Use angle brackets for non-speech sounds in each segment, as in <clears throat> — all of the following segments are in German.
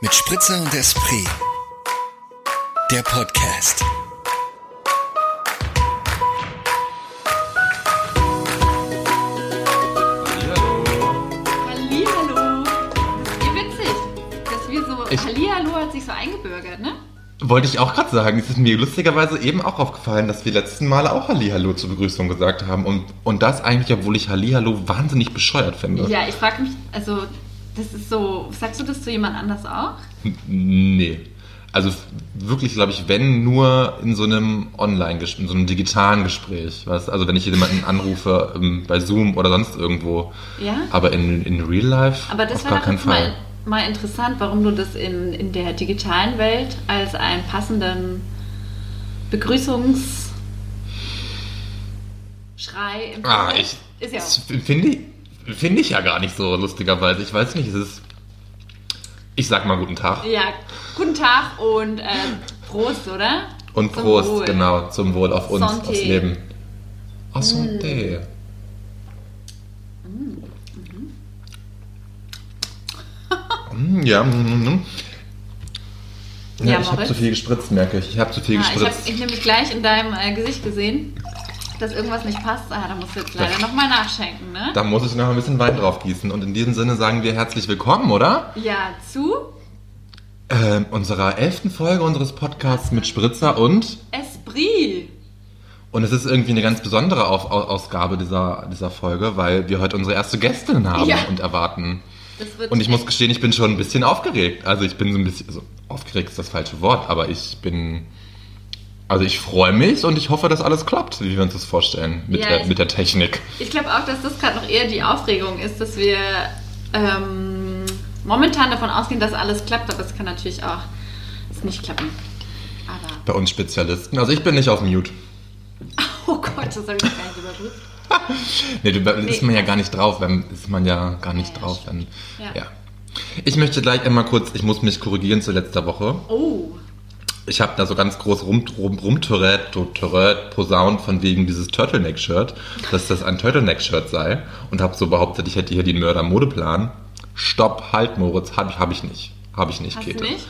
Mit Spritzer und Esprit. Der Podcast. Hallihallo. Wie witzig, dass wir so. Ich- Hallihallo hat sich so eingebürgert, ne? Wollte ich auch gerade sagen. Es ist mir lustigerweise eben auch aufgefallen, dass wir letzten Male auch Hallihallo zur Begrüßung gesagt haben. Und, und das eigentlich, obwohl ich Hallihallo wahnsinnig bescheuert finde. Ja, ich frage mich, also, das ist so. Sagst du das zu jemand anders auch? Nee. Also wirklich, glaube ich, wenn nur in so einem online in so einem digitalen Gespräch. Weißt? Also wenn ich jemanden anrufe ähm, bei Zoom oder sonst irgendwo. Ja? Aber in, in Real Life Aber das wäre doch mal, mal interessant, warum du das in, in der digitalen Welt als einen passenden Begrüßungsschrei empfindest. Ah, ich. Ist ja auch. Finde ich, finde ich ja gar nicht so, lustigerweise. Ich weiß nicht, es ist. Ich sag mal guten Tag. Ja, guten Tag und äh, Prost, oder? Und Zum Prost, Wohl. genau, zum Wohl auf uns, Santé. aufs Leben. Ah, santé. Mm, ja, mm, mm. ja, Ja, ich habe zu viel gespritzt, merke ich. Ich habe zu viel Ah, ich habe gespritzt. ich nämlich gleich in deinem äh, Gesicht gesehen, dass irgendwas nicht passt. Ah, da musst du jetzt leider nochmal nachschenken, ne? da muss ich noch ein bisschen Wein drauf gießen. Und in diesem Sinne sagen wir herzlich willkommen, oder? Ja, zu Ähm, unserer elften Folge unseres Podcasts mit Spritzer und. Esprit. Und es ist irgendwie eine ganz besondere Auf Au- Ausgabe dieser, dieser Folge, weil wir heute unsere erste Gästin haben Ja. und erwarten. Und ich muss gestehen, ich bin schon ein bisschen aufgeregt. Also ich bin so ein bisschen, also aufgeregt ist das falsche Wort, aber ich bin, also ich freue mich und ich hoffe, dass alles klappt, wie wir uns das vorstellen mit, Ja, der, ich- mit der Technik. Ich glaube auch, dass das gerade noch eher die Aufregung ist, dass wir ähm, momentan davon ausgehen, dass alles klappt, aber es kann natürlich auch nicht klappen. Aber, Bei uns Spezialisten. Also ich bin nicht auf Mute. <laughs> oh Gott, das habe ich gar nicht überprüft. <laughs> Nee, du, ist Nee. man ja gar nicht drauf, wenn, ist man ja gar nicht ja, drauf. Wenn, Ja. ja. Ich möchte gleich einmal kurz, ich muss mich korrigieren zu letzter Woche. Oh, Ich habe da so ganz groß rum, rum, posaunt von wegen dieses Turtleneck-Shirt, dass das ein Turtleneck-Shirt sei und habe so behauptet, ich hätte hier den Mörder-Modeplan. Stopp, halt Moritz, habe ich, hab ich nicht. Habe ich nicht, hast Käthe. nicht?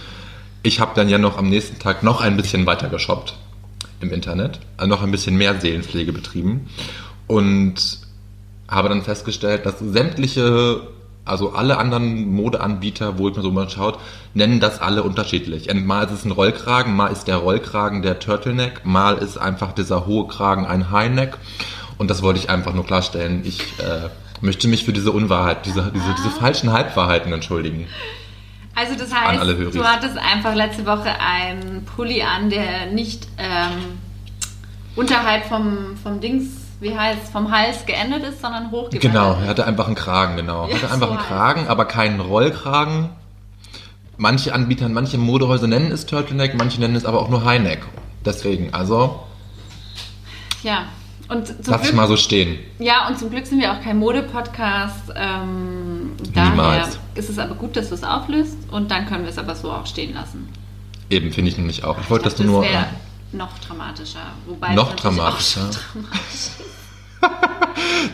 Ich habe dann ja noch am nächsten Tag noch ein bisschen weiter geshoppt im Internet, also noch ein bisschen mehr Seelenpflege betrieben und habe dann festgestellt, dass sämtliche, also alle anderen Modeanbieter, wo ich mir so mal schaut, nennen das alle unterschiedlich. Und Mal ist es ein Rollkragen, mal ist der Rollkragen der Turtleneck, mal ist einfach dieser hohe Kragen ein Highneck. Und das wollte ich einfach nur klarstellen. Ich äh, möchte mich für diese Unwahrheit, diese, diese, diese falschen Halbwahrheiten entschuldigen. Also das heißt, du hattest einfach letzte Woche einen Pulli an, der nicht ähm, unterhalb vom, vom Dings, wie heißt vom Hals geendet ist, sondern hochgewandert Genau, er hatte einfach einen Kragen, genau. Ja, hatte einfach so einen Kragen, aber keinen Rollkragen. Manche Anbieter, manche Modehäuser nennen es Turtleneck, manche nennen es aber auch nur Highneck. Deswegen, also Ja. Und zum lass ich Glück, mal so stehen. ja, und zum Glück sind wir auch kein Mode-Podcast. Ähm, daher ist es aber gut, dass du es auflöst und dann können wir es aber so auch stehen lassen. Eben, finde ich nämlich auch. Ich wollte, dass du nur. Wäre äh, noch dramatischer. Wobei Noch dramatischer. <laughs>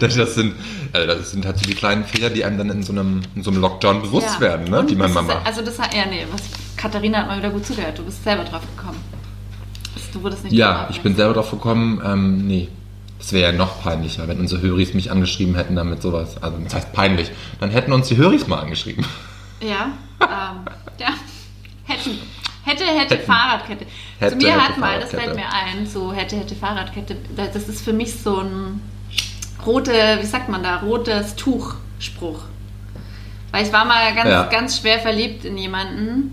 Das, sind, also das sind halt so die kleinen Fehler, die einem dann in so einem, in so einem Lockdown bewusst Ja. werden, ne? Und die man mal macht. Also das hat, ja nee, was, Katharina hat mal wieder gut zugehört. Du bist selber drauf gekommen. Du wurdest nicht Ja, ich bin selber drauf gekommen, ähm, nee. Es wäre ja noch peinlicher, wenn unsere Höris mich angeschrieben hätten damit sowas. Also, das heißt peinlich. Dann hätten uns die Höris mal angeschrieben. Ja, ähm, ja. <laughs> Hätten. Hätte, hätte, Hätten. Fahrradkette. Hätte, Zu mir hätte, hat mal, das fällt mir ein, so hätte, hätte, Fahrradkette. Das ist für mich so ein rote, wie sagt man da, rotes Tuchspruch. Weil ich war mal ganz, Ja. ganz schwer verliebt in jemanden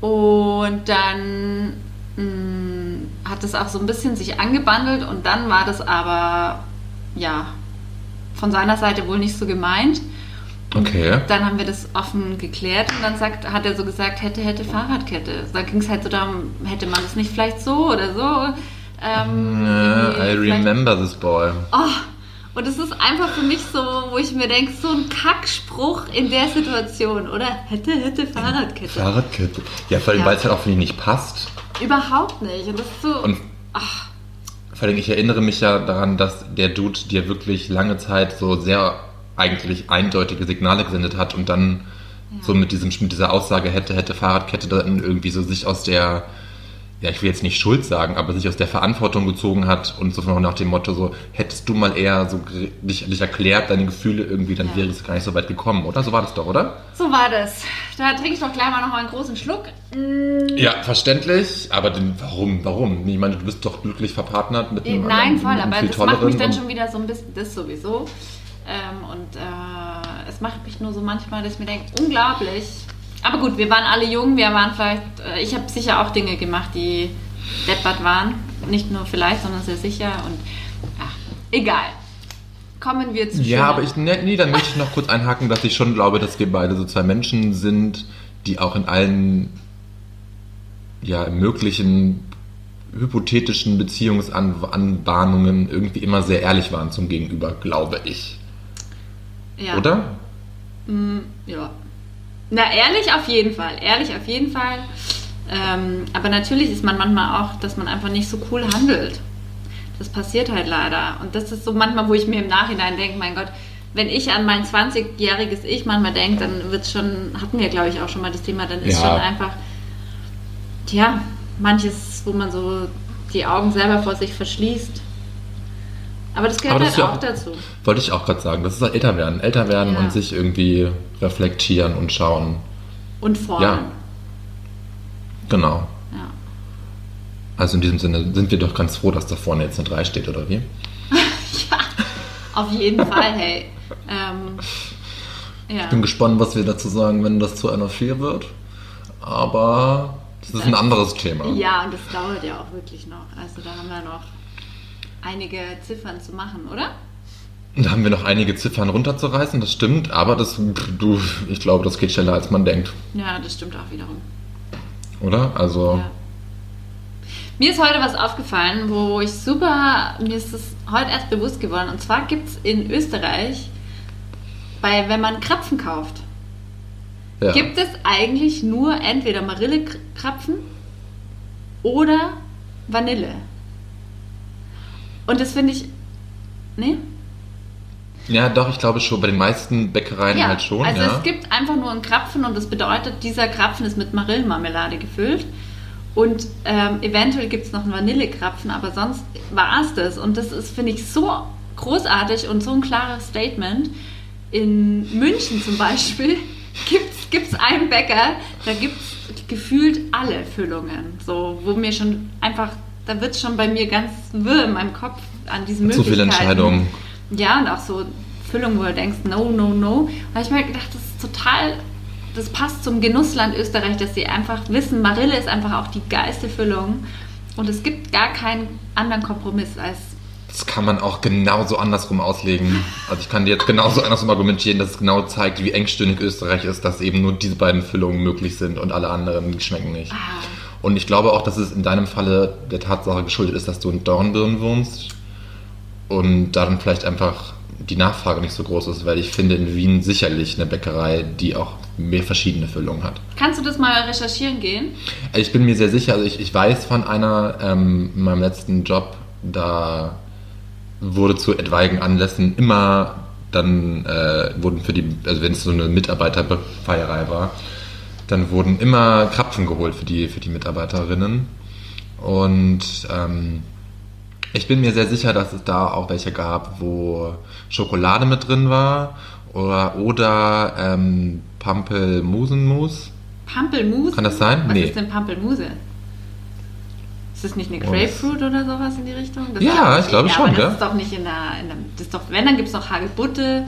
und dann mh, hat es auch so ein bisschen sich angebandelt und dann war das aber, ja, von seiner Seite wohl nicht so gemeint. Okay. Dann haben wir das offen geklärt und dann sagt, hat er so gesagt, hätte, hätte Fahrradkette. Da ging es halt so darum, hätte man das nicht vielleicht so oder so. Ähm, Ja, irgendwie I remember this boy. Oh, und es ist einfach für mich so, wo ich mir denke, so ein Kackspruch in der Situation, oder? Hätte, hätte Fahrradkette. Fahrradkette. Ja, vor allem, Ja. weil es halt auch für ihn nicht passt. Überhaupt nicht. Und das ist so. Und vor allem, ich erinnere mich ja daran, dass der Dude dir wirklich lange Zeit so sehr eigentlich eindeutige Signale gesendet hat und dann So mit, diesem, mit dieser Aussage hätte, hätte Fahrradkette dann irgendwie so sich aus der, ja, ich will jetzt nicht Schuld sagen, aber sich aus der Verantwortung gezogen hat und so nach dem Motto so, hättest du mal eher so dich, dich erklärt, deine Gefühle irgendwie, dann Ja. wäre es gar nicht so weit gekommen, oder? So war das doch, oder? So war das. Da trinke ich doch gleich mal noch mal einen großen Schluck. Mm, Ja, verständlich, aber den, warum, warum? Ich meine, du bist doch glücklich verpartnert mit einem Nein, voll, aber das macht mich dann schon wieder so ein bisschen, das sowieso. Ähm, und äh, es macht mich nur so manchmal, dass ich mir denke, unglaublich. Aber gut, wir waren alle jung, wir waren vielleicht, äh, ich habe sicher auch Dinge gemacht, die deppert waren. Nicht nur vielleicht, sondern sehr sicher. Und ach, egal. Kommen wir zu Ja, aber ich, ne, nee, dann möchte ich noch kurz einhaken, dass ich schon glaube, dass wir beide so zwei Menschen sind, die auch in allen ja, möglichen hypothetischen Beziehungsanbahnungen irgendwie immer sehr ehrlich waren zum Gegenüber, glaube ich. Ja. Oder? Mm, ja. Na, ehrlich auf jeden Fall. Ehrlich auf jeden Fall. Ähm, aber natürlich ist man manchmal auch, dass man einfach nicht so cool handelt. Das passiert halt leider. Und das ist so manchmal, wo ich mir im Nachhinein denke, mein Gott, wenn ich an mein 20-jähriges Ich manchmal denke, dann wird schon, hatten wir glaube ich auch schon mal das Thema, dann ist Ja. schon einfach, tja, manches, wo man so die Augen selber vor sich verschließt. Aber das gehört Aber das halt auch auch- dazu. Wollte ich auch gerade sagen. Das ist halt älter werden. Älter werden Ja. und sich irgendwie reflektieren und schauen. Und formen. Ja. Genau. ja. Also in diesem Sinne sind wir doch ganz froh, dass da vorne jetzt eine 3 steht, oder wie? <laughs> Ja, auf jeden Fall, hey. Ähm, ja. Ich bin gespannt, was wir dazu sagen, wenn das zu einer 4 wird. Aber das ist ein anderes Thema. ja, und das dauert ja auch wirklich noch. Also da haben wir noch einige Ziffern zu machen, oder? Da haben wir noch einige Ziffern runterzureißen, das stimmt, aber das, du, ich glaube, das geht schneller, als man denkt, Ja, das stimmt auch wiederum. oder? Also, Ja. Mir ist heute was aufgefallen, wo ich super, mir ist es heute erst bewusst geworden. Und zwar gibt es in Österreich, bei, wenn man Krapfen kauft, ja. gibt es eigentlich nur entweder Marille-Krapfen oder Vanille. Und das finde ich. Ne? ja, doch, ich glaube schon, bei den meisten Bäckereien Ja, halt schon, also ja. es gibt einfach nur einen Krapfen und das bedeutet, dieser Krapfen ist mit Marillenmarmelade gefüllt. Und ähm, eventuell gibt es noch einen Vanillekrapfen, aber sonst war es das. Und das ist, finde ich, so großartig und so ein klares Statement. In München zum Beispiel <laughs> gibt es einen Bäcker, da gibt es gefühlt alle Füllungen. So, wo mir schon einfach, da wird schon bei mir ganz wirr in meinem Kopf an diesen Zu viele Möglichkeiten. Entscheidungen. Ja, und auch so Füllungen, wo du denkst, no, no, no. Da habe ich mir gedacht, das ist total, das passt zum Genussland Österreich, dass sie einfach wissen, Marille ist einfach auch die geilste Füllung. Und es gibt gar keinen anderen Kompromiss als. Das kann man auch genauso andersrum auslegen. Also ich kann dir jetzt genauso andersrum argumentieren, dass es genau zeigt, wie engstirnig Österreich ist, dass eben nur diese beiden Füllungen möglich sind und alle anderen schmecken nicht. Ah, Und ich glaube auch, dass es in deinem Falle der Tatsache geschuldet ist, dass du in Dornbirn wohnst und da dann vielleicht einfach die Nachfrage nicht so groß ist, weil ich finde in Wien sicherlich eine Bäckerei, die auch mehr verschiedene Füllungen hat. Kannst du das mal recherchieren gehen? Ich bin mir sehr sicher, also ich, ich weiß von einer ähm, in meinem letzten Job, da wurde zu etwaigen Anlässen immer dann äh, wurden für die, also wenn es so eine Mitarbeiterfeierei war, dann wurden immer Krapfen geholt für die, für die Mitarbeiterinnen. Und ähm, ich bin mir sehr sicher, dass es da auch welche gab, wo Schokolade mit drin war oder, oder ähm, Pampelmusenmus. Pampelmuse? Kann das sein? Was Nee. ist denn Pampelmuse? Ist das nicht eine Oh, Grapefruit oder sowas in die Richtung? Das Ja, ich glaube ja, schon, aber das gell? ist doch nicht in der, in der das ist doch, wenn, dann gibt es noch Hagebutte.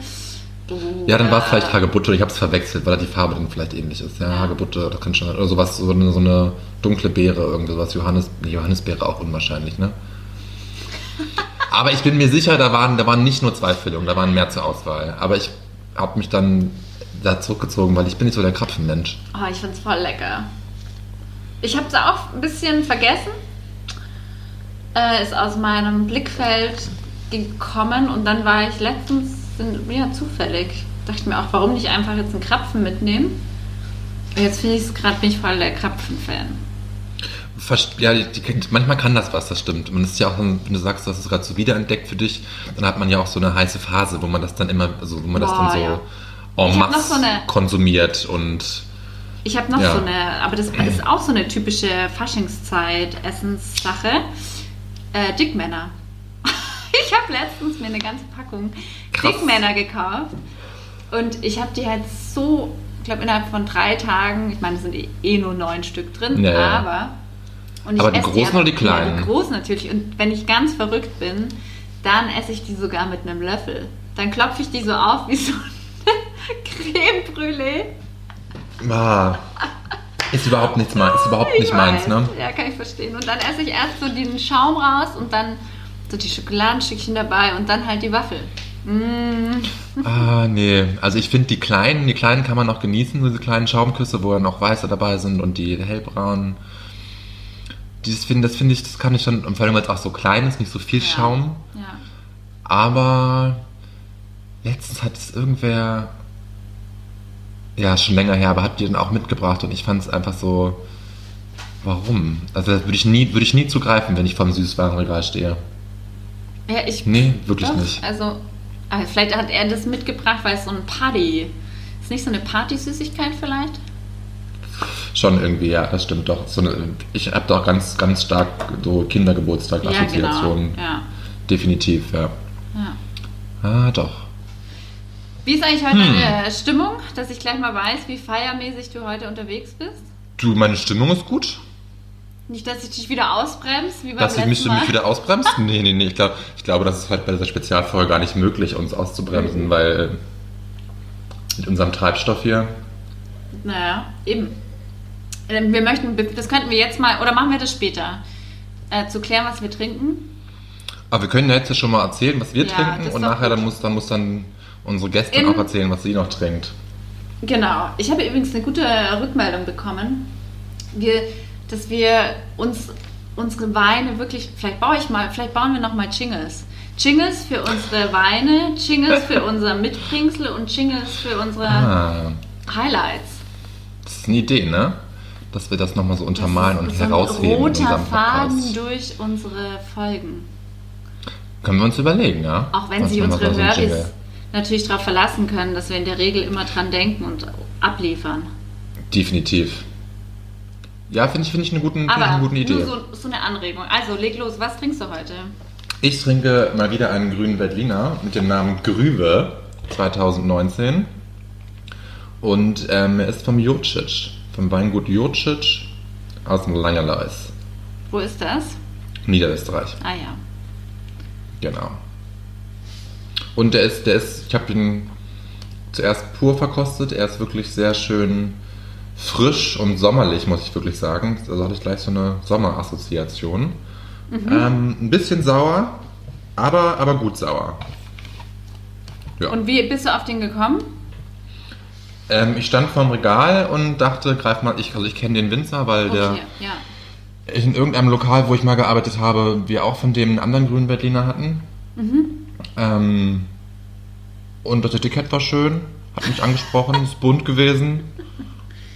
Ja, dann war es vielleicht Hagebutte, ich habe es verwechselt, weil da die Farbe dann vielleicht ähnlich ist. Ja. Hagebutte, das kann schon, oder sowas, so eine, so eine dunkle Beere, irgendwie sowas, Johannes, Johannisbeere auch unwahrscheinlich, ne? <laughs> Aber ich bin mir sicher, da waren, da waren nicht nur zwei Füllungen, da waren mehr zur Auswahl. Aber ich habe mich dann da zurückgezogen, weil ich bin nicht so der Krapfenmensch. Oh, ich find's voll lecker. Ich habe es auch ein bisschen vergessen. Äh, ist aus meinem Blickfeld gekommen und dann war ich letztens in, ja, zufällig. Dachte mir auch, warum nicht einfach jetzt einen Krapfen mitnehmen? Und jetzt finde ich es gerade, bin ich voll der Krapfen-Fan. Ja, die, die, manchmal kann das was, das stimmt. Man ist ja auch, wenn du sagst, du hast es gerade so wiederentdeckt für dich, dann hat man ja auch so eine heiße Phase, wo man das dann immer, also wo man das Boah, dann so ja. en masse so eine- konsumiert und Ich habe noch Ja. so eine, aber das <clears throat> ist auch so eine typische Faschingszeit-Essenssache. Äh, Dickmänner. Ich habe letztens mir eine ganze Packung. Dickmänner gekauft und ich habe die halt so, ich glaube innerhalb von drei Tagen, ich meine, es sind eh- eh nur neun Stück drin, Ja, ja. aber und ich Aber die großen aber- oder die kleinen? Ja, die großen natürlich. Und wenn ich ganz verrückt bin, dann esse ich die sogar mit einem Löffel. Dann klopfe ich die so auf wie so eine <laughs> Creme Brûlée. ah, ist überhaupt nichts meins, ist überhaupt nicht Ich meins, ne? Ja, kann ich verstehen. Und dann esse ich erst so den Schaum raus und dann so die Schokoladenstückchen dabei und dann halt die Waffel. Mm. Ah, nee. Also ich finde die kleinen, die kleinen kann man noch genießen, diese kleinen Schaumküsse, wo ja noch weiße dabei sind und die hellbraunen. Dieses finde, das finde ich, das kann ich schon, und vor allem weil es auch so klein ist, nicht so viel Ja. Schaum. Ja. Aber letztens hat es irgendwer, ja, schon länger her, aber hat die dann auch mitgebracht und ich fand es einfach so, warum? Also das würde ich nie, würde ich nie zugreifen, wenn ich vom Süßwarenregal stehe. Ja, ich. Nee, wirklich doch, nicht. Also, aber vielleicht hat er das mitgebracht, weil es so ein Party. Ist nicht so eine Partysüßigkeit vielleicht? Schon irgendwie, ja, das stimmt doch. So eine, ich habe doch ganz, ganz stark so Kindergeburtstag-Assoziationen. Ja, genau. Ja. Definitiv, ja. ja. Ah, doch. Wie ist eigentlich heute Hm. deine Stimmung, dass ich gleich mal weiß, wie feiermäßig du heute unterwegs bist? Du, meine Stimmung ist gut. Nicht, dass ich dich wieder ausbremse, wie beim Dass ich mich, mich wieder ausbremst? Nee, nee, nee. Ich, glaub, ich glaube, das ist halt bei dieser Spezialfolge gar nicht möglich, uns auszubremsen, weil mit unserem Treibstoff hier. Naja, eben. Ähm, Wir möchten, das könnten wir jetzt mal, oder machen wir das später, äh, zu klären, was wir trinken. Aber wir können ja jetzt schon mal erzählen, was wir Ja, trinken und nachher dann muss, dann muss dann unsere Gästin Im- auch erzählen, was sie noch trinkt. Genau. Ich habe übrigens eine gute Rückmeldung bekommen, wir, dass wir uns unsere Weine wirklich, vielleicht baue ich mal, vielleicht bauen wir noch mal Jingles. Jingles für unsere Weine, Jingles für <laughs> unser Mitbringsel und Jingles für unsere Ah, Highlights. das ist eine Idee, ne? Dass wir das nochmal so untermalen und ist herausheben so ein in roter Faden durch unsere Folgen. Können wir uns überlegen, ja? Auch wenn Was wir unsere so Jingle? natürlich darauf verlassen können, dass wir in der Regel immer dran denken und abliefern. Definitiv. Ja, finde ich, finde ich eine, guten, Aber eine gute Idee. nur so, so eine Anregung. Also leg los, was trinkst du heute? Ich trinke mal wieder einen grünen Berliner mit dem Namen Grüwe 2019. Und ähm, er ist vom Jurcic, vom Weingut Jurcic aus dem Langerleis, Wo ist das? Niederösterreich. Ah ja. Genau. Und der ist, der ist, ich habe ihn zuerst pur verkostet. Er ist wirklich sehr schön frisch und sommerlich, muss ich wirklich sagen. Also hatte ich gleich so eine Sommerassoziation. Ähm, ein bisschen sauer, aber, aber gut sauer. Ja. Und wie bist du auf den gekommen? Ähm, ich stand vorm Regal und dachte, greif mal, ich, also ich kenne den Winzer, weil der Okay, ja. in irgendeinem Lokal, wo ich mal gearbeitet habe, wir auch von dem einen anderen grünen Berliner hatten. Ähm, und das Etikett war schön, hat mich angesprochen, ist bunt gewesen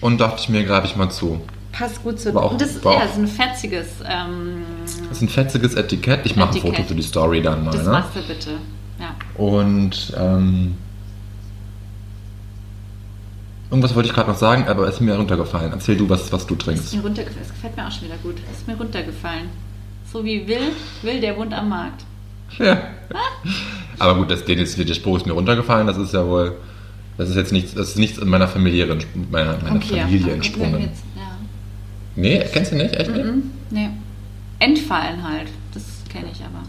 und dachte ich mir, greife ich mal zu. Passt gut zu. War auch- das war ja, auch- ist ein fetziges. Ähm, Das ist ein fetziges Etikett. Ich mache ein. Foto für die Story dann mal. das Ne? machst du bitte. Ja. Und ähm, irgendwas wollte ich gerade noch sagen, aber es ist mir runtergefallen. Erzähl du, was, was du Ist trinkst. mir runtergefallen. Das gefällt mir auch schon wieder gut. Ist mir runtergefallen. So wie will, will der Wund am Markt. Ja. Aber gut, das, ist, der Spruch ist mir runtergefallen. Das ist ja wohl, das ist jetzt nichts, das ist nichts in meiner familiären, meiner, meiner Okay, Familie okay, entsprungen. Jetzt, ja. Nee, kennst du nicht? Echt nicht? Mhm, nee. Entfallen halt. Das kenne ich aber.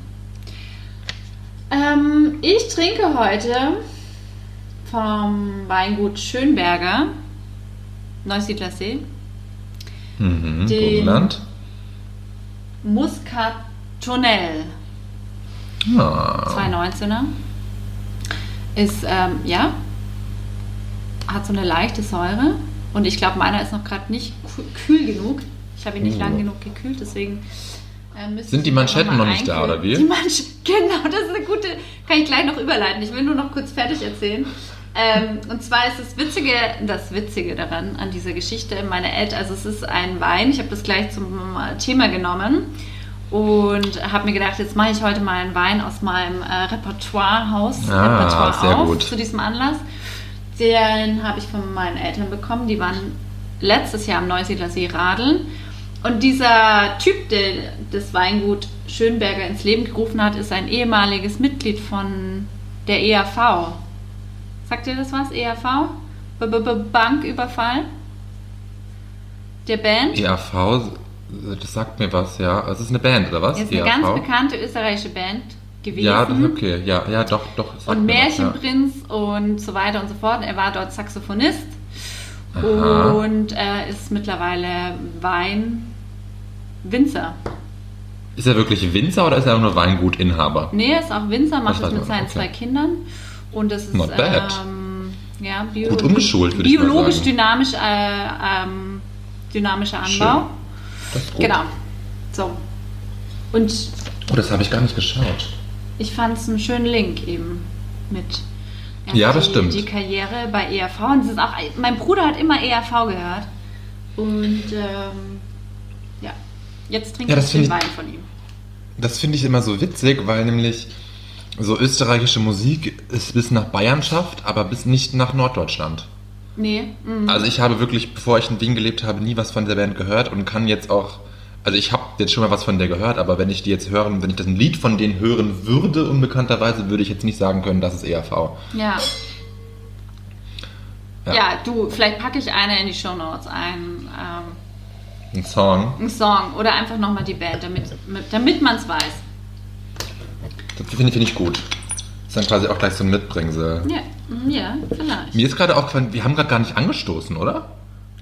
Ähm, ich trinke heute vom Weingut Schönberger, Neusiedler See, Mhm. Den- Burgenland. Muscatonell Ah. 219er. Ist, ähm, ja, hat so eine leichte Säure. Und ich glaube, meiner ist noch gerade nicht kü- kühl genug. Ich habe ihn nicht Oh. lang genug gekühlt, deswegen. äh, Sind die Manschetten noch nicht da, oder wie? Die Mansch <laughs> genau, das ist eine gute. Kann ich gleich noch überleiten. Ich will nur noch kurz fertig erzählen. Ähm, und zwar ist das Witzige, das Witzige daran, an dieser Geschichte, meine Eltern, also es ist ein Wein, ich habe das gleich zum äh, Thema genommen und habe mir gedacht, jetzt mache ich heute mal einen Wein aus meinem äh, Repertoirehaus Ah, Repertoire auf gut. zu diesem Anlass. Den habe ich von meinen Eltern bekommen. Die waren letztes Jahr am Neusiedler See radeln. Und dieser Typ, der das Weingut Schönberger ins Leben gerufen hat, ist ein ehemaliges Mitglied von der EAV. Sagt ihr das was? EAV? B -B -B Banküberfall? Der Band? EAV, das sagt mir was, ja. Es ist eine Band, oder was? ist eine EAV? ganz bekannte österreichische Band gewesen. Ja, okay. Ja, ja, doch, doch. und was, ja. Märchenprinz und so weiter und so fort. Er war dort Saxophonist Aha. und er ist mittlerweile Weinwinzer. Ist er wirklich Winzer oder ist er nur Weingutinhaber? Nee, er ist auch Winzer, macht Das mit seinen okay. zwei Kindern. Und das ist Not bad. ähm, ja, bio Gut umgeschult, würde ich mal biologisch sagen. dynamisch, äh, ähm, dynamischer Schön. Anbau. Das ist gut. Genau. So. Und Oh, das habe ich gar nicht geschaut. Ich fand es einen schönen Link eben mit. Er Ja, das die, stimmt. Die Karriere bei ERV. Und das ist auch, mein Bruder hat immer ERV gehört. Und ähm, ja, jetzt trinke Ja, ich den Wein von ihm. Das finde ich immer so witzig, weil nämlich so österreichische Musik es bis nach Bayern schafft, aber bis nicht nach Norddeutschland. Nee, mm, Also ich habe wirklich, bevor ich in Wien gelebt habe, nie was von der Band gehört und kann jetzt auch, also ich habe jetzt schon mal was von der gehört, aber wenn ich die jetzt hören, wenn ich das ein Lied von denen hören würde, unbekannterweise, würde ich jetzt nicht sagen können, das ist ERV. ja. Ja. ja. du, vielleicht packe ich eine in die Shownotes ein. Ähm, Ein Song. einen Song oder einfach nochmal die Band, damit, mit- damit man es weiß. Das finde ich, finde ich gut. ist dann quasi auch gleich so ein Mitbringsel. Ja, ja vielleicht. Mir ist gerade aufgefallen, wir haben gerade gar nicht angestoßen, oder?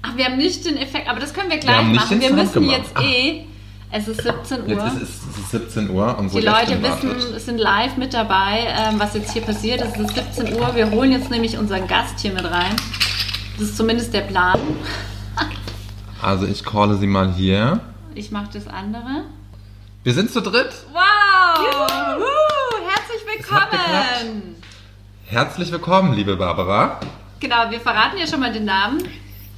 Ach, wir haben nicht den Effekt, aber das können wir Wir gleich nicht machen. Wir Sound müssen gemacht. jetzt eh, es ist 17 Uhr. Jetzt ist es, es ist 17 Uhr und so Die Leute wissen, wartet. es sind live mit dabei, ähm, was jetzt hier passiert. Es ist 17 Uhr. Wir holen jetzt nämlich unseren Gast hier mit rein. Das ist zumindest der Plan. <laughs> Also ich calle sie mal hier. Ich mache das andere. Wir sind zu dritt. Wow! Wuhu! Herzlich willkommen! Herzlich willkommen, liebe Barbara. Genau, wir verraten ja schon mal den Namen.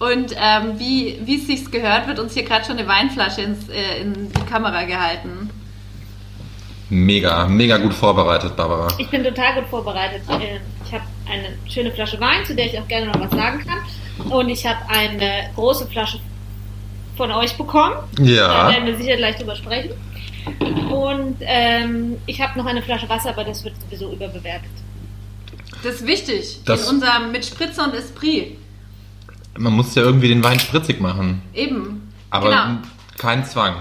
Und ähm, wie, wie es sich gehört, wird uns hier gerade schon eine Weinflasche ins, äh, in die Kamera gehalten. Mega, mega gut vorbereitet, Barbara. Ich bin total gut vorbereitet. Äh, Ich habe eine schöne Flasche Wein, zu der ich auch gerne noch was sagen kann. Und ich habe eine große Flasche von euch bekommen. Da Ja. werden wir sicher gleich drüber sprechen. Und ähm, ich habe noch eine Flasche Wasser, aber das wird sowieso überbewertet. Das ist wichtig Das- in unserem mit Spritzer und Esprit. Man muss ja irgendwie den Wein spritzig machen. Eben. Aber genau. kein Zwang.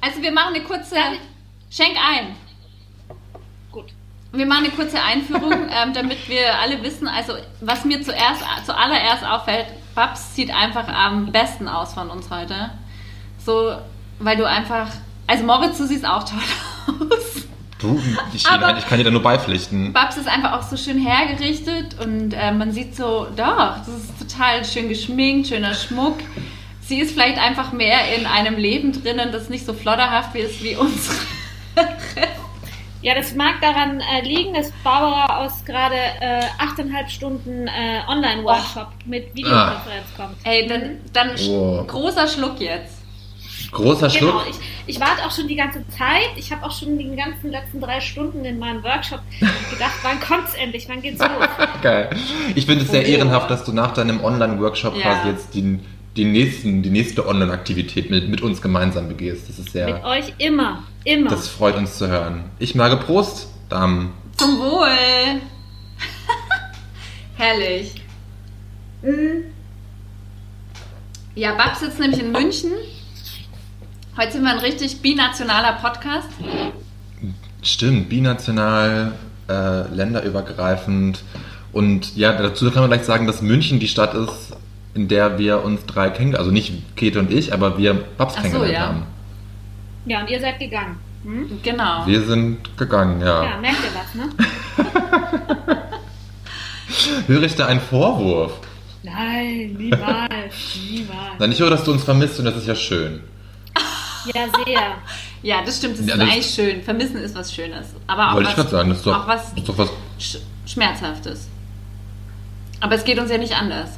Also wir machen eine kurze. Schenk ein. Gut. Wir machen eine kurze Einführung, <laughs> ähm, damit wir alle wissen, also was mir zuerst, zuallererst auffällt, Babs sieht einfach am besten aus von uns heute. So, weil du einfach, also Moritz, du siehst auch toll <laughs> aus. Du, ich, Aber- ich kann dir da nur beipflichten. Babs ist einfach auch so schön hergerichtet und äh, man sieht so, doch, das ist total schön geschminkt, schöner Schmuck. Sie ist vielleicht einfach mehr in einem Leben drinnen, das nicht so flodderhaft ist wie unsere. <laughs> Ja, das mag daran äh, liegen, dass Barbara aus gerade äh, 8,5 Stunden äh, Online-Workshop mit Videokonferenz kommt. Ey, dann, dann Oh. großer Schluck jetzt. Großer Genau, Schluck. ich, ich warte auch schon die ganze Zeit. Ich habe auch schon die ganzen letzten drei Stunden in meinem Workshop gedacht, wann kommt's endlich, wann geht's los? <laughs> Geil. Ich finde es sehr Oh. ehrenhaft, dass du nach deinem Online-Workshop Ja. quasi jetzt die, die, nächsten, die nächste Online-Aktivität mit, mit uns gemeinsam begehst. Das ist Mit sehr. euch immer, immer. Das freut uns zu hören. Ich mag Prost, Damen. Zum Wohl. <laughs> Herrlich. Ja, Babs sitzt nämlich in München. Heute sind wir ein richtig binationaler Podcast. Stimmt, binational, äh, länderübergreifend. Und ja, dazu kann man gleich sagen, dass München die Stadt ist, in der wir uns drei kennengelernt Also nicht Käthe und ich, aber wir Babs Ach so, kennengelernt ja. haben. Ja, und ihr seid gegangen. Hm? Genau. Wir sind gegangen, ja. Ja, merkt ihr was, ne? <laughs> Höre ich da einen Vorwurf? Nein, niemals, niemals. Nein, ich höre, dass du uns vermisst und das ist ja schön. Ja, sehr. <laughs> Ja, das stimmt. Das Ja, ist das- eigentlich schön. Vermissen ist was Schönes. Aber auch Wollte ich was, gerade sagen, das ist, doch, auch was das ist doch was. Sch Schmerzhaftes. Aber es geht uns ja nicht anders.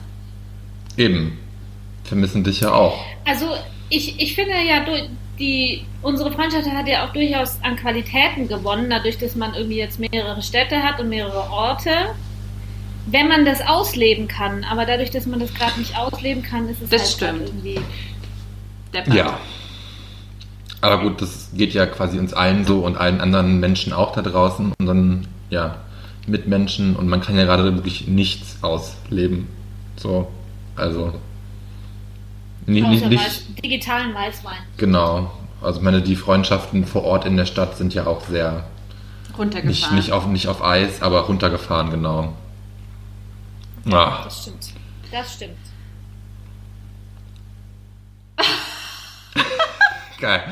Eben. Vermissen dich ja auch. Also ich, ich finde ja, die, unsere Freundschaft hat ja auch durchaus an Qualitäten gewonnen, dadurch, dass man irgendwie jetzt mehrere Städte hat und mehrere Orte. wenn man das ausleben kann. Aber dadurch, dass man das gerade nicht ausleben kann, ist es Das halt stimmt. irgendwie. Deppert. Ja. Aber gut, das geht ja quasi uns allen so und allen anderen Menschen auch da draußen, unseren ja, Mitmenschen und man kann ja gerade wirklich nichts ausleben. So, also nicht, nicht, nicht digitalen Weißwein. genau. Also ich meine, die Freundschaften vor Ort in der Stadt sind ja auch sehr nicht, Runtergefahren. nicht, auf, nicht auf Eis, aber runtergefahren, genau. Ja, Das stimmt. Das stimmt. <laughs> geil.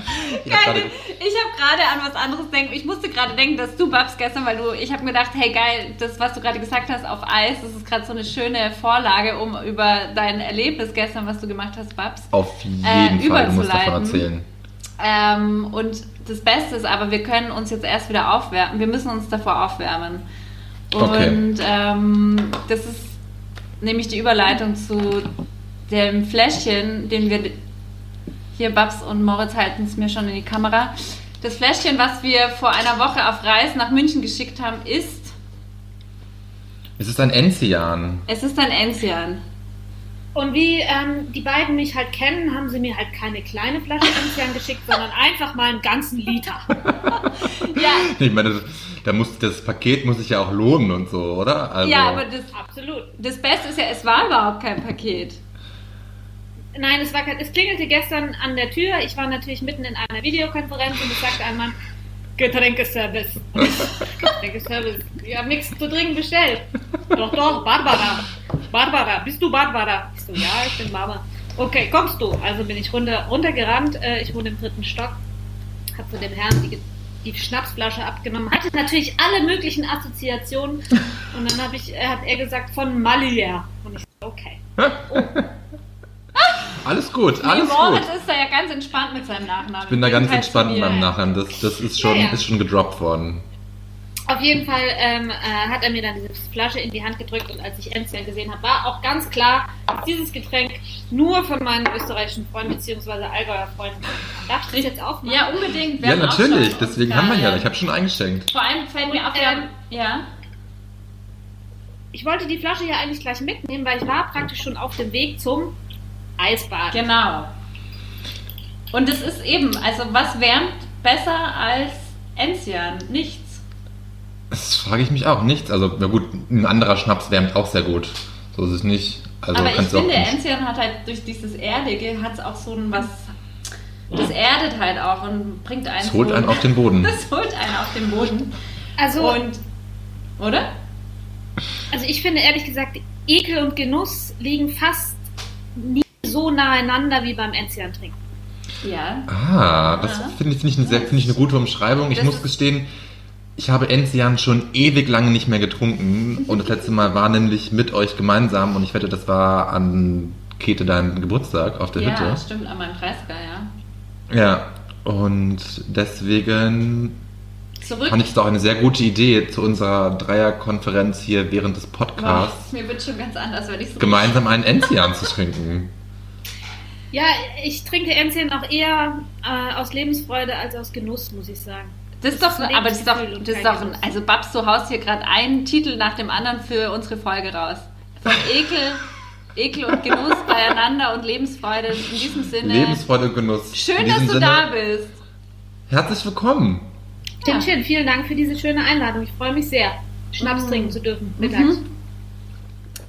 Ich gerade- habe gerade an was anderes denken. Ich musste gerade denken, dass du Babs gestern, weil du, ich habe mir gedacht, hey geil, das, was du gerade gesagt hast auf Eis, das ist gerade so eine schöne Vorlage, um über dein Erlebnis gestern, was du gemacht hast, Babs. Auf jeden Äh, Fall, du musst davon überzuleiten. erzählen. Ähm, und das Beste ist aber, wir können uns jetzt erst wieder aufwärmen. Wir müssen uns davor aufwärmen. Und Okay. ähm, das ist nämlich die Überleitung zu dem Fläschchen, den wir hier, Babs und Moritz halten es mir schon in die Kamera. Das Fläschchen, was wir vor einer Woche auf Reis nach München geschickt haben, ist, Es ist ein Enzian. es ist ein Enzian. Und wie ähm, die beiden mich halt kennen, haben sie mir halt keine kleine Flasche Enzian geschickt, sondern einfach mal einen ganzen Liter. <laughs> Ja, Ich meine, da muss, das Paket muss sich ja auch lohnen und so, oder? Also, ja, aber das, Absolut. das Beste ist ja, es war überhaupt kein Paket. Nein, es, war, es klingelte gestern an der Tür. Ich war natürlich mitten in einer Videokonferenz und es sagte ein Mann, Getränkeservice. <laughs> Getränkeservice. Ich habe nichts zu trinken bestellt. Doch, doch, Barbara. Barbara, bist du Barbara? Ich so, ja, ich bin Barbara. Okay, kommst du? Also bin ich runter, runtergerannt. Äh, Ich wohne im dritten Stock. Hab von dem Herrn die, die Schnapsflasche abgenommen. Hatte natürlich alle möglichen Assoziationen. Und dann hab ich, hat er gesagt, von Malier. Und ich so, okay. Alles gut, alles nee, Moritz gut. ist da ja ganz entspannt mit seinem Nachnamen. Ich bin da ganz Jedenfalls entspannt mit meinem Nachnamen. Das, das ist, schon, Ja, ja. ist schon gedroppt worden. Auf jeden Fall ähm, äh, hat er mir dann diese Flasche in die Hand gedrückt und als ich Enzian gesehen habe, war auch ganz klar, dass dieses Getränk nur von meinen österreichischen Freunden bzw. Allgäuer Freunden. Darf ich das jetzt aufmachen? Ja, unbedingt. Wir Ja, auch natürlich. Deswegen haben wir ja. Ich habe schon eingeschenkt. Vor allem fällt mir auf, ähm, ja. Ich wollte die Flasche ja eigentlich gleich mitnehmen, weil ich war praktisch schon auf dem Weg zum Eisbad. Genau. Und es ist eben, also was wärmt besser als Enzian? Nichts. Das frage ich mich auch. Nichts. Also, na gut, ein anderer Schnaps wärmt auch sehr gut. So ist es nicht. Also, Aber ich finde, Enzian hat halt durch dieses Erdige, hat es auch so ein was, das erdet halt auch und bringt einen Es holt so, einen auf den Boden. <laughs> Das holt einen auf den Boden. Also, Und, oder? also ich finde ehrlich gesagt, Ekel und Genuss liegen fast nie so naheinander wie beim Enzian trinken. Ja. Ah, das Ja. finde ich, finde ich, eine sehr- finde ich eine gute Umschreibung. Ich Das muss gestehen, ich habe Enzian schon ewig lange nicht mehr getrunken. <laughs> Und das letzte Mal war nämlich mit euch gemeinsam. Und ich wette, das war an Käthe deinem Geburtstag auf der Ja, Hütte. stimmt, an meinem 30er, ja. Ja, und deswegen Zurück. fand ich es auch eine sehr gute Idee, zu unserer Dreierkonferenz hier während des Podcasts mir wird schon ganz anders, wenn ich so gemeinsam einen Enzian zu trinken. Ja, ich trinke Enzian auch eher äh, aus Lebensfreude als aus Genuss, muss ich sagen. Das ist doch, Das aber das ist doch, das ist doch, ein, also Babs, du haust hier gerade einen Titel nach dem anderen für unsere Folge raus. Von <laughs> Ekel, Ekel und Genuss <laughs> beieinander und Lebensfreude. In diesem Sinne. Lebensfreude und Genuss. Schön, dass du Sinne, da bist. Herzlich willkommen. Ja. Timchen, vielen Dank für diese schöne Einladung. Ich freue mich sehr, Schnaps Mhm. trinken zu dürfen mittags. Mhm.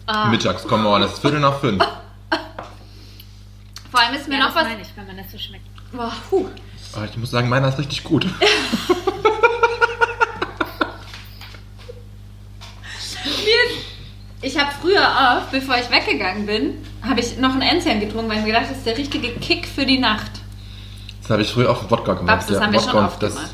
Ah, Mittags, come on, es ist Viertel nach fünf. <laughs> vor allem ist mir Ja, noch das was. meine ich, wenn man das so schmeckt. Boah, puh. Aber ich muss sagen, meiner ist richtig gut. <laughs> Ich habe früher oft, bevor ich weggegangen bin, habe ich noch ein Enzian getrunken, weil ich mir gedacht, das ist der richtige Kick für die Nacht. Das habe ich früher auch mit Wodka gemacht. Babs, das ja. haben wir Wodka schon oft das, gemacht.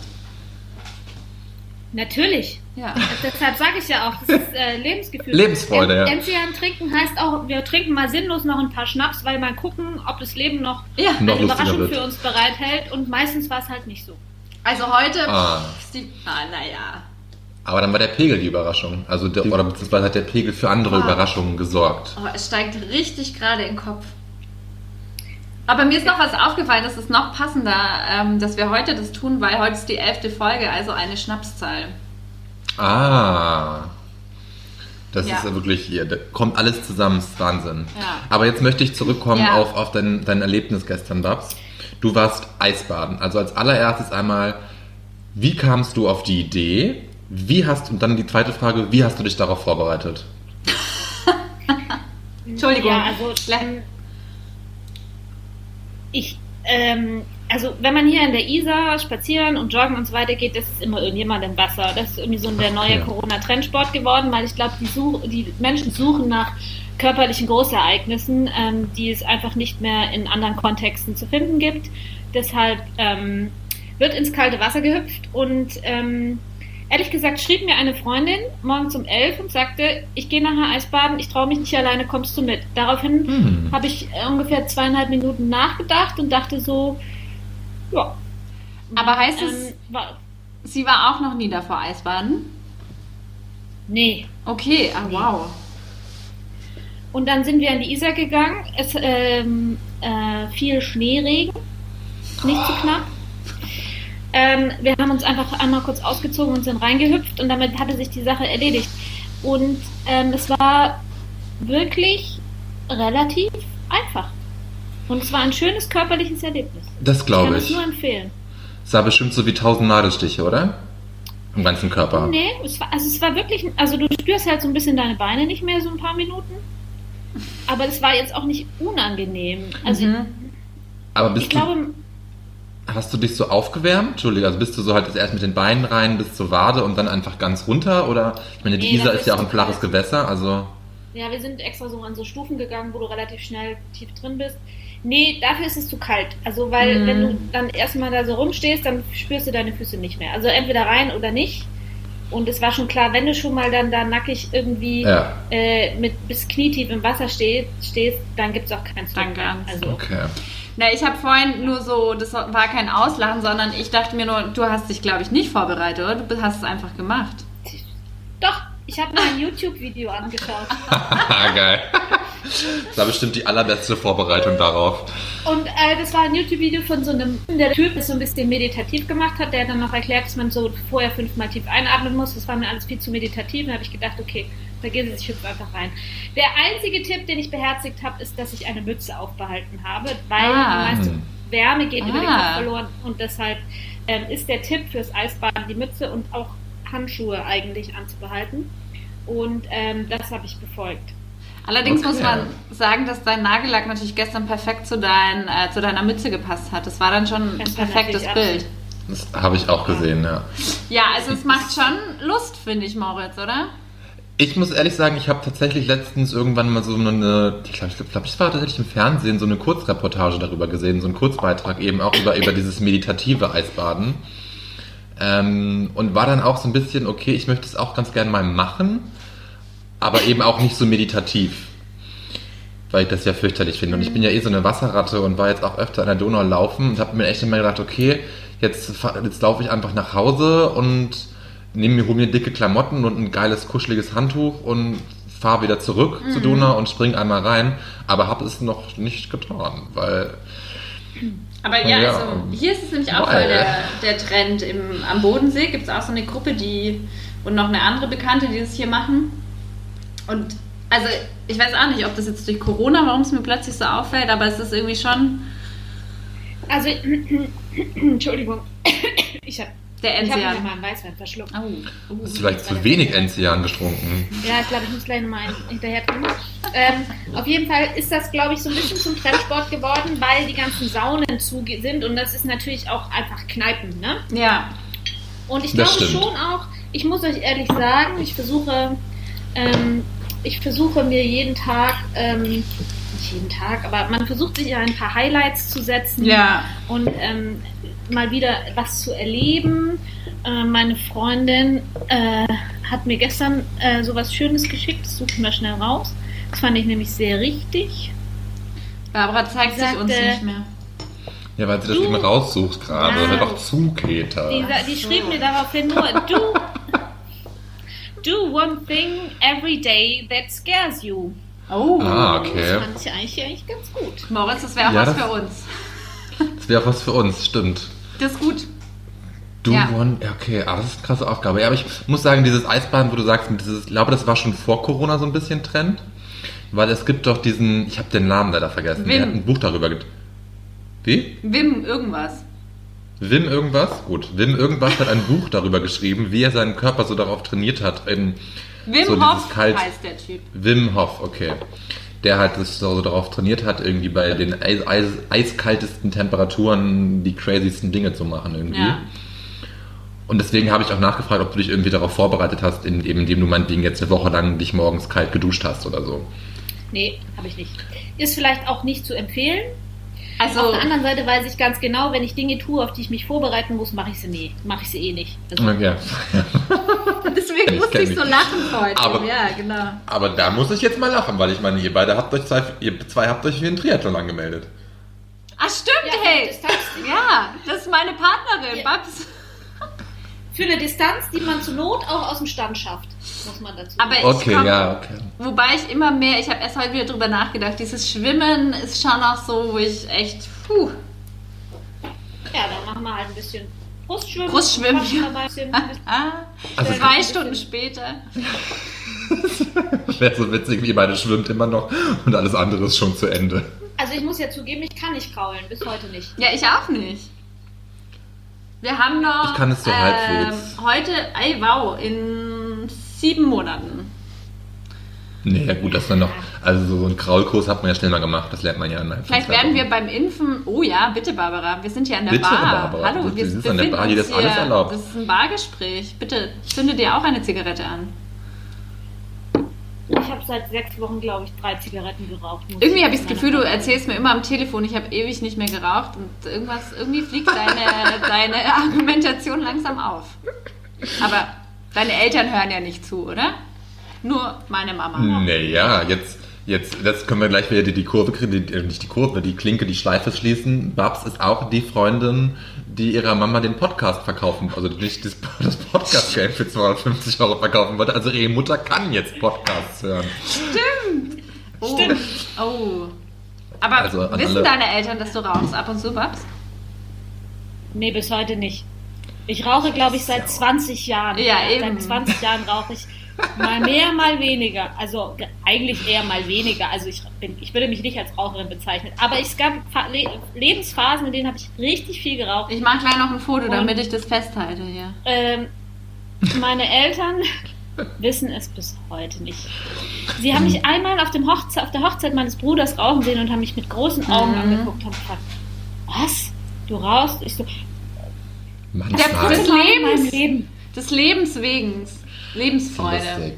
Natürlich. Ja. <laughs> Deshalb sage ich ja auch, das ist äh, Lebensgefühl. Lebensfreude, ja. Enzian trinken heißt auch, wir trinken mal sinnlos noch ein paar Schnaps, weil mal gucken, ob das Leben noch Ja. Noch eine Überraschung wird. für uns bereithält. Und meistens war es halt nicht so. Also heute. Ah. ist die, ah, naja. Aber dann war der Pegel die Überraschung. Also der, oder beziehungsweise hat der Pegel für andere Ah. Überraschungen gesorgt. Oh, es steigt richtig gerade in den Kopf. Aber mir ist noch was aufgefallen, das ist noch passender, ähm, dass wir heute das tun, weil heute ist die elfte Folge, also eine Schnapszahl. Ah. Das Ja. ist ja wirklich hier, da kommt alles zusammen, ist Wahnsinn. Ja. Aber jetzt möchte ich zurückkommen Ja. auf, auf dein, dein Erlebnis gestern, Babs. Du warst Eisbaden. Also als allererstes einmal, wie kamst du auf die Idee? Wie hast, und dann die zweite Frage, wie hast du dich darauf vorbereitet? <laughs> Entschuldigung. Ja, also ich, ähm, also wenn man hier in der Isar spazieren und joggen und so weiter geht, das ist immer irgendjemand im Wasser. Das ist irgendwie so der neue Ja. Corona-Trendsport geworden, weil ich glaube, die, die Menschen suchen nach körperlichen Großereignissen, ähm, die es einfach nicht mehr in anderen Kontexten zu finden gibt. Deshalb ähm, wird ins kalte Wasser gehüpft und ähm, ehrlich gesagt schrieb mir eine Freundin morgens um elf und sagte, ich gehe nachher Eisbaden, ich traue mich nicht alleine, kommst du mit? Daraufhin Hm. habe ich äh, ungefähr zweieinhalb Minuten nachgedacht und dachte so, ja. Aber heißt es, Ähm, war, sie war auch noch nie davor Eisbaden? nee. Okay, ah wow. Und dann sind wir an die Isar gegangen. Es ähm, äh, viel Schneeregen, nicht zu knapp. Ähm, wir haben uns einfach einmal kurz ausgezogen und sind reingehüpft und damit hatte sich die Sache erledigt. Und ähm, es war wirklich relativ einfach. Und es war ein schönes körperliches Erlebnis. Das Ich glaube kann es ich. nur empfehlen. Es war bestimmt so wie tausend Nadelstiche, oder? Im ganzen Körper. Nee, es war, also es war wirklich, also du spürst halt so ein bisschen deine Beine nicht mehr, so ein paar Minuten. Aber es war jetzt auch nicht unangenehm. Also Mhm. Aber ich bist du, glaube, hast du dich so aufgewärmt? Entschuldige, also bist du so halt erst mit den Beinen rein bis zur Wade und dann einfach ganz runter? Oder, ich meine, die Nee, Isar ist ja auch ein flaches. Gewässer, also... ja, wir sind extra so an so Stufen gegangen, wo du relativ schnell tief drin bist. Nee, dafür ist es zu kalt. Also, weil Mhm. wenn du dann erstmal da so rumstehst, dann spürst du deine Füße nicht mehr. Also entweder rein oder nicht. Und es war schon klar, wenn du schon mal dann da nackig irgendwie Ja, äh, mit bis knietief im Wasser stehst, stehst dann gibt es auch kein Zurück Danke. mehr. Also, okay. Na, ich habe vorhin nur so, das war kein Auslachen, sondern ich dachte mir nur, du hast dich, glaube ich, nicht vorbereitet, oder? Du hast es einfach gemacht. Doch, ich habe mir ein YouTube-Video angeschaut. Haha, <laughs> geil. Das war bestimmt die allerbeste Vorbereitung darauf. Und äh, das war ein YouTube-Video von so einem, der Typ das so ein bisschen meditativ gemacht hat, der dann noch erklärt, dass man so vorher fünfmal tief einatmen muss. Das war mir alles viel zu meditativ. Und da habe ich gedacht, okay, vergiss es, ich hüpfe einfach rein. Der einzige Tipp, den ich beherzigt habe, ist, dass ich eine Mütze aufbehalten habe, weil Ah. die meiste Hm. Wärme geht über den Ah. Kopf verloren. Und deshalb ähm, ist der Tipp fürs Eisbaden die Mütze und auch Handschuhe eigentlich anzubehalten. Und ähm, das habe ich befolgt. Allerdings Okay. muss man sagen, dass dein Nagellack natürlich gestern perfekt zu, dein, äh, zu deiner Mütze gepasst hat. Das war dann schon ein Das perfektes Bild. Das habe ich auch gesehen, ja. Ja, also es macht schon Lust, finde ich, Moritz, oder? Ich muss ehrlich sagen, ich habe tatsächlich letztens irgendwann mal so eine, ich glaube, glaub, ich war tatsächlich im Fernsehen, so eine Kurzreportage darüber gesehen, so einen Kurzbeitrag eben auch über, über dieses meditative Eisbaden. Ähm, und war dann auch so ein bisschen, okay, ich möchte es auch ganz gerne mal machen, aber eben auch nicht so meditativ. Weil ich das ja fürchterlich finde. Und ich bin ja eh so eine Wasserratte und war jetzt auch öfter an der Donau laufen und habe mir echt immer gedacht, okay, jetzt, jetzt laufe ich einfach nach Hause und nehme mir, hol mir dicke Klamotten und ein geiles, kuscheliges Handtuch und fahre wieder zurück zur Donau und spring einmal rein. Aber habe es noch nicht getan, weil Aber ja, Ja. also hier ist es nämlich auch voll der, der Trend. Im, am Bodensee gibt es auch so eine Gruppe, die und noch eine andere Bekannte, die das hier machen. Und also ich weiß auch nicht, ob das jetzt durch Corona, warum es mir plötzlich so auffällt, aber es ist irgendwie schon Also, <clears throat> Entschuldigung, <coughs> ich habe der ich hab mir Enzian. mal einen Weißwein verschluckt. Oh, oh. hast vielleicht zu wenig Enzian getrunken. Ja, ich glaube, ich muss gleich nochmal einen hinterher trinken. Ähm, auf jeden Fall ist das, glaube ich, so ein bisschen zum Trendsport geworden, weil die ganzen Saunen zu sind und das ist natürlich auch einfach Kneipen, ne? Ja, Und ich Das glaube stimmt. schon auch, ich muss euch ehrlich sagen, ich versuche, ähm, ich versuche mir jeden Tag, ähm, nicht jeden Tag, aber man versucht sich ein paar Highlights zu setzen ja. und ähm, mal wieder was zu erleben. Äh, meine Freundin äh, hat mir gestern äh, sowas Schönes geschickt, das suche ich mal schnell raus. Das fand ich nämlich sehr richtig. Barbara zeigt sich Sagte- uns nicht mehr. Ja, weil sie das Du- eben raussucht gerade. Ja. Hör doch zu, Keter. Die, die so. schrieb mir daraufhin nur, <laughs> do, do one thing every day that scares you. Oh, Ah, Das okay. fand ich eigentlich, eigentlich ganz gut. Moritz, das wäre auch Ja, was das- für uns. Das wäre was für uns, stimmt. Das ist gut. Do Ja. one, okay, aber das ist eine krasse Aufgabe. Ja, aber ich muss sagen, dieses Eisbaden, wo du sagst, dieses, ich glaube, das war schon vor Corona so ein bisschen Trend. Weil es gibt doch diesen, ich habe den Namen leider vergessen, Wim. der hat ein Buch darüber get Wie? Wim, irgendwas. Wim irgendwas? Gut. Wim irgendwas hat ein Buch darüber geschrieben, wie er seinen Körper so darauf trainiert hat. Eben Wim so Hof Kalt- heißt der Typ. Wim Hof, okay. Der halt das so darauf trainiert hat, irgendwie bei den eis eis eiskaltesten Temperaturen die crazysten Dinge zu machen irgendwie. Ja. Und deswegen habe ich auch nachgefragt, ob du dich irgendwie darauf vorbereitet hast, in- eben indem du meinetwegen jetzt eine Woche lang dich morgens kalt geduscht hast oder so. Nee, habe ich nicht. Ist vielleicht auch nicht zu empfehlen. Also, Auf der anderen Seite weiß ich ganz genau, wenn ich Dinge tue, auf die ich mich vorbereiten muss, mache ich sie nie. Mache ich sie eh nicht. Also, Ja. <laughs> deswegen Ich musste ich so lachen heute. Aber- ja, genau. Aber da muss ich jetzt mal lachen, weil ich meine, ihr beide habt euch zwei, ihr zwei habt euch für den Triathlon angemeldet. Ah, stimmt, Ja, hey. Distanz, Ja, das ist meine Partnerin, Ja. Babs. Für eine Distanz, die man zur Not auch aus dem Stand schafft, muss man dazu Aber sagen. ich Okay, komm- ja, okay. Wobei ich immer mehr, ich habe erst heute wieder drüber nachgedacht, dieses Schwimmen ist schon auch so, wo ich echt, puh, Ja, dann machen wir halt ein bisschen Brustschwimmen. Brustschwimmen, ah, <laughs> Also- zwei Stunden später. Wäre so witzig, wie ihr beide schwimmt immer noch und alles andere ist schon zu Ende. Also ich muss ja zugeben, ich kann nicht kraulen, bis heute nicht. Ja, ich auch nicht. Wir haben noch. Ich kann es so ähm, halbwegs. Heute, ey, wow, in sieben Monaten. Nee, ja gut, das dann noch. Also so einen Kraulkurs hat man ja schnell mal gemacht, das lernt man ja. von Vielleicht werden wir beim Impfen. Oh ja, bitte, Barbara. Wir sind hier an der Bitte, Bar. Barbara. Hallo, wir wir an der Bar, hier ist alles erlaubt. Das ist ein Bargespräch. Bitte, zünde dir auch eine Zigarette an. Ich habe seit sechs Wochen, glaube ich, drei Zigaretten geraucht. Irgendwie habe ich das Gefühl, du erzählst mir immer am Telefon, ich habe ewig nicht mehr geraucht und irgendwas, irgendwie fliegt deine, <laughs> deine Argumentation langsam auf. Aber deine Eltern hören ja nicht zu, oder? Nur meine Mama. Naja, jetzt, jetzt das können wir gleich wieder die, die Kurve kriegen, die, äh, nicht die Kurve, die Klinke, die Schleife schließen. Babs ist auch die Freundin, die ihrer Mama den Podcast verkaufen, also nicht das, <laughs> das Podcast-Game für 250 Euro verkaufen wollte. Also ihre Mutter kann jetzt Podcasts hören. Oh. oh. Aber Also wissen alle- deine Eltern, dass du rauchst ab und zu, Babs? Nee, bis heute nicht. Ich rauche, glaube ich, seit 20 Jahren. Ja, eben. Seit 20 Jahren rauche ich mal mehr, mal weniger. Also ge- eigentlich eher mal weniger. Also ich, bin, ich würde mich nicht als Raucherin bezeichnen. Aber es gab Le Lebensphasen, in denen habe ich richtig viel geraucht. Ich mache gleich noch ein Foto, Und- damit ich das festhalte hier. Ähm, meine Eltern wissen es bis heute nicht. Sie haben mich einmal auf, dem Hochze auf der Hochzeit meines Bruders rauchen sehen und haben mich mit großen Augen Mhm. angeguckt und gefragt, was? Du rauchst? Ich so, Manchmal. Der das Des Lebens. Leben. Des Lebens wegen. Lebensfreude.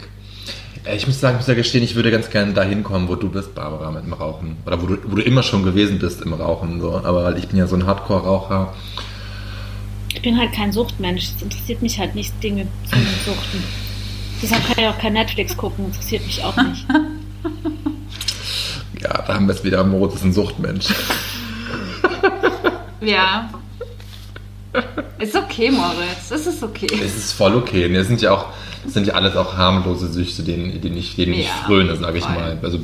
Äh, Ich muss sagen, ich muss ja gestehen, ich würde ganz gerne dahin kommen, wo du bist, Barbara, mit dem Rauchen. Oder wo du, wo du immer schon gewesen bist im Rauchen. So. Aber weil ich bin ja so ein Hardcore-Raucher. Ich bin halt kein Suchtmensch. Es interessiert mich halt nicht, Dinge zu suchten. <laughs> Deshalb kann ich auch kein Netflix gucken, interessiert mich auch nicht. <laughs> Ja, da haben wir es wieder. Moritz ist ein Suchtmensch. <laughs> Ja. Ist okay, Moritz. Es ist okay. Es ist voll okay. Das sind ja auch, das sind ja alles auch harmlose Süchte, denen, denen ich, denen ich Ja, fröne, sage ich voll. mal. Also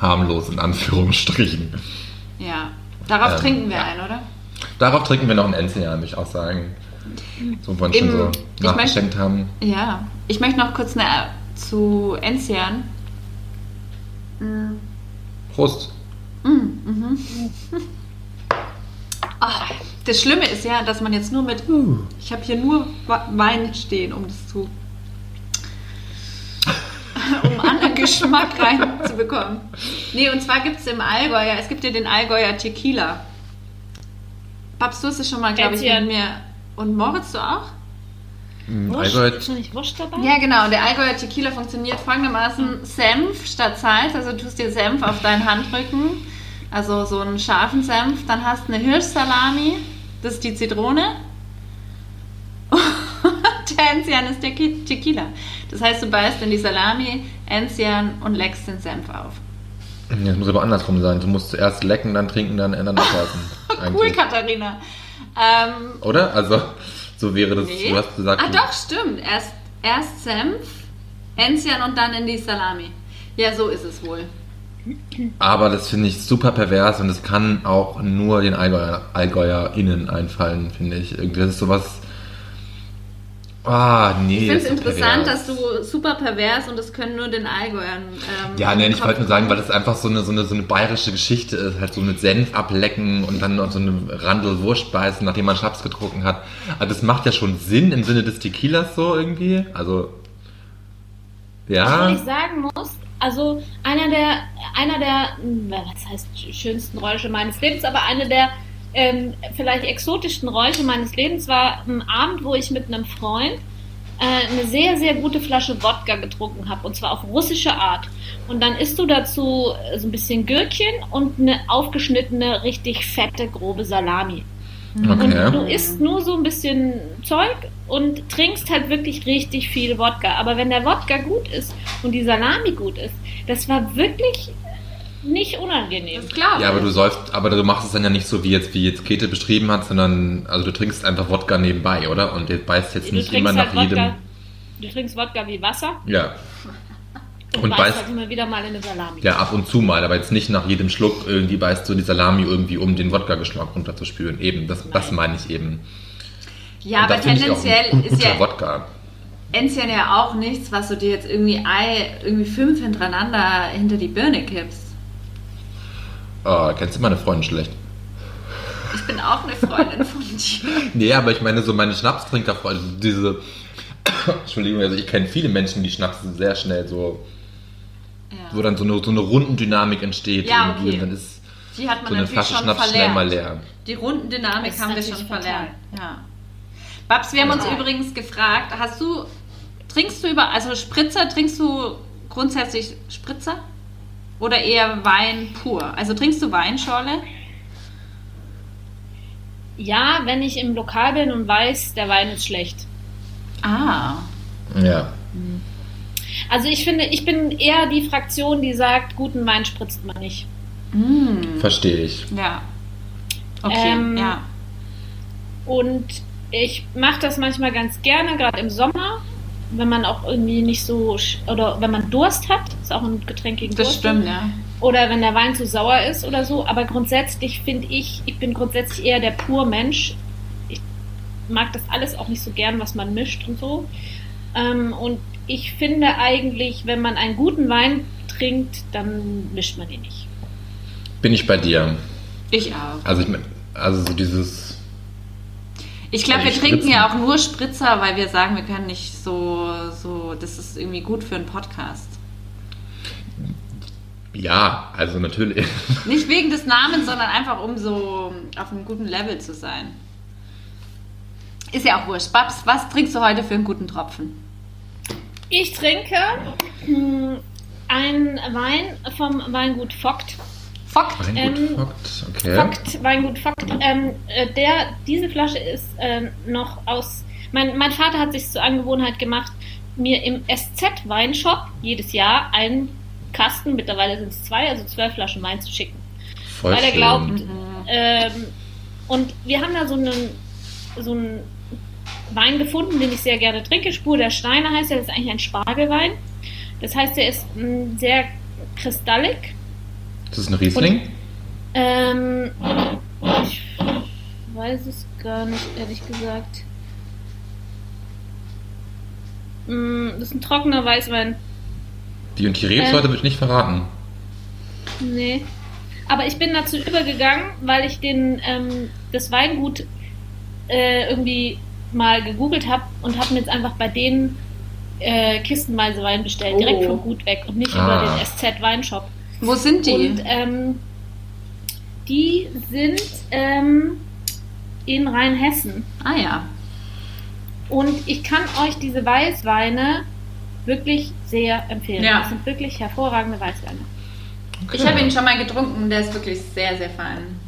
harmlos in Anführungsstrichen. Ja. Darauf Ähm, trinken wir ja. ein, oder? Darauf trinken wir noch ein Enzian, würde ich auch sagen. So von schon so ich nachgeschenkt haben. Ja. Ich möchte noch kurz eine, zu Enzian. Mm. Prost. <laughs> Ah, das Schlimme ist ja, dass man jetzt nur mit. Ich habe hier nur Wein stehen, um das zu. <laughs> um anderen Geschmack reinzubekommen. Nee, und zwar gibt es im Allgäuer, es gibt ja den Allgäuer Tequila. Babs, du hast es schon mal, glaube ich, mit mir. Und Moritz, du auch? Mm, Wurst? Ist da nicht Wurst dabei? Ja, genau. Der Allgäuer Tequila funktioniert folgendermaßen: Senf statt Salz. Also, du tust dir Senf auf deinen Handrücken. Also, so einen scharfen Senf. Dann hast du eine Hirschsalami. Das ist die Zitrone. Der Enzian ist der Tequila. Das heißt, du beißt in die Salami, Enzian und leckst den Senf auf. das muss aber andersrum sein. Du musst zuerst lecken, dann trinken, dann ändern abreißen. <laughs> Cool, Eigentlich. Katharina. Ähm, Oder? Also, so wäre das. nee. Du hast gesagt. ah, doch, stimmt. Erst, erst Senf, Enzian und dann in die Salami. Ja, so ist es wohl. Aber das finde ich super pervers und es kann auch nur den Allgäuer, AllgäuerInnen einfallen, finde ich. Irgendwie, Das ist sowas. Ah, nee. Ich finde es interessant, pervers. dass du super pervers und das können nur den Allgäuern. Ähm, Ja, nee, ich wollte nur sagen, weil das einfach so eine, so, eine, so eine bayerische Geschichte ist, halt so mit Senf ablecken und dann noch so eine Randel Wurst beißen, nachdem man Schnaps getrunken hat. Also das macht ja schon Sinn im Sinne des Tequilas so irgendwie. Also, ja. ich sagen muss, also einer der, einer der, was heißt schönsten Räusche meines Lebens, aber eine der ähm, vielleicht exotischsten Räusche meines Lebens war ein Abend, wo ich mit einem Freund äh, eine sehr, sehr gute Flasche Wodka getrunken habe, und zwar auf russische Art. Und dann isst du dazu äh, so ein bisschen Gürkchen und eine aufgeschnittene, richtig fette, grobe Salami. Und Okay. du isst nur so ein bisschen Zeug und trinkst halt wirklich richtig viel Wodka. Aber wenn der Wodka gut ist und die Salami gut ist, das war wirklich nicht unangenehm. Klar. Ja, aber du säufst, aber du machst es dann ja nicht so, wie jetzt, wie jetzt Käthe beschrieben hat, sondern, also du trinkst einfach Wodka nebenbei, oder? Und du beißt jetzt Du nicht immer halt nach jedem. Wodka, du trinkst Wodka wie Wasser Ja. und, Und beißt beißt- halt immer wieder mal in eine Salami. Ja, ab und zu mal, aber jetzt nicht nach jedem Schluck irgendwie beißt du die Salami irgendwie, um den Wodka-Geschmack runterzuspülen. Eben, das, das meine ich eben. ja, Und aber finde ich auch ein tendenziell ist ja Wodka. Enzian ja auch nichts, was du dir jetzt irgendwie Ei, irgendwie fünf hintereinander hinter die Birne kippst. Oh, kennst du meine Freundin schlecht? Ich bin auch eine Freundin von dir. <laughs> Nee, aber ich meine so meine Schnapstrinkerfreunde, diese. <coughs> Entschuldigung, also ich kenne viele Menschen, die Schnaps sehr schnell so, wo Ja. dann so eine, so eine Rundendynamik entsteht. Ja, okay. Und dann ist Die hat man so eine natürlich Flasche schon Schnaps verlernt. schnell mal leer. Die Rundendynamik haben wir schon verlernt. Ja. Babs, wir haben uns übrigens gefragt, hast du, trinkst du über, also Spritzer, trinkst du grundsätzlich Spritzer? Oder eher Wein pur? Also trinkst du Weinschorle? Ja, wenn ich im Lokal bin und weiß, der Wein ist schlecht. Ah. Ja. Also ich finde, ich bin eher die Fraktion, die sagt, guten Wein spritzt man nicht. Mm. Verstehe ich. Ja. Okay, Ähm, ja. Und ich mache das manchmal ganz gerne, gerade im Sommer, wenn man auch irgendwie nicht so, oder wenn man Durst hat, ist auch ein Getränk gegen Das Durst. stimmt, ja. Oder wenn der Wein zu sauer ist oder so. Aber grundsätzlich finde ich, ich bin grundsätzlich eher der pur Mensch. Ich mag das alles auch nicht so gern, was man mischt und so. Ähm, und ich finde eigentlich, wenn man einen guten Wein trinkt, dann mischt man ihn nicht. Bin ich bei dir. Ich auch. Also ich mein, also so dieses. Ich glaube, wir trinken Spritzen. ja auch nur Spritzer, weil wir sagen, wir können nicht so, so, das ist irgendwie gut für einen Podcast. Ja, also natürlich. <laughs> Nicht wegen des Namens, sondern einfach um so auf einem guten Level zu sein. Ist ja auch wurscht. Babs, was trinkst du heute für einen guten Tropfen? Ich trinke mh, einen Wein vom Weingut Vogt. Fockt. Ein Ähm, gut Fakt, okay. Vogt, Weingut Vogt. Ähm, äh, der, diese Flasche ist äh, noch aus. Mein, mein Vater hat sich zur Angewohnheit gemacht, mir im SZ-Weinshop jedes Jahr einen Kasten, mittlerweile sind es zwei, also zwölf Flaschen Wein zu schicken. Voll weil er schön. glaubt, ähm, und wir haben da so einen, so einen Wein gefunden, den ich sehr gerne trinke. Spur der Steine heißt er, das ist eigentlich ein Spargelwein. Das heißt, er ist mh, sehr kristallig. Das ist ein Riesling? Ähm, ich weiß es gar nicht, ehrlich gesagt. Mm, Das ist ein trockener Weißwein. Die und die Rebsorte Ähm. wird nicht verraten. Nee. Aber ich bin dazu übergegangen, weil ich den, ähm, das Weingut äh, irgendwie mal gegoogelt habe und habe mir jetzt einfach bei denen äh, kistenweise Wein bestellt, direkt Oh. vom Gut weg und nicht Ah. über den SZ Weinshop. Wo sind die? Und ähm, die sind ähm, in Rheinhessen. ah ja. Und ich kann euch diese Weißweine wirklich sehr empfehlen. Ja. Das sind wirklich hervorragende Weißweine. Ich habe ihn schon mal getrunken, der ist wirklich sehr, sehr fein.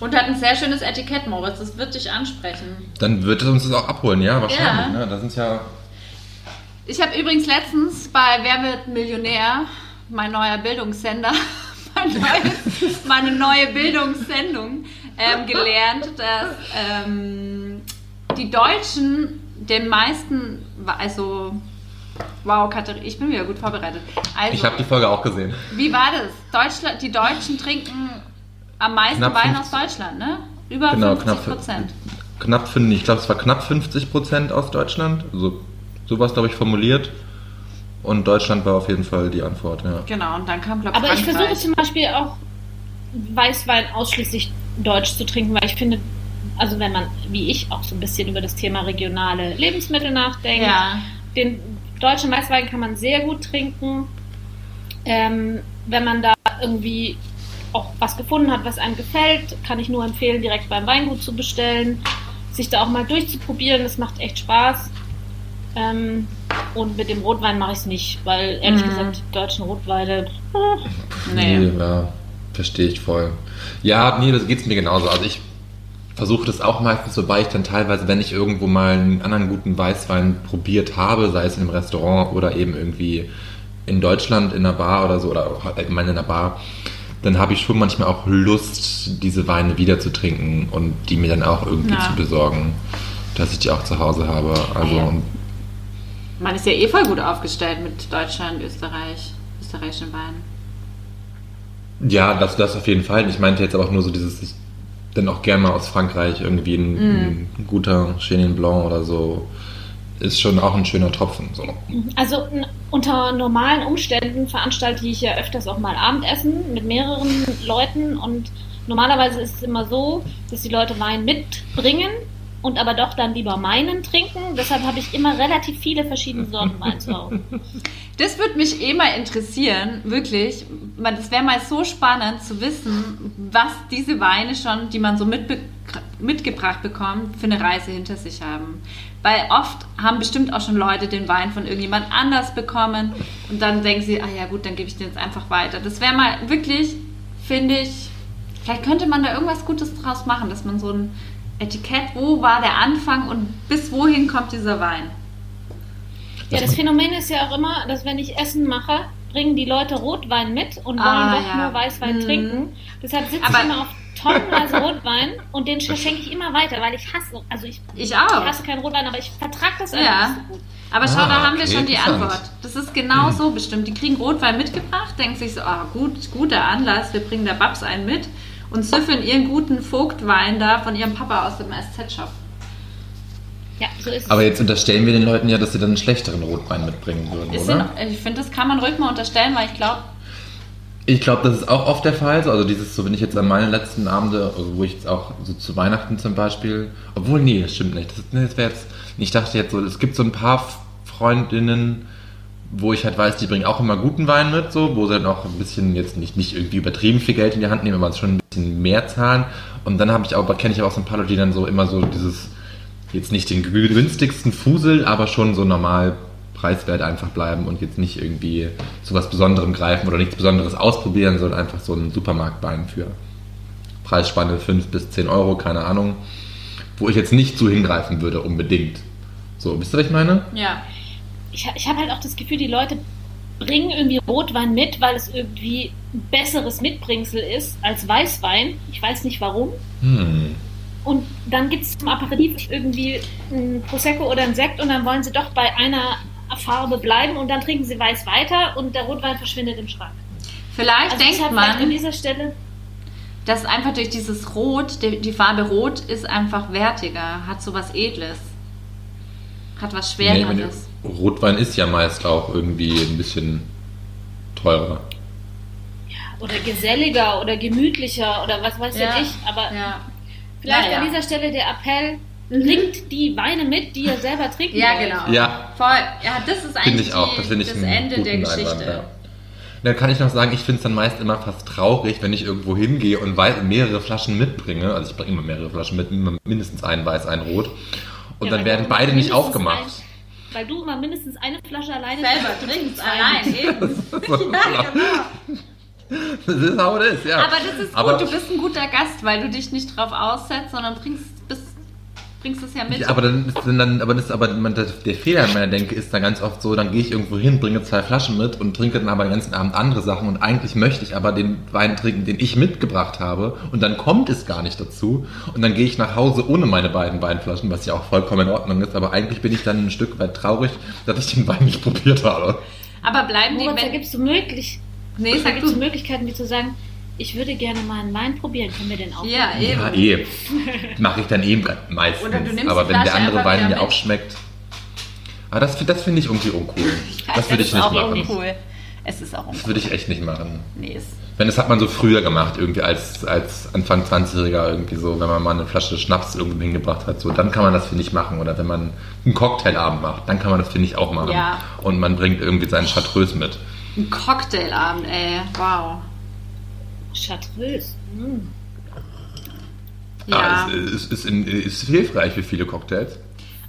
Und hat ein sehr schönes Etikett, Moritz. Das wird dich ansprechen. Dann wird es uns das auch abholen, ja, wahrscheinlich. Ja. Ne? Da sind ja. Ich habe übrigens letztens bei Wer wird Millionär, mein neuer Bildungssender, <laughs> mein neues, meine neue Bildungssendung, ähm, gelernt, dass ähm, die Deutschen den meisten, also, wow, Katharina, ich bin wieder gut vorbereitet. Also, Ich habe die Folge auch gesehen. wie war das? Deutschland, die Deutschen trinken am meisten Knapp Wein 50 aus Deutschland, ne? Über Genau, 50 knapp Prozent. knapp, ich glaube, es war knapp 50 Prozent aus Deutschland. Also, so war es, glaube ich, formuliert. Und Deutschland war auf jeden Fall die Antwort, ja. Genau, und dann kam, glaube Aber ich versuche zum Beispiel auch Weißwein ausschließlich deutsch zu trinken, weil ich finde, also wenn man, wie ich, auch so ein bisschen über das Thema regionale Lebensmittel nachdenkt, Ja, den deutschen Weißwein kann man sehr gut trinken. Ähm, wenn man da irgendwie auch was gefunden hat, was einem gefällt, kann ich nur empfehlen, direkt beim Weingut zu bestellen, sich da auch mal durchzuprobieren. Das macht echt Spaß. Ähm, und mit dem Rotwein mache ich es nicht, weil ehrlich Mhm. gesagt, deutschen Rotweine. nee. ja, verstehe ich voll. Ja, nee, das geht's mir genauso. Also ich versuche das auch meistens, wobei ich dann teilweise, wenn ich irgendwo mal einen anderen guten Weißwein probiert habe, sei es in einem Restaurant oder eben irgendwie in Deutschland in einer Bar oder so, oder allgemein in einer Bar, dann habe ich schon manchmal auch Lust, diese Weine wieder zu trinken und die mir dann auch irgendwie Ja. zu besorgen, dass ich die auch zu Hause habe. Also Ja. Man ist ja eh voll gut aufgestellt mit Deutschland, Österreich, österreichischen Weinen. Ja, das, das auf jeden Fall. Ich meinte jetzt aber auch nur so dieses, ich dann auch gern mal aus Frankreich irgendwie ein, Mm. ein guter Chenin Blanc oder so. Ist schon auch ein schöner Tropfen. So. Also unter normalen Umständen veranstalte ich ja öfters auch mal Abendessen mit mehreren Leuten und normalerweise ist es immer so, dass die Leute Wein mitbringen und aber doch dann lieber meinen trinken. Deshalb habe ich immer relativ viele verschiedene Sorten Wein zu Hause. <laughs> Das würde mich eh mal interessieren, wirklich. Das wäre mal so spannend zu wissen, was diese Weine schon, die man so mitbe mitgebracht bekommt, für eine Reise hinter sich haben. Weil oft haben bestimmt auch schon Leute den Wein von irgendjemand anders bekommen und dann denken sie, ah ja gut, dann gebe ich den jetzt einfach weiter. Das wäre mal wirklich, finde ich, vielleicht könnte man da irgendwas Gutes draus machen, dass man so ein Etikett, wo war der Anfang und bis wohin kommt dieser Wein? Ja, das Phänomen ist ja auch immer, dass wenn ich Essen mache, bringen die Leute Rotwein mit und wollen Ah, doch ja. nur Weißwein Mhm. trinken. Deshalb sitze ich immer auf tonnenweise Rotwein und den <laughs> schenke ich immer weiter, weil ich hasse, also ich, Ich auch. ich hasse keinen Rotwein, aber ich vertrage das einfach Ja. nicht so gut. Aber schau, Ah, da haben wir schon die. Antwort. Das ist genau so bestimmt. Die kriegen Rotwein mitgebracht, denken sich so, ah gut, guter Anlass, wir bringen der Babs einen mit und süffeln ihren guten Vogtwein da von ihrem Papa aus dem SZ-Shop. Ja, so ist Aber es. jetzt unterstellen wir den Leuten ja, dass sie dann einen schlechteren Rotwein mitbringen würden, Ist oder? in- Ich finde, das kann man ruhig mal unterstellen, weil ich glaube, Ich glaube, das ist auch oft der Fall. So, Also dieses, so wenn ich jetzt an meine letzten Abende, also wo ich jetzt auch so zu Weihnachten zum Beispiel, obwohl nee, das stimmt nicht. Das, nee, das wäre jetzt, ich dachte jetzt so, es gibt so ein paar Freundinnen, wo ich halt weiß, die bringen auch immer guten Wein mit, so, wo sie dann auch ein bisschen jetzt nicht, nicht irgendwie übertrieben viel Geld in die Hand nehmen, aber schon ein bisschen mehr zahlen. Und dann habe ich auch, kenne ich auch so ein paar Leute, die dann so immer so dieses, jetzt nicht den günstigsten Fusel, aber schon so normal preiswert einfach bleiben und jetzt nicht irgendwie zu was Besonderem greifen oder nichts Besonderes ausprobieren, sondern einfach so einen Supermarktwein für Preisspanne 5 bis 10 Euro, keine Ahnung, wo ich jetzt nicht zu hingreifen würde unbedingt. So, wisst ihr, was ich meine? ja. Ich, ich habe halt auch das Gefühl, die Leute bringen irgendwie Rotwein mit, weil es irgendwie ein besseres Mitbringsel ist als Weißwein. Ich weiß nicht warum. Hm. Und dann gibt es zum Aperitif irgendwie ein Prosecco oder ein Sekt und dann wollen sie doch bei einer Farbe bleiben und dann trinken sie weiß weiter und der Rotwein verschwindet im Schrank. Vielleicht Also denkt deshalb vielleicht an man, dieser Stelle dass einfach durch dieses Rot, die, die Farbe Rot ist einfach wertiger, hat so was Edles. Hat was Nee, Schwereres. ihr- Rotwein ist ja meist auch irgendwie ein bisschen teurer. oder geselliger oder gemütlicher oder was weiß Ja, ich. Aber ja. vielleicht Ja, an dieser Stelle der Appell, bringt die Weine mit, die ihr selber trinken Ja, wollt. genau. Ja, Voll. Ja, das ist eigentlich ich auch. Das ich das Ende der Geschichte. Einwand, ja. Dann kann ich noch sagen, ich finde es dann meist immer fast traurig, wenn ich irgendwo hingehe und mehrere Flaschen mitbringe. Also ich bringe immer mehrere Flaschen mit, mindestens ein weiß, ein rot. Und Ja, dann werden beide nicht aufgemacht. Weil du immer mindestens eine Flasche alleine Selber trinkst. trinkst, allein, eben. Ja, genau. <laughs> Das ist how it is, ja. Aber das ist Aber- gut, du bist ein guter Gast, weil du dich nicht drauf aussetzt, sondern bringst, bringst es ja mit. Ja, aber dann ist dann, aber das, aber man, das, der Fehler in meiner Denke ist dann ganz oft so, dann gehe ich irgendwo hin, bringe zwei Flaschen mit und trinke dann aber den ganzen Abend andere Sachen und eigentlich möchte ich aber den Wein trinken, den ich mitgebracht habe und dann kommt es gar nicht dazu und dann gehe ich nach Hause ohne meine beiden Weinflaschen, was ja auch vollkommen in Ordnung ist, aber eigentlich bin ich dann ein Stück weit traurig, dass ich den Wein nicht probiert habe. aber bleiben die, Moritz, da es so, möglich, nee, sag du, Möglichkeiten, wie zu sagen, ich würde gerne mal einen Wein probieren. Können wir den auch? Ja, eben. Ja, eh. <laughs> Mache ich dann eben meistens. Oder du nimmst Aber wenn der andere Wein mir auch schmeckt. Aber das, das finde ich irgendwie uncool. <laughs> Das würde ich ist nicht auch machen. uncool. Es ist auch Das uncool. würde ich echt nicht machen. Nee, es Wenn das hat man so früher gemacht, irgendwie als, als Anfang 20-Jähriger irgendwie so, wenn man mal eine Flasche Schnaps irgendwo hingebracht hat, so, dann kann man das, finde ich, machen. Oder wenn man einen Cocktailabend macht, dann kann man das, finde ich, auch machen. Ja. Und man bringt irgendwie seinen Chartreuse mit. ein Cocktailabend, ey. Wow. Chartreuse. Mm. Ja. Ah, es, es, ist, in, ist hilfreich für viele Cocktails.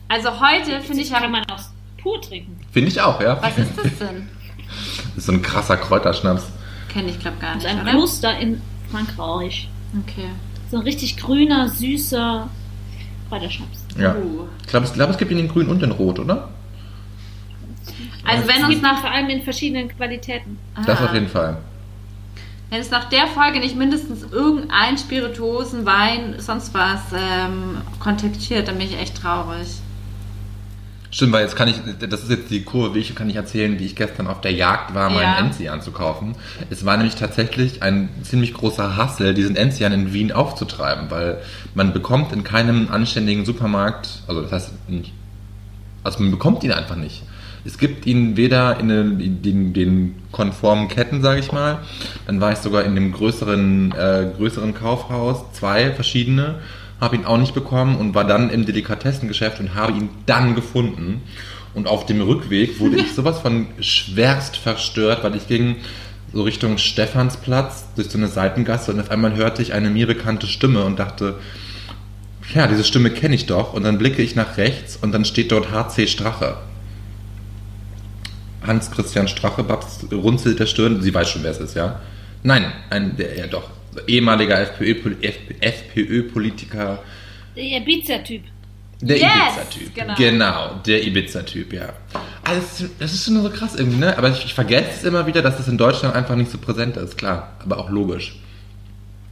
Also heute finde ich, kann man auch pur trinken. Finde ich auch, ja. was ist das denn? <laughs> Das ist so ein krasser Kräuterschnaps. Kenne ich, glaube gar Das nicht, ist ein oder? Kloster in Frankreich. Okay. So ein richtig grüner, süßer Kräuterschnaps. Ja. Uh. Ich glaube, es, glaub, es gibt ihn in grün und in rot, oder? Also wenn Es uns gibt nach vor allem in verschiedenen Qualitäten. Das Ah. auf jeden Fall. Wenn es nach der Folge nicht mindestens irgendein Spirituosen, Wein, sonst was ähm, kontaktiert, dann bin ich echt traurig. Stimmt, weil jetzt kann ich, das ist jetzt die Kurve, wie ich kann ich erzählen, wie ich gestern auf der Jagd war, meinen Ja. Enzian zu kaufen. Es war nämlich tatsächlich ein ziemlich großer Hassel, diesen Enzian in Wien aufzutreiben, weil man bekommt in keinem anständigen Supermarkt, also das heißt nicht, also man bekommt ihn einfach nicht. Es gibt ihn weder in den, in den konformen Ketten, sage ich mal. Dann war ich sogar in dem größeren, äh, größeren Kaufhaus, zwei verschiedene, habe ihn auch nicht bekommen und war dann im Delikatessengeschäft und habe ihn dann gefunden. Und auf dem Rückweg wurde ich <laughs> sowas von schwerst verstört, weil ich ging so Richtung Stephansplatz durch so eine Seitengasse und auf einmal hörte ich eine mir bekannte Stimme und dachte, ja, diese Stimme kenne ich doch. Und dann blicke ich nach rechts und dann steht dort HC Strache. Hans-Christian Strache, Babs runzelt der Stirn. Sie weiß schon, wer es ist, ja? Nein, ein, der, ja doch, ehemaliger FPÖ-Pol- FPÖ-Politiker, Der Ibiza-Typ. der Yes, Ibiza-Typ. genau. Genau, der Ibiza-Typ, ja. Also, das ist schon so krass irgendwie, ne? Aber ich, ich vergesse es immer wieder, dass das in Deutschland einfach nicht so präsent ist, klar. Aber auch logisch.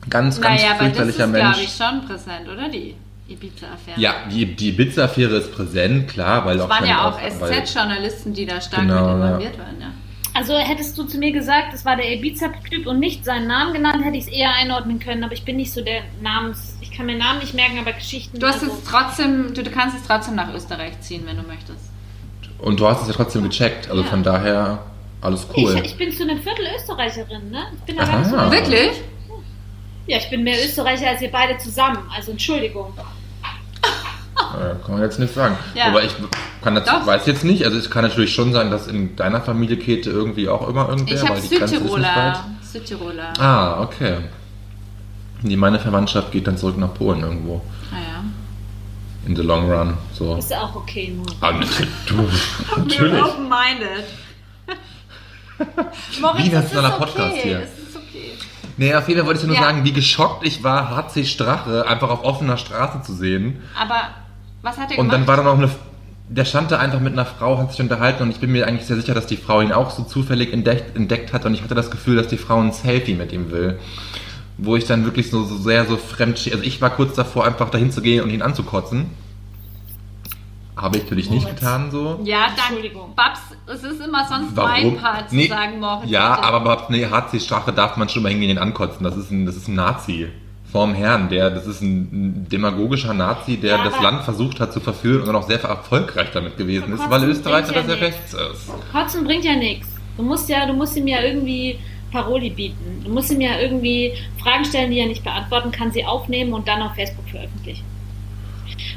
Ganz, ganz naja, aber das ist, fürchterlicher Mensch. glaube ich, schon präsent, oder? Die Ibiza-Affäre. Ja, die, die Ibiza-Affäre ist präsent, klar, weil Es auch waren ja auch SZ-Journalisten, die da stark Genau, mit ja. involviert waren, ja. Also hättest du zu mir gesagt, es war der Ibiza-Typ und nicht seinen Namen genannt, hätte ich es eher einordnen können. Aber ich bin nicht so der Namens... Ich kann mir Namen nicht merken, aber Geschichten... Du hast also, es trotzdem, du, du kannst es trotzdem nach Österreich ziehen, wenn du möchtest. Und du hast es ja trotzdem gecheckt, also Ja. von daher alles cool. ich, ich bin zu einem Viertel Österreicherin, ne? Ich bin da Aha. gar nicht so... Wirklich? Ja, ich bin mehr Österreicher als ihr beide zusammen. Also Entschuldigung. Äh, kann man jetzt nicht sagen. Ja. Aber ich kann dazu, Doch. weiß jetzt nicht, also es kann natürlich schon sein, dass in deiner Familie Käthe irgendwie auch immer irgendwer, Ich habe weil die Grenze ist nicht weit. Südtiroler. Südtiroler. Ah, okay. Nee, meine Verwandtschaft geht dann zurück nach Polen irgendwo. Ah, ja. In the long run. So. Ist ja auch okay, nur. Ah, <laughs> du, natürlich. We're open-minded. <laughs> Moritz, Wie das ist okay. Podcast hier. Es ist okay. Nee, auf jeden Fall wollte ich nur Ja. sagen, wie geschockt ich war, HC Strache einfach auf offener Straße zu sehen. Aber was hat er Und gemacht? dann war da noch eine. Der stand da einfach mit einer Frau, hat sich unterhalten und ich bin mir eigentlich sehr sicher, dass die Frau ihn auch so zufällig entdeckt, entdeckt hat und ich hatte das Gefühl, dass die Frau ein Selfie mit ihm will. Wo ich dann wirklich so, so sehr so fremd. Also ich war kurz davor, einfach dahin zu gehen und ihn anzukotzen. Habe ich natürlich nicht Moritz. getan so. ja, danke. Entschuldigung. Babs, es ist immer sonst mein Part zu Nee, sagen, Moritz. Ja, bitte. aber nee, HC Strache darf man schon mal hingehen und ihn ankotzen. Das ist ein, das ist ein Nazi. Vorm Herrn, der, das ist ein, demagogischer Nazi, der Ja, das Land versucht hat zu verführen und dann auch sehr erfolgreich damit gewesen ist, weil Österreich bringt ja dass er rechts ist. Kotzen bringt ja nichts. Du musst ja, du musst ihm ja irgendwie Paroli bieten. Du musst ihm ja irgendwie Fragen stellen, die er nicht beantworten kann, sie aufnehmen und dann auf Facebook veröffentlichen.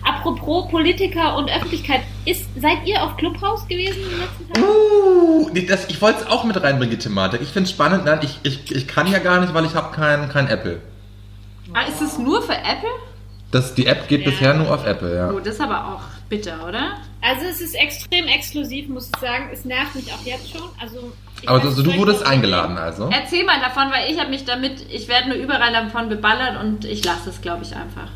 Apropos Politiker und Öffentlichkeit, ist, seid ihr auf Clubhouse gewesen in den letzten Tagen? Uh, nee, das, ich wollte es auch mit reinbringen, die Thematik. Ich finde es spannend. Nein, ich, ich, ich kann ja gar nicht, weil ich habe kein, kein Apple. Ah, ist es nur für Apple? Das, die App geht Ja. bisher nur auf Apple, ja. Oh, das ist aber auch bitter, oder? Also es ist extrem exklusiv, muss ich sagen. Es nervt mich auch jetzt schon. Also, ich Aber weiß also, du wurdest eingeladen, also. Erzähl mal davon, weil ich habe mich damit, ich werde nur überall davon beballert und ich lasse es, glaube ich, einfach.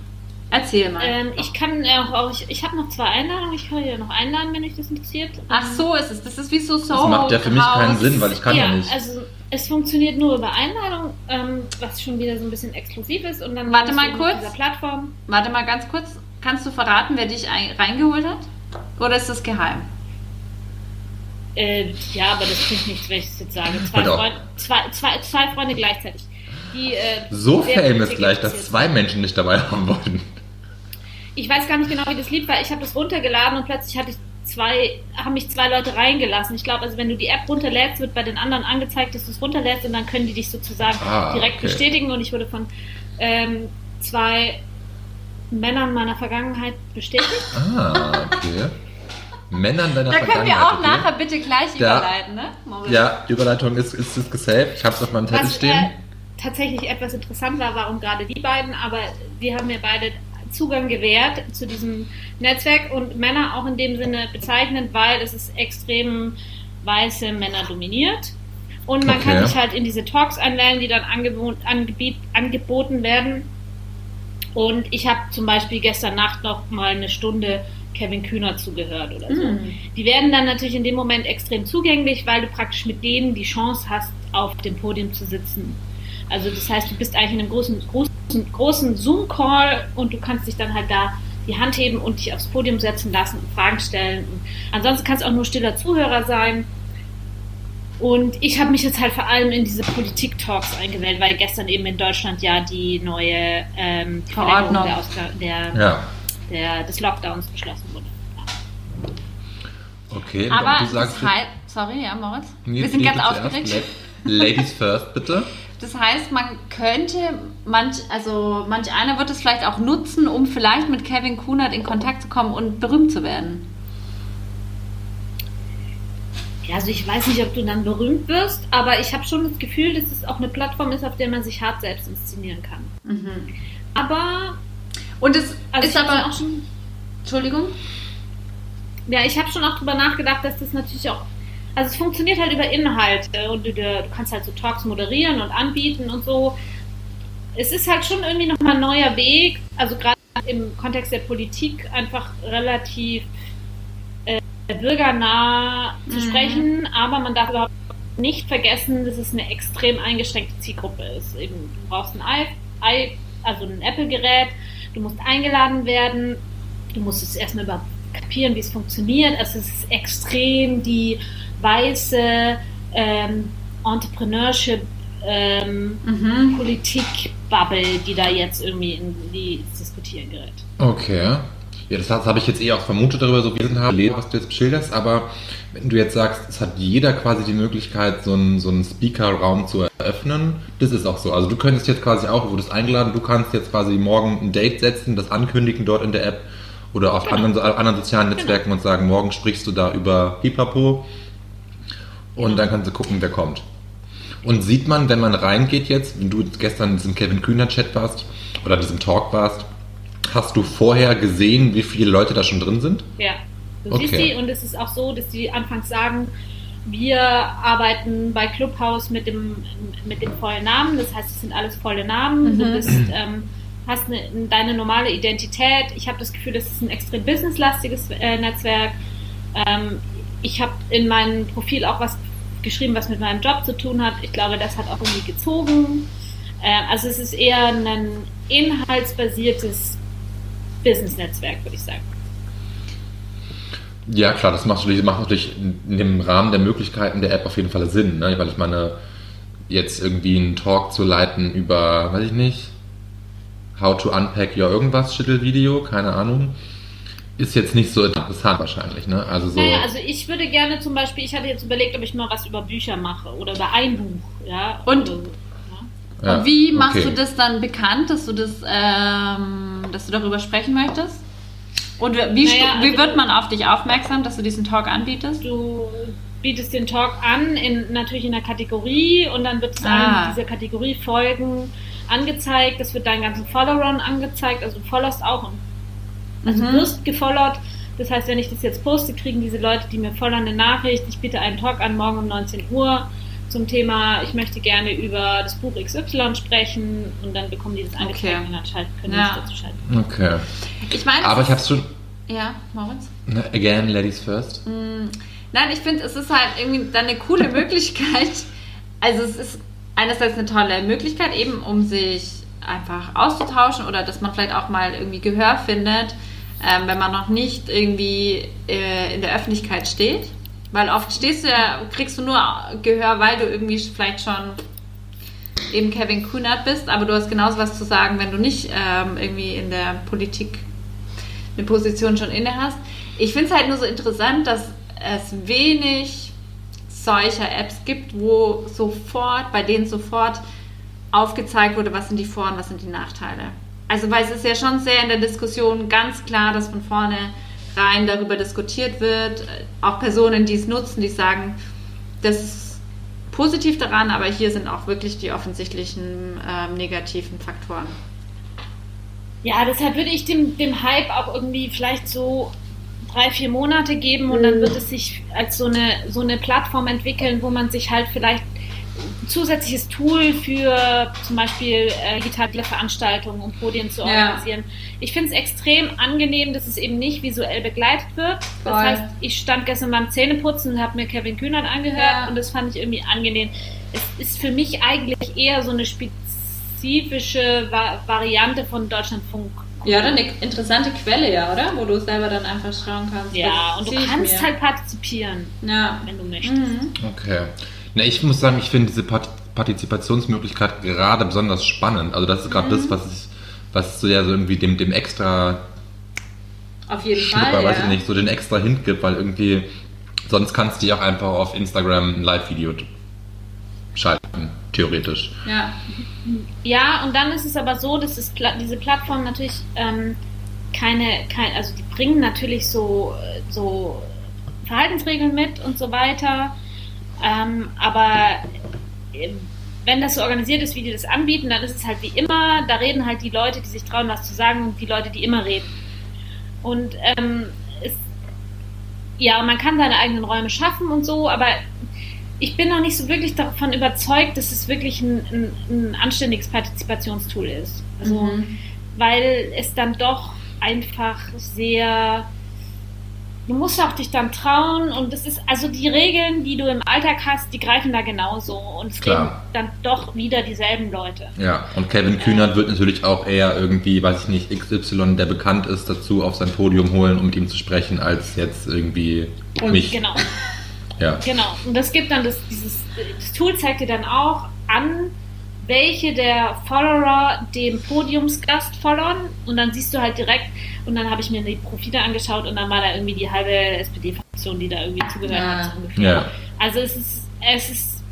Erzähl mal. Ähm, ich kann äh, auch, ich, ich habe noch zwei Einladungen. Ich kann ja noch einladen, wenn euch das interessiert. Ach so ist es. Das ist wie so Das Soho macht ja für mich keinen. Sinn, weil ich kann ja, nicht. also es funktioniert nur über Einladung, ähm, was schon wieder so ein bisschen exklusiv ist. Und dann Warte mal kurz. Dieser Plattform. Warte mal ganz kurz. Kannst du verraten, wer dich ein, reingeholt hat? Oder ist das geheim? Äh, ja, aber das bringt nichts, wenn ich es jetzt sage. Zwei. Freund, zwei, zwei, zwei Freunde gleichzeitig. die äh, So famous gleich, dass zwei Menschen nicht dabei haben wollten. ich weiß gar nicht genau, wie das Lied war. Ich habe das runtergeladen und plötzlich hatte ich zwei, haben mich zwei Leute reingelassen. Ich glaube, also wenn du die App runterlädst, wird bei den anderen angezeigt, dass du es runterlädst und dann können die dich sozusagen Ah, direkt okay. bestätigen. Und ich wurde von ähm, zwei Männern meiner Vergangenheit bestätigt. Ah, okay. Männern deiner Da können wir Vergangenheit, auch okay? nachher bitte gleich Ja. überleiten, ne? Moritz? Ja, die Überleitung ist, ist, ist gesaved. Ich habe es auf meinem Zettel Was stehen. äh, tatsächlich etwas interessant war, warum gerade die beiden, aber wir haben mir beide Zugang gewährt zu diesem Netzwerk und Männer auch in dem Sinne bezeichnend, weil es ist extrem weiße Männer dominiert. Und man kann Okay. sich halt in diese Talks einwählen, die dann angebo angebiet, angeboten werden. Und ich habe zum Beispiel gestern Nacht noch mal eine Stunde Kevin Kühner zugehört oder so. Hm. Die werden dann natürlich in dem Moment extrem zugänglich, weil du praktisch mit denen die Chance hast, auf dem Podium zu sitzen. Also das heißt, du bist eigentlich in einem großen, großen, großen Zoom-Call und du kannst dich dann halt da die Hand heben und dich aufs Podium setzen lassen und Fragen stellen. Und ansonsten kannst du auch nur stiller Zuhörer sein. Und ich habe mich jetzt halt vor allem in diese Politik-Talks eingewählt, weil gestern eben in Deutschland ja die neue ähm, Verordnung. Der, Ausga- der, Ja, der, des Lockdowns beschlossen wurde. okay. und Aber du das sagst, heißt, sorry, ja, Moritz? Wir sind ganz aufgeregt. La- Ladies first, bitte. Das heißt, man könnte manch, also manch einer wird es vielleicht auch nutzen, um vielleicht mit Kevin Kunert in Kontakt zu kommen und berühmt zu werden. Ja, also ich weiß nicht, ob du dann berühmt wirst, aber ich habe schon das Gefühl, dass es auch eine Plattform ist, auf der man sich hart selbst inszenieren kann. Aber, Und es also ist aber auch schon, Entschuldigung. ja, ich habe schon auch drüber nachgedacht, dass das natürlich auch, also es funktioniert halt über Inhalte und du, du kannst halt so Talks moderieren und anbieten und so. Es ist halt schon irgendwie nochmal ein neuer Weg, also gerade im Kontext der Politik einfach relativ äh, bürgernah zu Mhm. sprechen, aber man darf überhaupt nicht vergessen, dass es eine extrem eingeschränkte Zielgruppe ist. Eben, du brauchst ein i, i also ein Apple-Gerät, du musst eingeladen werden, du musst es erstmal überhaupt kapieren, wie es funktioniert. Also es ist extrem die weiße ähm, Entrepreneurship ähm, Mhm. Politik-Bubble, die da jetzt irgendwie in die Diskutieren gerät. Okay. Ja, das, das habe ich jetzt eh auch vermutet darüber, so gelesen habe, was du jetzt beschilderst, aber wenn du jetzt sagst, es hat jeder quasi die Möglichkeit, so einen, so einen Speaker-Raum zu eröffnen, das ist auch so. Also du könntest jetzt quasi auch, du wurdest eingeladen, du kannst jetzt quasi morgen ein Date setzen, das ankündigen dort in der App oder auf Genau. anderen, anderen sozialen Netzwerken und sagen, morgen sprichst du da über Pipapo und dann kannst du gucken, wer kommt. Und sieht man, wenn man reingeht jetzt, wenn du gestern in diesem Kevin Kühner Chat warst oder in diesem Talk warst, hast du vorher gesehen, wie viele Leute da schon drin sind? Ja, du Okay. siehst die und es ist auch so, dass die anfangs sagen, wir arbeiten bei Clubhouse mit dem, mit dem vollen Namen, das heißt, es sind alles volle Namen. Du Mhm. bist, ähm, hast eine, deine normale Identität. Ich habe das Gefühl, das ist ein extrem businesslastiges äh, Netzwerk. Ähm, ich habe in meinem Profil auch was geschrieben, was mit meinem Job zu tun hat. Ich glaube, das hat auch irgendwie gezogen. Äh, also es ist eher ein inhaltsbasiertes Business-Netzwerk, würde ich sagen. Ja, klar, das macht natürlich, macht natürlich dem Rahmen der Möglichkeiten der App auf jeden Fall Sinn, ne? weil ich meine, jetzt irgendwie einen Talk zu leiten über, weiß ich nicht, how to unpack your irgendwas Schüttelvideo, keine Ahnung, ist jetzt nicht so interessant wahrscheinlich, ne? Also so. Naja, also ich würde gerne zum Beispiel, ich hatte jetzt überlegt, ob ich mal was über Bücher mache oder über ein Buch, ja. Und- so, ja. ja, Und wie machst okay. du das dann bekannt, dass du das, ähm, dass du darüber sprechen möchtest? Und wie, Naja, stu- wie also- wird man auf dich aufmerksam, dass du diesen Talk anbietest? Du bietest den Talk an, in, natürlich in einer Kategorie und dann wird es Ah. allen dieser Kategorie Folgen angezeigt. Das wird deinen ganzen Followern angezeigt, also du followst auch. Also du Mhm. wirst gefollowt. Das heißt, wenn ich das jetzt poste, kriegen diese Leute, die mir followen, eine Nachricht. Ich biete einen Talk an, morgen um 19 Uhr zum Thema, ich möchte gerne über das Buch XY sprechen und dann bekommen die das angezeigt Okay. und dann schalten, können Ja. dazu schalten. Okay. Ich meine, Aber ich hab's schon. Ja, Moritz? Again, Ladies first. Nein, ich finde, es ist halt irgendwie dann eine coole <laughs> Möglichkeit. Also es ist einerseits eine tolle Möglichkeit, eben um sich einfach auszutauschen oder dass man vielleicht auch mal irgendwie Gehör findet, ähm, wenn man noch nicht irgendwie äh, in der Öffentlichkeit steht. Weil oft stehst du ja, kriegst du nur Gehör, weil du irgendwie vielleicht schon eben Kevin Kühnert bist, aber du hast genauso was zu sagen, wenn du nicht ähm, irgendwie in der Politik eine Position schon inne hast. Ich finde es halt nur so interessant, dass es wenig solcher Apps gibt, wo sofort, bei denen sofort aufgezeigt wurde, was sind die Vor- und was sind die Nachteile. Also weil es ist ja schon sehr in der Diskussion ganz klar, dass von vorne rein darüber diskutiert wird. Auch Personen, die es nutzen, die sagen, das ist positiv daran, aber hier sind auch wirklich die offensichtlichen ähm, negativen Faktoren. Ja, deshalb würde ich dem, dem Hype auch irgendwie vielleicht so drei, vier Monate geben und dann wird es sich als so eine, so eine Plattform entwickeln, wo man sich halt vielleicht zusätzliches Tool für zum Beispiel äh, digitale Veranstaltungen und Podien zu Ja. organisieren. Ich finde es extrem angenehm, dass es eben nicht visuell begleitet wird. Das Voll. heißt, ich stand gestern beim Zähneputzen und habe mir Kevin Kühnert angehört Ja. und das fand ich irgendwie angenehm. Es ist für mich eigentlich eher so eine spezifische Va Variante von Deutschlandfunk. Ja, oder eine interessante Quelle, ja, oder? Wo du selber dann einfach schauen kannst. Ja, und du kannst mir. halt partizipieren, Ja. wenn du möchtest. Mhm. Okay. Na, ich muss sagen, ich finde diese Part Partizipationsmöglichkeit gerade besonders spannend. Also das ist gerade das, was ich, was so ja so irgendwie dem, dem extra Auf jeden Schlupper, Fall. weiß ja. ich nicht, so den extra Hint gibt, weil irgendwie sonst kannst du ja auch einfach auf Instagram ein Live-Video schalten, theoretisch. Ja. Ja, und dann ist es aber so, dass es, diese Plattformen natürlich ähm, keine, kein, also die bringen natürlich so, so Verhaltensregeln mit und so weiter. Ähm, aber äh, wenn das so organisiert ist, wie die das anbieten, dann ist es halt wie immer, da reden halt die Leute, die sich trauen, was zu sagen und die Leute, die immer reden. Und ähm, es, ja, man kann seine eigenen Räume schaffen und so, aber ich bin noch nicht so wirklich davon überzeugt, dass es wirklich ein, ein, ein anständiges Partizipationstool ist. Also, Mhm. weil es dann doch einfach sehr. Du musst auch dich dann trauen und es ist, also die Regeln, die du im Alltag hast, die greifen da genauso und es Klar. reden dann doch wieder dieselben Leute. Ja, und Kevin Kühnert wird natürlich auch eher irgendwie, weiß ich nicht, XY, der bekannt ist, dazu auf sein Podium holen, um mit ihm zu sprechen, als jetzt irgendwie Und mich. Genau. Ja. Genau. Und das gibt dann das, dieses, das Tool zeigt dir dann auch an, welche der Follower dem Podiumsgast followern. Und dann siehst du halt direkt, und dann habe ich mir die Profile angeschaut und dann war da irgendwie die halbe SPD-Fraktion, die da irgendwie zugehört Ja. hat, so ungefähr. Ja. Also es ist, es ist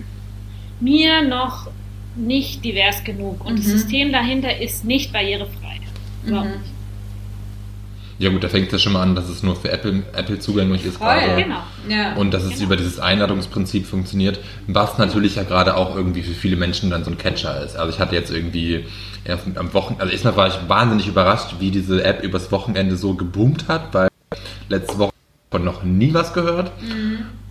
mir noch nicht divers genug. Und das Mhm. System dahinter ist nicht barrierefrei. Überhaupt Mhm. nicht. Ja gut, da fängt es ja schon mal an, dass es nur für Apple, Apple zugänglich ist Voll, gerade. Genau. Ja. Und dass es Genau. über dieses Einladungsprinzip funktioniert, was natürlich ja gerade auch irgendwie für viele Menschen dann so ein Catcher ist. Also ich hatte jetzt irgendwie erst am Wochenende, also erstmal war ich wahnsinnig überrascht, wie diese App übers Wochenende so geboomt hat, weil letzte Woche von noch nie was gehört.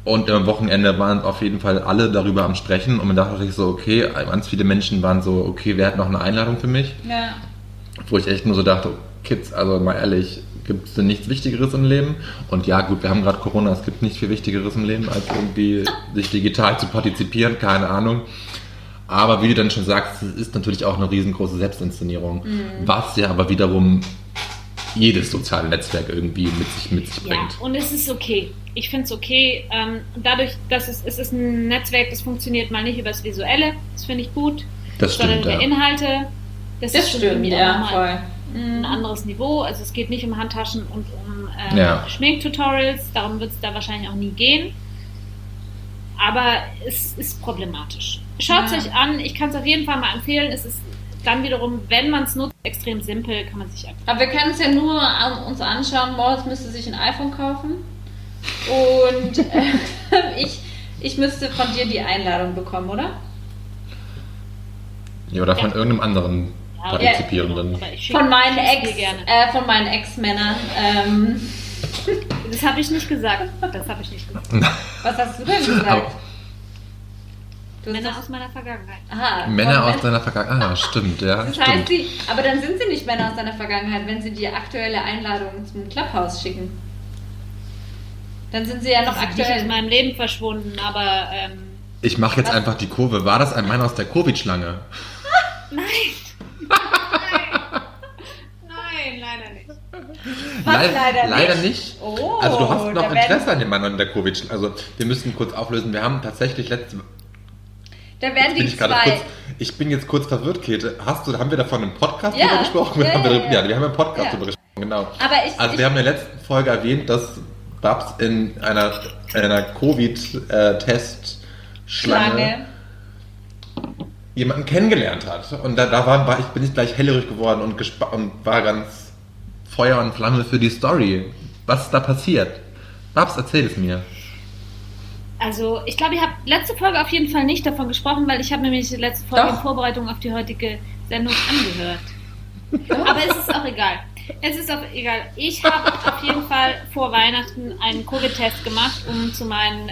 Und am Wochenende waren auf jeden Fall alle darüber am Sprechen und man dachte sich so, okay, ganz viele Menschen waren so, okay, wer hat noch eine Einladung für mich? ja. Wo ich echt nur so dachte, Kids, also mal ehrlich, gibt es denn nichts Wichtigeres im Leben? Und ja, gut, wir haben gerade Corona, es gibt nichts viel Wichtigeres im Leben, als irgendwie <laughs> sich digital zu partizipieren, keine Ahnung. Aber wie du dann schon sagst, es ist natürlich auch eine riesengroße Selbstinszenierung, was ja aber wiederum jedes soziale Netzwerk irgendwie mit sich, mit sich Ja, bringt. und es ist okay. Ich finde es okay. Ähm, dadurch, dass es, es ist ein Netzwerk, das funktioniert mal nicht über das Visuelle, das finde ich gut, Das sondern stimmt, über ja. Inhalte. Das, Das ist schon stimmt, ja, nochmal voll. Ein anderes Niveau. Also es geht nicht um Handtaschen und um äh, Ja. Schminktutorials, darum wird es da wahrscheinlich auch nie gehen. Aber es ist problematisch. Schaut es Ja. euch an, ich kann es auf jeden Fall mal empfehlen. Es ist dann wiederum, wenn man es nutzt, extrem simpel, kann man sich einfach. Aber wir können es ja nur an, uns anschauen. Moritz müsste sich ein iPhone kaufen. Und <laughs> äh, <laughs> ich, ich müsste von dir die Einladung bekommen, oder? Ja, oder von Ja. irgendeinem anderen Partizipierenden. ich schick- Von meinen Ex, gerne. äh, von meinen Ex-Männern. Ähm, <laughs> Das habe ich nicht gesagt. Das habe ich nicht gesagt. was hast du denn gesagt? Aber Du Männer aus meiner Vergangenheit. Aha, Männer aus deiner Vergangenheit. Ah, stimmt, ja. Das stimmt. heißt, sie, aber dann sind sie nicht Männer aus deiner Vergangenheit, wenn sie die aktuelle Einladung zum Clubhouse schicken. Dann sind sie ja noch Sie sind nicht aus aktuell. meinem Leben verschwunden, aber ähm, Ich mache jetzt Was? einfach die Kurve. War das ein Mann aus der Covid-Schlange? <laughs> nein. Nein, leider nicht. Was, leider leider nicht? nicht. Oh, also du hast noch da Interesse an dem der Covid. Also wir müssen kurz auflösen. Wir haben tatsächlich letzte Da werden die ich, zwei. kurz, ich bin jetzt kurz verwirrt, Käthe. Hast du, haben wir davon im Podcast Ja. drüber gesprochen? Ja, haben ja, wir, ja. ja, wir haben im Podcast Ja. drüber gesprochen, genau. Aber ich, Also ich wir haben in der letzten Folge erwähnt, dass Babs in einer, in einer Covid-Test-Schlange Schlange. Jemanden kennengelernt hat. Und da, da war, war ich, bin ich gleich hellhörig geworden und, gespa- und war ganz Feuer und Flamme für die Story. Was ist da passiert? Babs, erzähl es mir. Also, ich glaube, ihr habt letzte Folge auf jeden Fall nicht davon gesprochen, weil ich habe nämlich die letzte Folge Doch. in Vorbereitung auf die heutige Sendung angehört. Aber es ist auch egal. Es ist auch egal. Ich habe auf jeden Fall vor Weihnachten einen Covid-Test gemacht, um zu meinen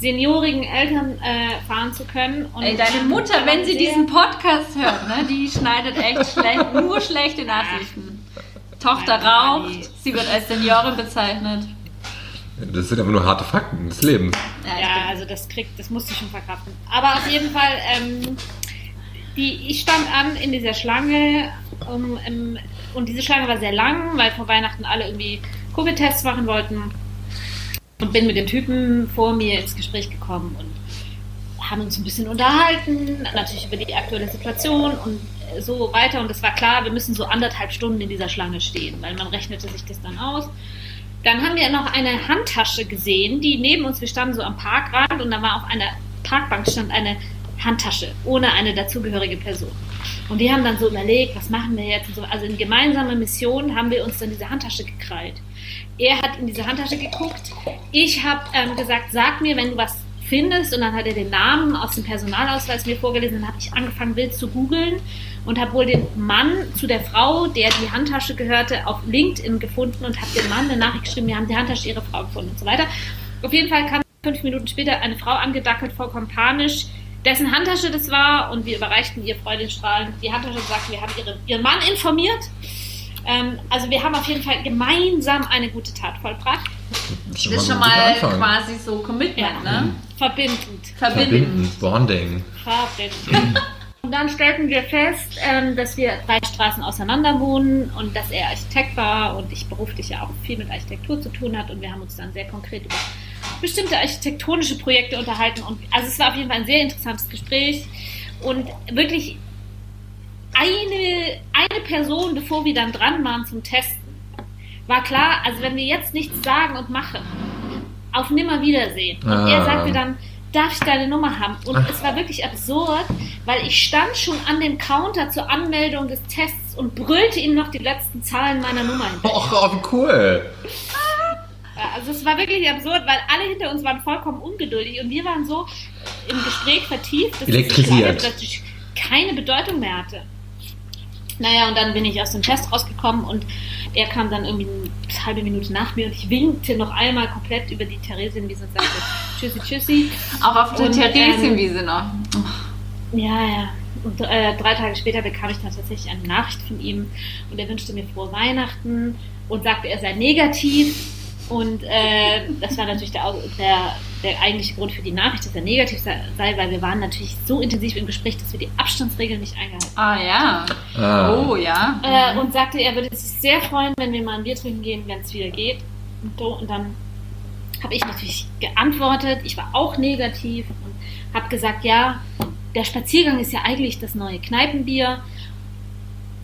seniorigen Eltern äh, fahren zu können. Und Ey, deine Mutter, wenn sie diesen Podcast hört, ne, die schneidet echt schlecht, <laughs> nur schlechte Nachrichten. Tochter Meine raucht, Mami. sie wird als Seniorin bezeichnet. Das sind aber nur harte Fakten des Lebens. Ja, bin- also das kriegt, das musste ich schon verkraften. Aber auf jeden Fall, ähm, die, ich stand an in dieser Schlange um, ähm, und diese Schlange war sehr lang, weil vor Weihnachten alle irgendwie Covid-Tests machen wollten. Und bin mit dem Typen vor mir ins Gespräch gekommen und haben uns ein bisschen unterhalten, natürlich über die aktuelle Situation und äh, so weiter. Und es war klar, wir müssen so anderthalb Stunden in dieser Schlange stehen, weil man rechnete sich das dann aus. Dann haben wir noch eine Handtasche gesehen, die neben uns, wir standen so am Parkrand und da war auf einer Parkbank stand eine Handtasche ohne eine dazugehörige Person. Und die haben dann so überlegt, was machen wir jetzt? So. Also in gemeinsamer Mission haben wir uns dann diese Handtasche gekrallt. Er hat in diese Handtasche geguckt. Ich habe ähm, gesagt, sag mir, wenn du was findest. Und dann hat er den Namen aus dem Personalausweis mir vorgelesen. Dann habe ich angefangen, wild zu googeln und habe wohl den Mann zu der Frau, der die Handtasche gehörte, auf LinkedIn gefunden und habe dem Mann eine Nachricht geschrieben, wir haben die Handtasche ihrer Frau gefunden und so weiter. Auf jeden Fall kam fünf Minuten später eine Frau angedackelt, vollkommen panisch, dessen Handtasche das war und wir überreichten ihr freudestrahlend die Handtasche und sagten, wir haben ihre, ihren Mann informiert. Ähm, also wir haben auf jeden Fall gemeinsam eine gute Tat vollbracht. Das ist schon mal Anfang. quasi so Commitment, ne? Verbindend. Verbindend. Verbindend, Bonding. Verbindend. Und dann stellten wir fest, ähm, dass wir drei Straßen auseinander wohnen und dass er Architekt war und ich beruflich ja auch viel mit Architektur zu tun hat und wir haben uns dann sehr konkret über bestimmte architektonische Projekte unterhalten und also es war auf jeden Fall ein sehr interessantes Gespräch und wirklich eine, eine Person, bevor wir dann dran waren zum Testen, war klar, also wenn wir jetzt nichts sagen und machen, auf Nimmerwiedersehen. Und Ah. er sagte dann, darf ich deine Nummer haben? Und es war wirklich absurd, weil ich stand schon an dem Counter zur Anmeldung des Tests und brüllte ihm noch die letzten Zahlen meiner Nummer hinterher. Och, oh, wie cool. Also es war wirklich absurd, weil alle hinter uns waren vollkommen ungeduldig und wir waren so im Gespräch vertieft, dass Elektrisiert. das plötzlich keine Bedeutung mehr hatte. Naja, und dann bin ich aus dem Test rausgekommen und er kam dann irgendwie eine halbe Minute nach mir und ich winkte noch einmal komplett über die Theresienwiese und sagte Tschüssi, Tschüssi. Auch auf der Theresienwiese noch. Ja, ja. Und äh, drei Tage später bekam ich dann tatsächlich eine Nachricht von ihm und er wünschte mir frohe Weihnachten und sagte, er sei negativ. Und äh, das war natürlich der, der, der eigentliche Grund für die Nachricht, dass er negativ sei, weil wir waren natürlich so intensiv im Gespräch, dass wir die Abstandsregeln nicht eingehalten Ah ja. Ah. Oh ja. haben. Äh, und sagte, er würde sich sehr freuen, wenn wir mal ein Bier trinken gehen, wenn es wieder geht. Und, so, und dann habe ich natürlich geantwortet, ich war auch negativ und habe gesagt, ja, der Spaziergang ist ja eigentlich das neue Kneipenbier.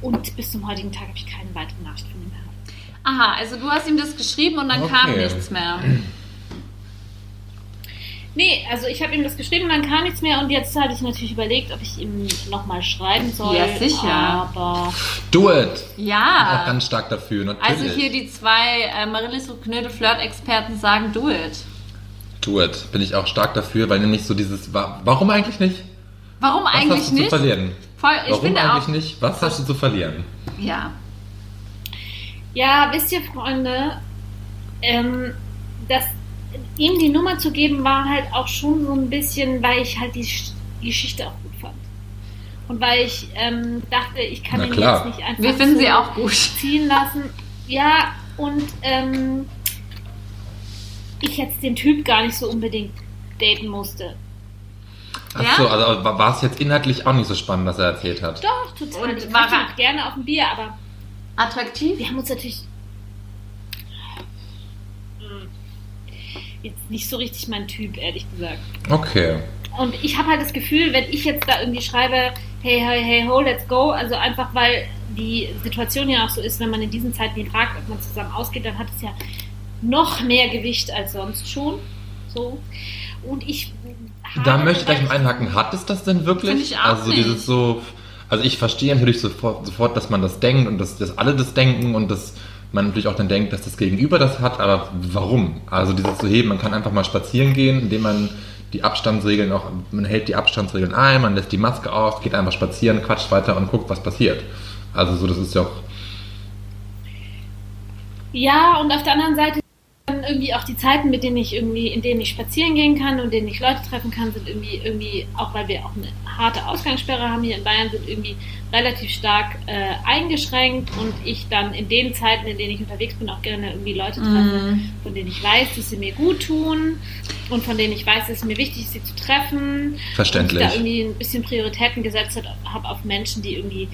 Und bis zum heutigen Tag habe ich keine weitere Nachricht von ihm erhalten. Aha, also du hast ihm das geschrieben und dann Okay. kam nichts mehr. <clears throat> Nee, also ich habe ihm das geschrieben, dann kam nichts mehr und jetzt hatte ich natürlich überlegt, ob ich ihm nochmal schreiben soll. Ja, sicher. Aber Do it. Auch Ja. ganz stark dafür, natürlich. Also hier die zwei äh, Marillis und Knödel Flirt-Experten sagen, do it. Do it. Bin ich auch stark dafür, weil nämlich so dieses, wa- warum eigentlich nicht? Warum Was eigentlich hast du nicht? zu verlieren? Voll, ich Warum finde eigentlich auch. nicht? Was hast du zu verlieren? Ja. ja, wisst ihr, Freunde, ähm, das, ihm die Nummer zu geben, war halt auch schon so ein bisschen, weil ich halt die Sch- die Geschichte auch gut fand. Und weil ich ähm, dachte, ich kann ihn jetzt nicht einfach Wir finden so sie auch gut. ziehen lassen. Ja, und ähm, ich jetzt den Typ gar nicht so unbedingt daten musste. Ach Ja? so, also war es jetzt inhaltlich auch nicht so spannend, was er erzählt hat? Doch, total. Und ich war er- gerne auf ein Bier, aber Attraktiv? wir haben uns natürlich Hm. Jetzt nicht so richtig mein Typ, ehrlich gesagt. Okay. und ich habe halt das Gefühl, wenn ich jetzt da irgendwie schreibe, hey, hey, hey, ho, let's go, also einfach weil die Situation ja auch so ist, wenn man in diesen Zeiten fragt, ob man zusammen ausgeht, dann hat es ja noch mehr Gewicht als sonst schon. So. Und ich. Da möchte ich gleich mal einhaken. Hat es das denn wirklich? Ich auch also nicht. dieses so. Also ich verstehe natürlich sofort, sofort, dass man das denkt und dass, dass alle das denken und dass man natürlich auch dann denkt, dass das Gegenüber das hat, aber warum? Also dieses zu heben, man kann einfach mal spazieren gehen, indem man die Abstandsregeln auch, man hält die Abstandsregeln ein, man lässt die Maske auf, geht einfach spazieren, quatscht weiter und guckt, was passiert. Also so, das ist ja auch, Ja, und auf der anderen Seite dann irgendwie auch die Zeiten, mit denen ich irgendwie, in denen ich spazieren gehen kann und denen ich Leute treffen kann, sind irgendwie, irgendwie, auch weil wir auch eine harte Ausgangssperre haben hier in Bayern, sind irgendwie relativ stark äh, eingeschränkt und ich dann in den Zeiten, in denen ich unterwegs bin, auch gerne irgendwie Leute treffe, Mhm. von denen ich weiß, dass sie mir gut tun und von denen ich weiß, dass es mir wichtig ist, sie zu treffen. Verständlich. Und ich da irgendwie ein bisschen Prioritäten gesetzt habe auf Menschen, die irgendwie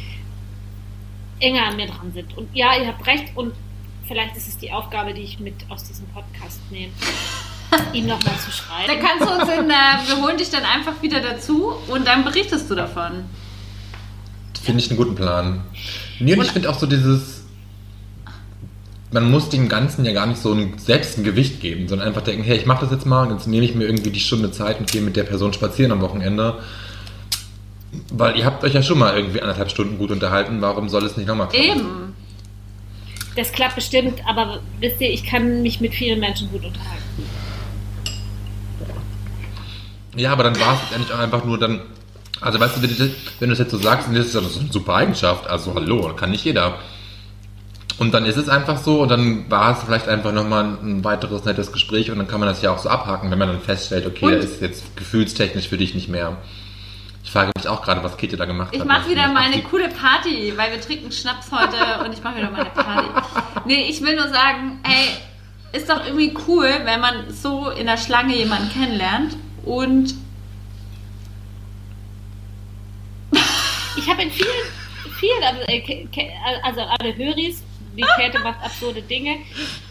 enger an mir dran sind. Und ja, ihr habt recht und vielleicht ist es die Aufgabe, die ich mit aus diesem Podcast nehme, <laughs> ihm nochmal zu schreiben. Da kannst du uns in, äh, wir holen dich dann einfach wieder dazu und dann berichtest du davon. Finde ich einen guten Plan. Nee, und ich finde auch so dieses, man muss dem Ganzen ja gar nicht so ein, selbst ein Gewicht geben, sondern einfach denken, hey, ich mache das jetzt mal und jetzt nehme ich mir irgendwie die Stunde Zeit und gehe mit der Person spazieren am Wochenende. Weil ihr habt euch ja schon mal irgendwie anderthalb Stunden gut unterhalten, warum soll es nicht nochmal klappen? Eben. Das klappt bestimmt, aber wisst ihr, ich kann mich mit vielen Menschen gut unterhalten. Ja, aber dann war es letztendlich auch einfach nur dann, also weißt du, wenn du das, wenn du das jetzt so sagst, dann ist das eine super Eigenschaft, also hallo, kann nicht jeder. Und dann ist es einfach so und dann war es vielleicht einfach nochmal ein weiteres nettes Gespräch und dann kann man das ja auch so abhaken, wenn man dann feststellt, okay, Und- der ist jetzt gefühlstechnisch für dich nicht mehr. Ich frage mich auch gerade, was Käthe da gemacht Ich hat. mache was wieder meine die- coole Party, weil wir trinken Schnaps heute und ich mache wieder meine Party. Nee, ich will nur sagen, ey, ist doch irgendwie cool, wenn man so in der Schlange jemanden kennenlernt und Ich habe in vielen, vielen, also, äh, also alle Höris, die Käthe macht absurde Dinge.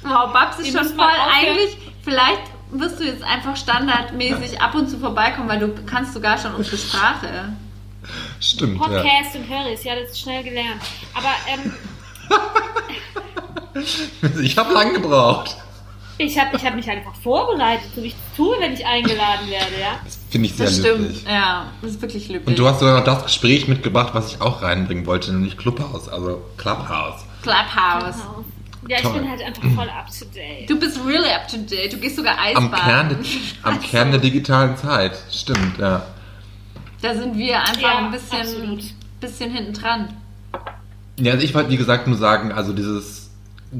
wow, Babs ist Die schon voll eigentlich, vielleicht wirst du jetzt einfach standardmäßig ab und zu vorbeikommen, weil du kannst sogar schon unsere Sprache. Stimmt, ja. Podcast und Höris, ja, das ist schnell gelernt. Aber ähm, <laughs> Ich habe lang gebraucht. ich habe ich hab mich einfach vorbereitet, so wie ich es tue, wenn ich eingeladen werde, ja. Das finde ich sehr Das löblich. stimmt, ja, das ist wirklich löblich. Und du hast sogar noch das Gespräch mitgebracht, was ich auch reinbringen wollte, nämlich Clubhouse, also Clubhouse. Clubhouse. Ja, ich Toll. bin halt einfach voll up to date. Du bist really up to date. Du gehst sogar Eisbaden. Am Kern, der, <laughs> am Kern der digitalen Zeit. Stimmt, ja. Da sind wir einfach Ja, ein bisschen, absolut. bisschen hinten dran. Ja, also ich wollte, wie gesagt, nur sagen, also dieses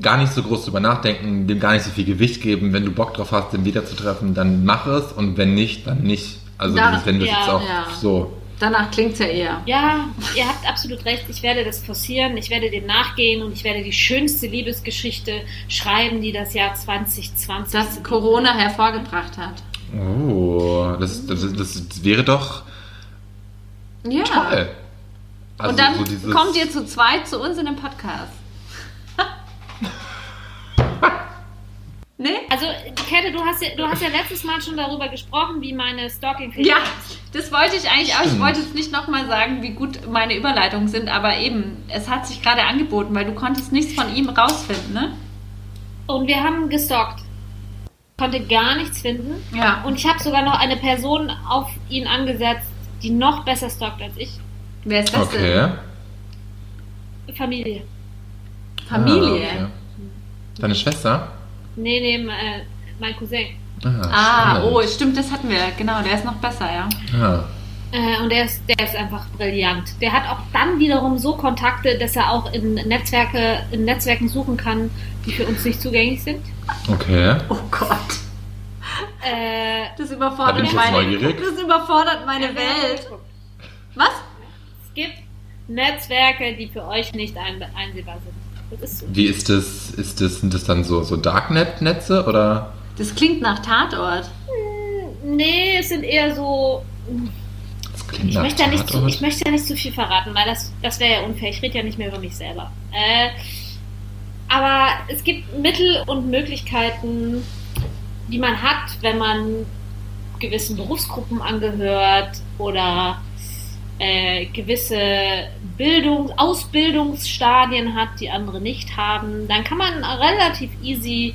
gar nicht so groß drüber nachdenken, dem gar nicht so viel Gewicht geben. Wenn du Bock drauf hast, den wiederzutreffen, dann mach es und wenn nicht, dann nicht. Also Da- dieses, wenn du ja, jetzt auch ja. so. Danach klingt's ja eher. Ja, ihr habt absolut recht. Ich werde das forcieren, ich werde dem nachgehen und ich werde die schönste Liebesgeschichte schreiben, die das Jahr 2020 Das Corona hervorgebracht hat. Oh, das, das, das, das wäre doch Ja. toll. Also Und dann so dieses- kommt ihr zu zweit zu uns in den Podcast. Nee? Also, Käthe, du hast, ja, du hast ja letztes Mal schon darüber gesprochen, wie meine stalking Ja, das wollte ich eigentlich auch. Ich wollte jetzt nicht nochmal sagen, wie gut meine Überleitungen sind, aber eben, es hat sich gerade angeboten, weil du konntest nichts von ihm rausfinden, ne? Und wir haben gestalkt. Konnte gar nichts finden. Ja. Und ich habe sogar noch eine Person auf ihn angesetzt, die noch besser stalkt als ich. Wer ist das Okay. Familie. denn? Familie. Ah, okay. Deine Schwester? Nee, nee, äh, mein Cousin. Ah, spannend. oh, stimmt, das hatten wir. Genau, der ist noch besser, ja. Ah. Äh, und der ist, der ist einfach brillant. Der hat auch dann wiederum so Kontakte, dass er auch in Netzwerke, in Netzwerken suchen kann, die für uns nicht zugänglich sind. Okay. Oh Gott. Äh, Das Da überfordert bin ich jetzt meine neugierig. Das überfordert meine Welt. Was? Es gibt Netzwerke, die für euch nicht ein, einsehbar sind. Das ist so. Wie ist das? Ist das, sind das dann so, so Darknet-Netze oder? Das klingt nach Tatort. Nee, es sind eher so. Das klingt Ich nach möchte, ja nicht zu, ich möchte ja nicht zu viel verraten, weil das, das wäre ja unfair. Ich rede ja nicht mehr über mich selber. Äh, aber es gibt Mittel und Möglichkeiten, die man hat, wenn man gewissen Berufsgruppen angehört oder äh, gewisse Bildung, Ausbildungsstadien hat, die andere nicht haben, dann kann man relativ easy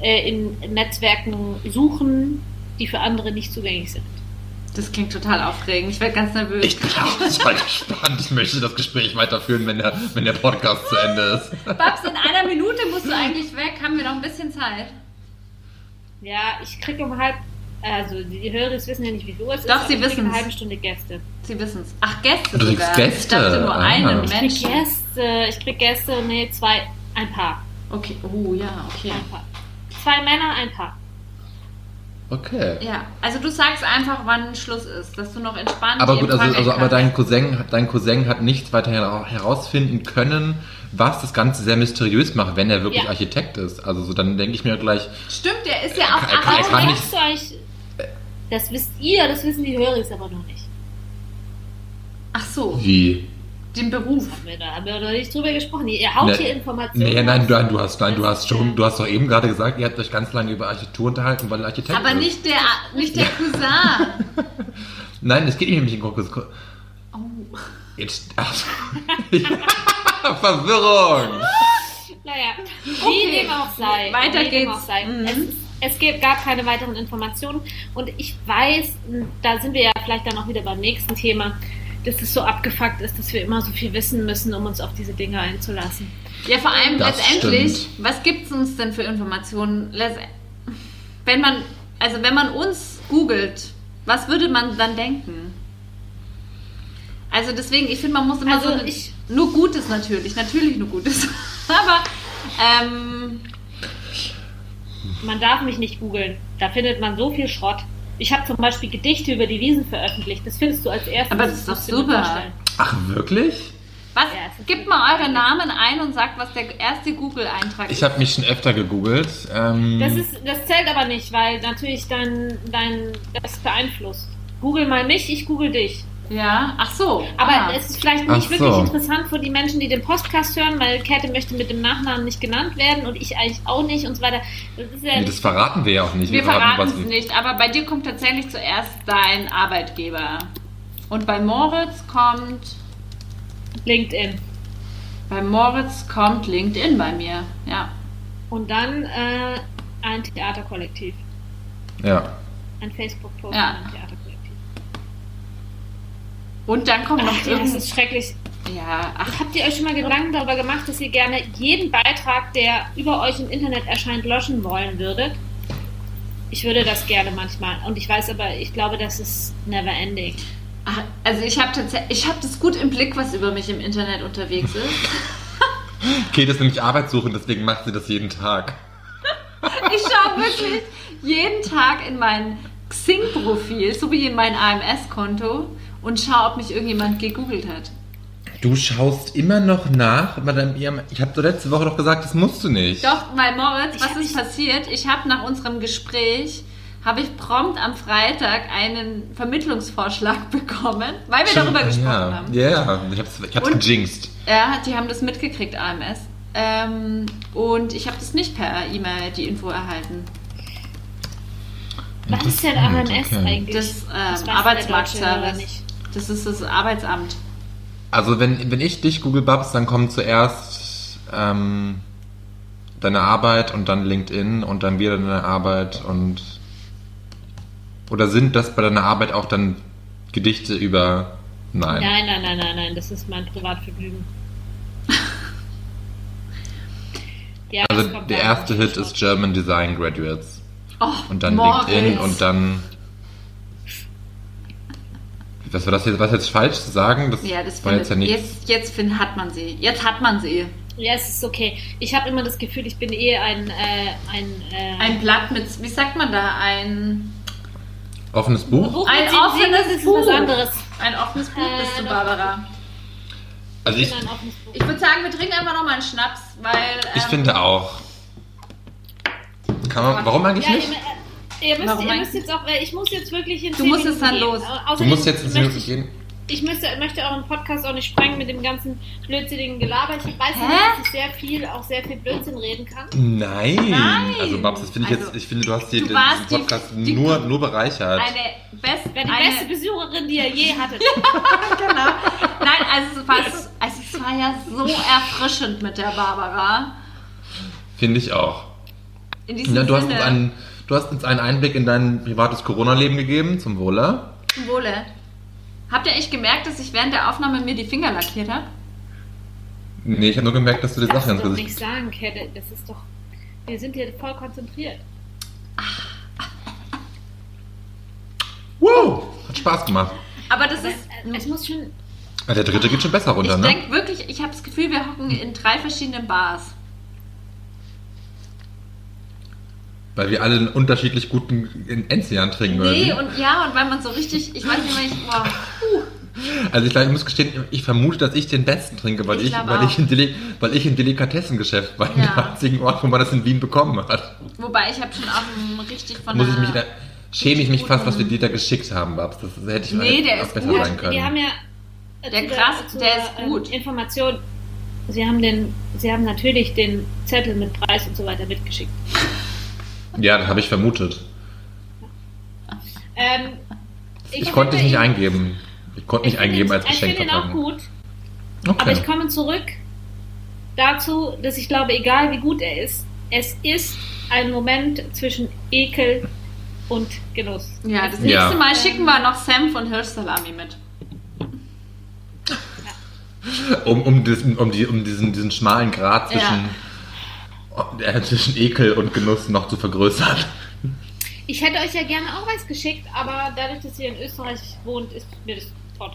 äh, in Netzwerken suchen, die für andere nicht zugänglich sind. Das klingt total aufregend. Ich werde ganz nervös. Ich bin auch total gespannt. Ich möchte das Gespräch weiterführen, wenn der, wenn der Podcast zu Ende ist. Babs, in einer Minute musst du eigentlich weg. Haben wir noch ein bisschen Zeit? Ja, ich kriege um halb, also die Hörer wissen ja nicht, wie Uhr es Doch, ist, sie aber ich krieg wissen's. eine halbe Stunde Gäste. Sie wissen es. Ach, Gäste Du kriegst sogar. Gäste? Ich dachte nur Aha. einen Ich Ich krieg Menschen. Gäste, ich krieg Gäste, nee, zwei, ein Paar. Okay, oh ja, okay. Ein Paar. Zwei Männer, ein Paar. Okay. Ja, also du sagst einfach, wann Schluss ist, dass du noch entspannt Aber die gut, also, also aber dein Cousin, dein Cousin hat nichts weiter hera- herausfinden können, was das Ganze sehr mysteriös macht, wenn er wirklich Ja. Architekt ist. Also so, dann denke ich mir gleich, Stimmt, der ist ja auch Er kann- er Architekt. kann Warum nicht- du das wisst ihr, das wissen die Hörer aber noch nicht. Ach so, wie? den Beruf. Haben wir da haben wir noch nicht drüber gesprochen. Ihr haut Ne- hier Informationen. Nee, nein, nein, du hast, nein, du hast ist, schon, du hast doch eben gerade gesagt, ihr habt euch ganz lange über Architektur unterhalten, weil Architekt Aber ist. nicht der, nicht der Cousin. <laughs> Nein, es geht nicht um den Konkurs. Oh. Jetzt. Ach, ja, <laughs> Verwirrung! Naja, wie Okay. dem auch sei. Weiter geht's. Auch sei. Mhm. Es, es gibt- gab keine weiteren Informationen und ich weiß, da sind wir ja vielleicht dann auch wieder beim nächsten Thema, dass es so abgefuckt ist, dass wir immer so viel wissen müssen, um uns auf diese Dinge einzulassen. Ja, vor allem Das letztendlich, stimmt. was gibt es uns denn für Informationen? Wenn man, also wenn man uns googelt, was würde man dann denken? Also deswegen, ich finde, man muss immer Also so eine, ich- nur Gutes natürlich, natürlich nur Gutes. <laughs> Aber ähm, Man darf mich nicht googeln. Da findet man so viel Schrott. Ich habe zum Beispiel Gedichte über die Wiesen veröffentlicht. Das findest du als erstes. Aber das ist doch super. Ach, wirklich? was? Ja, Gebt mal eure Namen ein und sagt, was der erste Google-Eintrag Ich ist. habe mich schon öfter gegoogelt. Ähm, Das, ist, das zählt aber nicht, weil natürlich dein, dein, das beeinflusst. Google mal mich, ich google dich. Ja, ach so. Aber ah. es ist vielleicht Ach nicht wirklich so. interessant für die Menschen, die den Podcast hören, weil Käthe möchte mit dem Nachnamen nicht genannt werden und ich eigentlich auch nicht und so weiter. Das ist ja nee, das verraten wir ja auch nicht. Wir verraten es nicht, aber bei dir kommt tatsächlich zuerst dein Arbeitgeber. Und bei Moritz kommt. LinkedIn. Bei Moritz kommt LinkedIn bei mir. Ja. Und dann äh, ein Theaterkollektiv. Ja. Ein Facebook-Post Ja. Und dann kommt noch Ach, ja, das ist schrecklich. Ja, ach, Habt ihr euch schon mal Gedanken darüber gemacht, dass ihr gerne jeden Beitrag, der über euch im Internet erscheint, löschen wollen würdet? Ich würde das gerne manchmal. Und ich weiß aber, ich glaube, das ist never ending. ach, also ich habe tatsächlich, ich habe das gut im Blick, was über mich im Internet unterwegs ist. <laughs> Kate ist nämlich arbeitssuchend, deswegen macht sie das jeden Tag. <laughs> Ich schaue wirklich jeden Tag in mein Xing-Profil, so wie in mein AMS-Konto und schaue, ob mich irgendjemand gegoogelt hat. Du schaust immer noch nach bei deinem EM. Ich habe doch letzte Woche doch gesagt, das musst du nicht. Doch, weil Moritz, Ich was ist passiert? Ich habe nach unserem Gespräch habe ich prompt am Freitag einen Vermittlungsvorschlag <laughs> bekommen, weil wir darüber Ah, gesprochen ja. haben. Ja, ja, ich hab's, ich hab's Und- gejinxt. Ja, die haben das mitgekriegt, AMS. Ähm, und ich habe das nicht per E-Mail die Info erhalten. Was ist denn AMS okay. eigentlich? Das Das ähm, oder Arbeitsmarktservice. Das ist das Arbeitsamt. Also wenn, wenn ich dich google Babs, dann kommt zuerst ähm, deine Arbeit und dann LinkedIn und dann wieder deine Arbeit und oder sind das bei deiner Arbeit auch dann Gedichte über Nein. Nein, nein, nein, nein, nein, das ist mein Privatvergnügen. ja, Also der erste Hit ist German Design Graduates Oh, und dann Moritz. LinkedIn und dann was war das jetzt, was jetzt falsch zu sagen? Das Ja, das war jetzt ja nicht. jetzt, jetzt find, hat man sie. Jetzt hat man sie. Ja, es ist okay. Ich habe immer das Gefühl, ich bin eh ein, äh, ein, äh, Ein Blatt mit, wie sagt man da, ein, Offenes Buch? Buch ein offenes Buch. was anderes. ein offenes Buch Äh, bist du. Barbara. Also Ich ich. Ich würde sagen, wir trinken einfach nochmal einen Schnaps, weil. ich ähm, finde auch. Kann man, warum eigentlich Ja, nicht? Ihr, müsst, Warum ihr müsst jetzt auch, weil ich muss jetzt wirklich in Du musst jetzt dann gehen. los. Du musst jetzt ins möchte Minuten ich- gehen. ich müsste, möchte euren Podcast auch nicht sprengen mit dem ganzen blödsinnigen Gelaber. Ich weiß Hä? ja, dass ich sehr viel, auch sehr viel Blödsinn reden kann. Nein. Nein. Also Babs, das finde ich Also, jetzt, ich finde, du hast hier du den, diesen die- Podcast die- nur, nur bereichert. Eine, best, die eine beste Besucherin, die ihr je hattet. <laughs> genau. Nein, also es, war, also es war ja so erfrischend mit der Barbara. Finde ich auch. In diesem Ja, du, hast Sinne, uns einen, du hast uns einen Einblick in dein privates Corona-Leben gegeben, zum Wohle. zum Wohle. Habt ihr echt gemerkt, dass ich während der Aufnahme mir die Finger lackiert habe? Nee, ich habe nur gemerkt, dass du die Das Sachen ins Gesicht... nicht sagen, Kette. Das ist doch. Wir sind hier voll konzentriert. Wow, hat Spaß gemacht. Aber das ist. Äh, Es muss schon. Ah, Der dritte geht schon besser runter, Ich ne? denke wirklich, ich habe das Gefühl, wir hocken in drei verschiedenen Bars. Weil wir alle einen unterschiedlich guten Enzian trinken, oder Nee, und ja, und weil man so richtig, ich weiß nicht, wenn ich. Boah, Also ich, glaub, ich muss gestehen, ich vermute, dass ich den besten trinke, weil Ich ich, weil, ich, im Deli weil ich im Delikatessengeschäft war, Ja. dem einzigen Ort, wo man das in Wien bekommen hat. wobei ich habe schon auch einen richtig von Muss ich mich da, schäme ich mich fast, was wir dir da geschickt haben, Babs. Das hätte ich Nee, der auch ist besser gut. sein können. Wir haben ja. äh, Der krass, der ist ähm, gut. Information. Sie haben, den, Sie haben natürlich den Zettel mit Preis und so weiter mitgeschickt. Ja, das habe ich vermutet. Ähm, Ich, konnte dich nicht eingeben. Ich konnte nicht ich eingeben als Ich finde ihn auch gut. Aber Okay. ich komme zurück dazu, dass ich glaube, egal wie gut er ist, es ist ein Moment zwischen Ekel und Genuss. Ja, das Ja. nächste Mal schicken wir noch Senf und Hirschsalami mit. Um, um, diesen, um, die, um diesen, diesen schmalen Grat zwischen, äh, zwischen Ekel und Genuss noch zu vergrößern. Ich hätte euch ja gerne auch was geschickt, aber dadurch, dass ihr in Österreich wohnt, ist mir das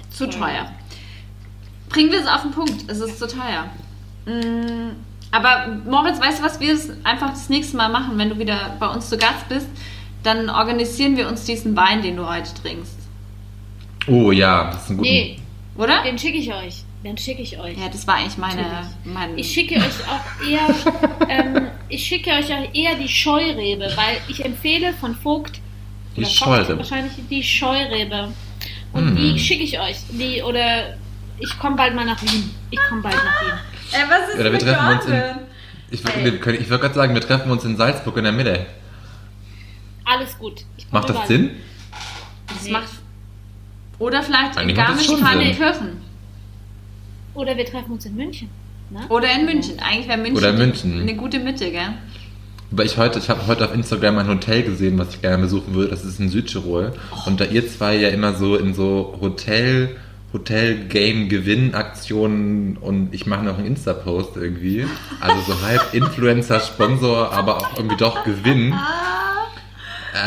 Zu teuer. Bringen wir es auf den Punkt. Es ist zu teuer. Mm, Aber Moritz, weißt du, was wir es einfach das nächste Mal machen, wenn du wieder bei uns zu Gast bist? Dann organisieren wir uns diesen Wein, den du heute trinkst. Oh ja, das ist ein guter. Nee, Oder? den schicke ich euch. Den schicke ich euch. Ja, das war eigentlich meine. Natürlich. mein, Ich schicke euch auch eher, ähm, ich schicke euch auch eher die Scheurebe, weil ich empfehle von Vogt Die oder Vogt Scheurebe. wahrscheinlich die Scheurebe und Mm. die schicke ich euch. Die oder ich komme bald mal nach Wien. Ich komme bald nach Wien. Ey, Äh, was ist Oder wir mit treffen uns in, ich wir ich würde gerade sagen, wir treffen uns in Salzburg in der Mitte. Alles gut. Macht das. Sinn? Das Nee. macht. Oder vielleicht in Eigentlich schon Garmisch-Partenkirchen. Oder wir treffen uns in München. Ne? Oder in München. Eigentlich wäre München, Oder in München. eine gute Mitte, gell? Weil ich heute, ich habe heute auf Instagram ein Hotel gesehen, was ich gerne besuchen würde. Das ist in Südtirol. Oh. Und da ihr zwei ja immer so in so Hotel, Hotel-Game-Gewinn-Aktionen und ich mache noch einen Insta-Post irgendwie. Also so halb <laughs> Influencer, Sponsor, aber auch irgendwie doch Gewinn.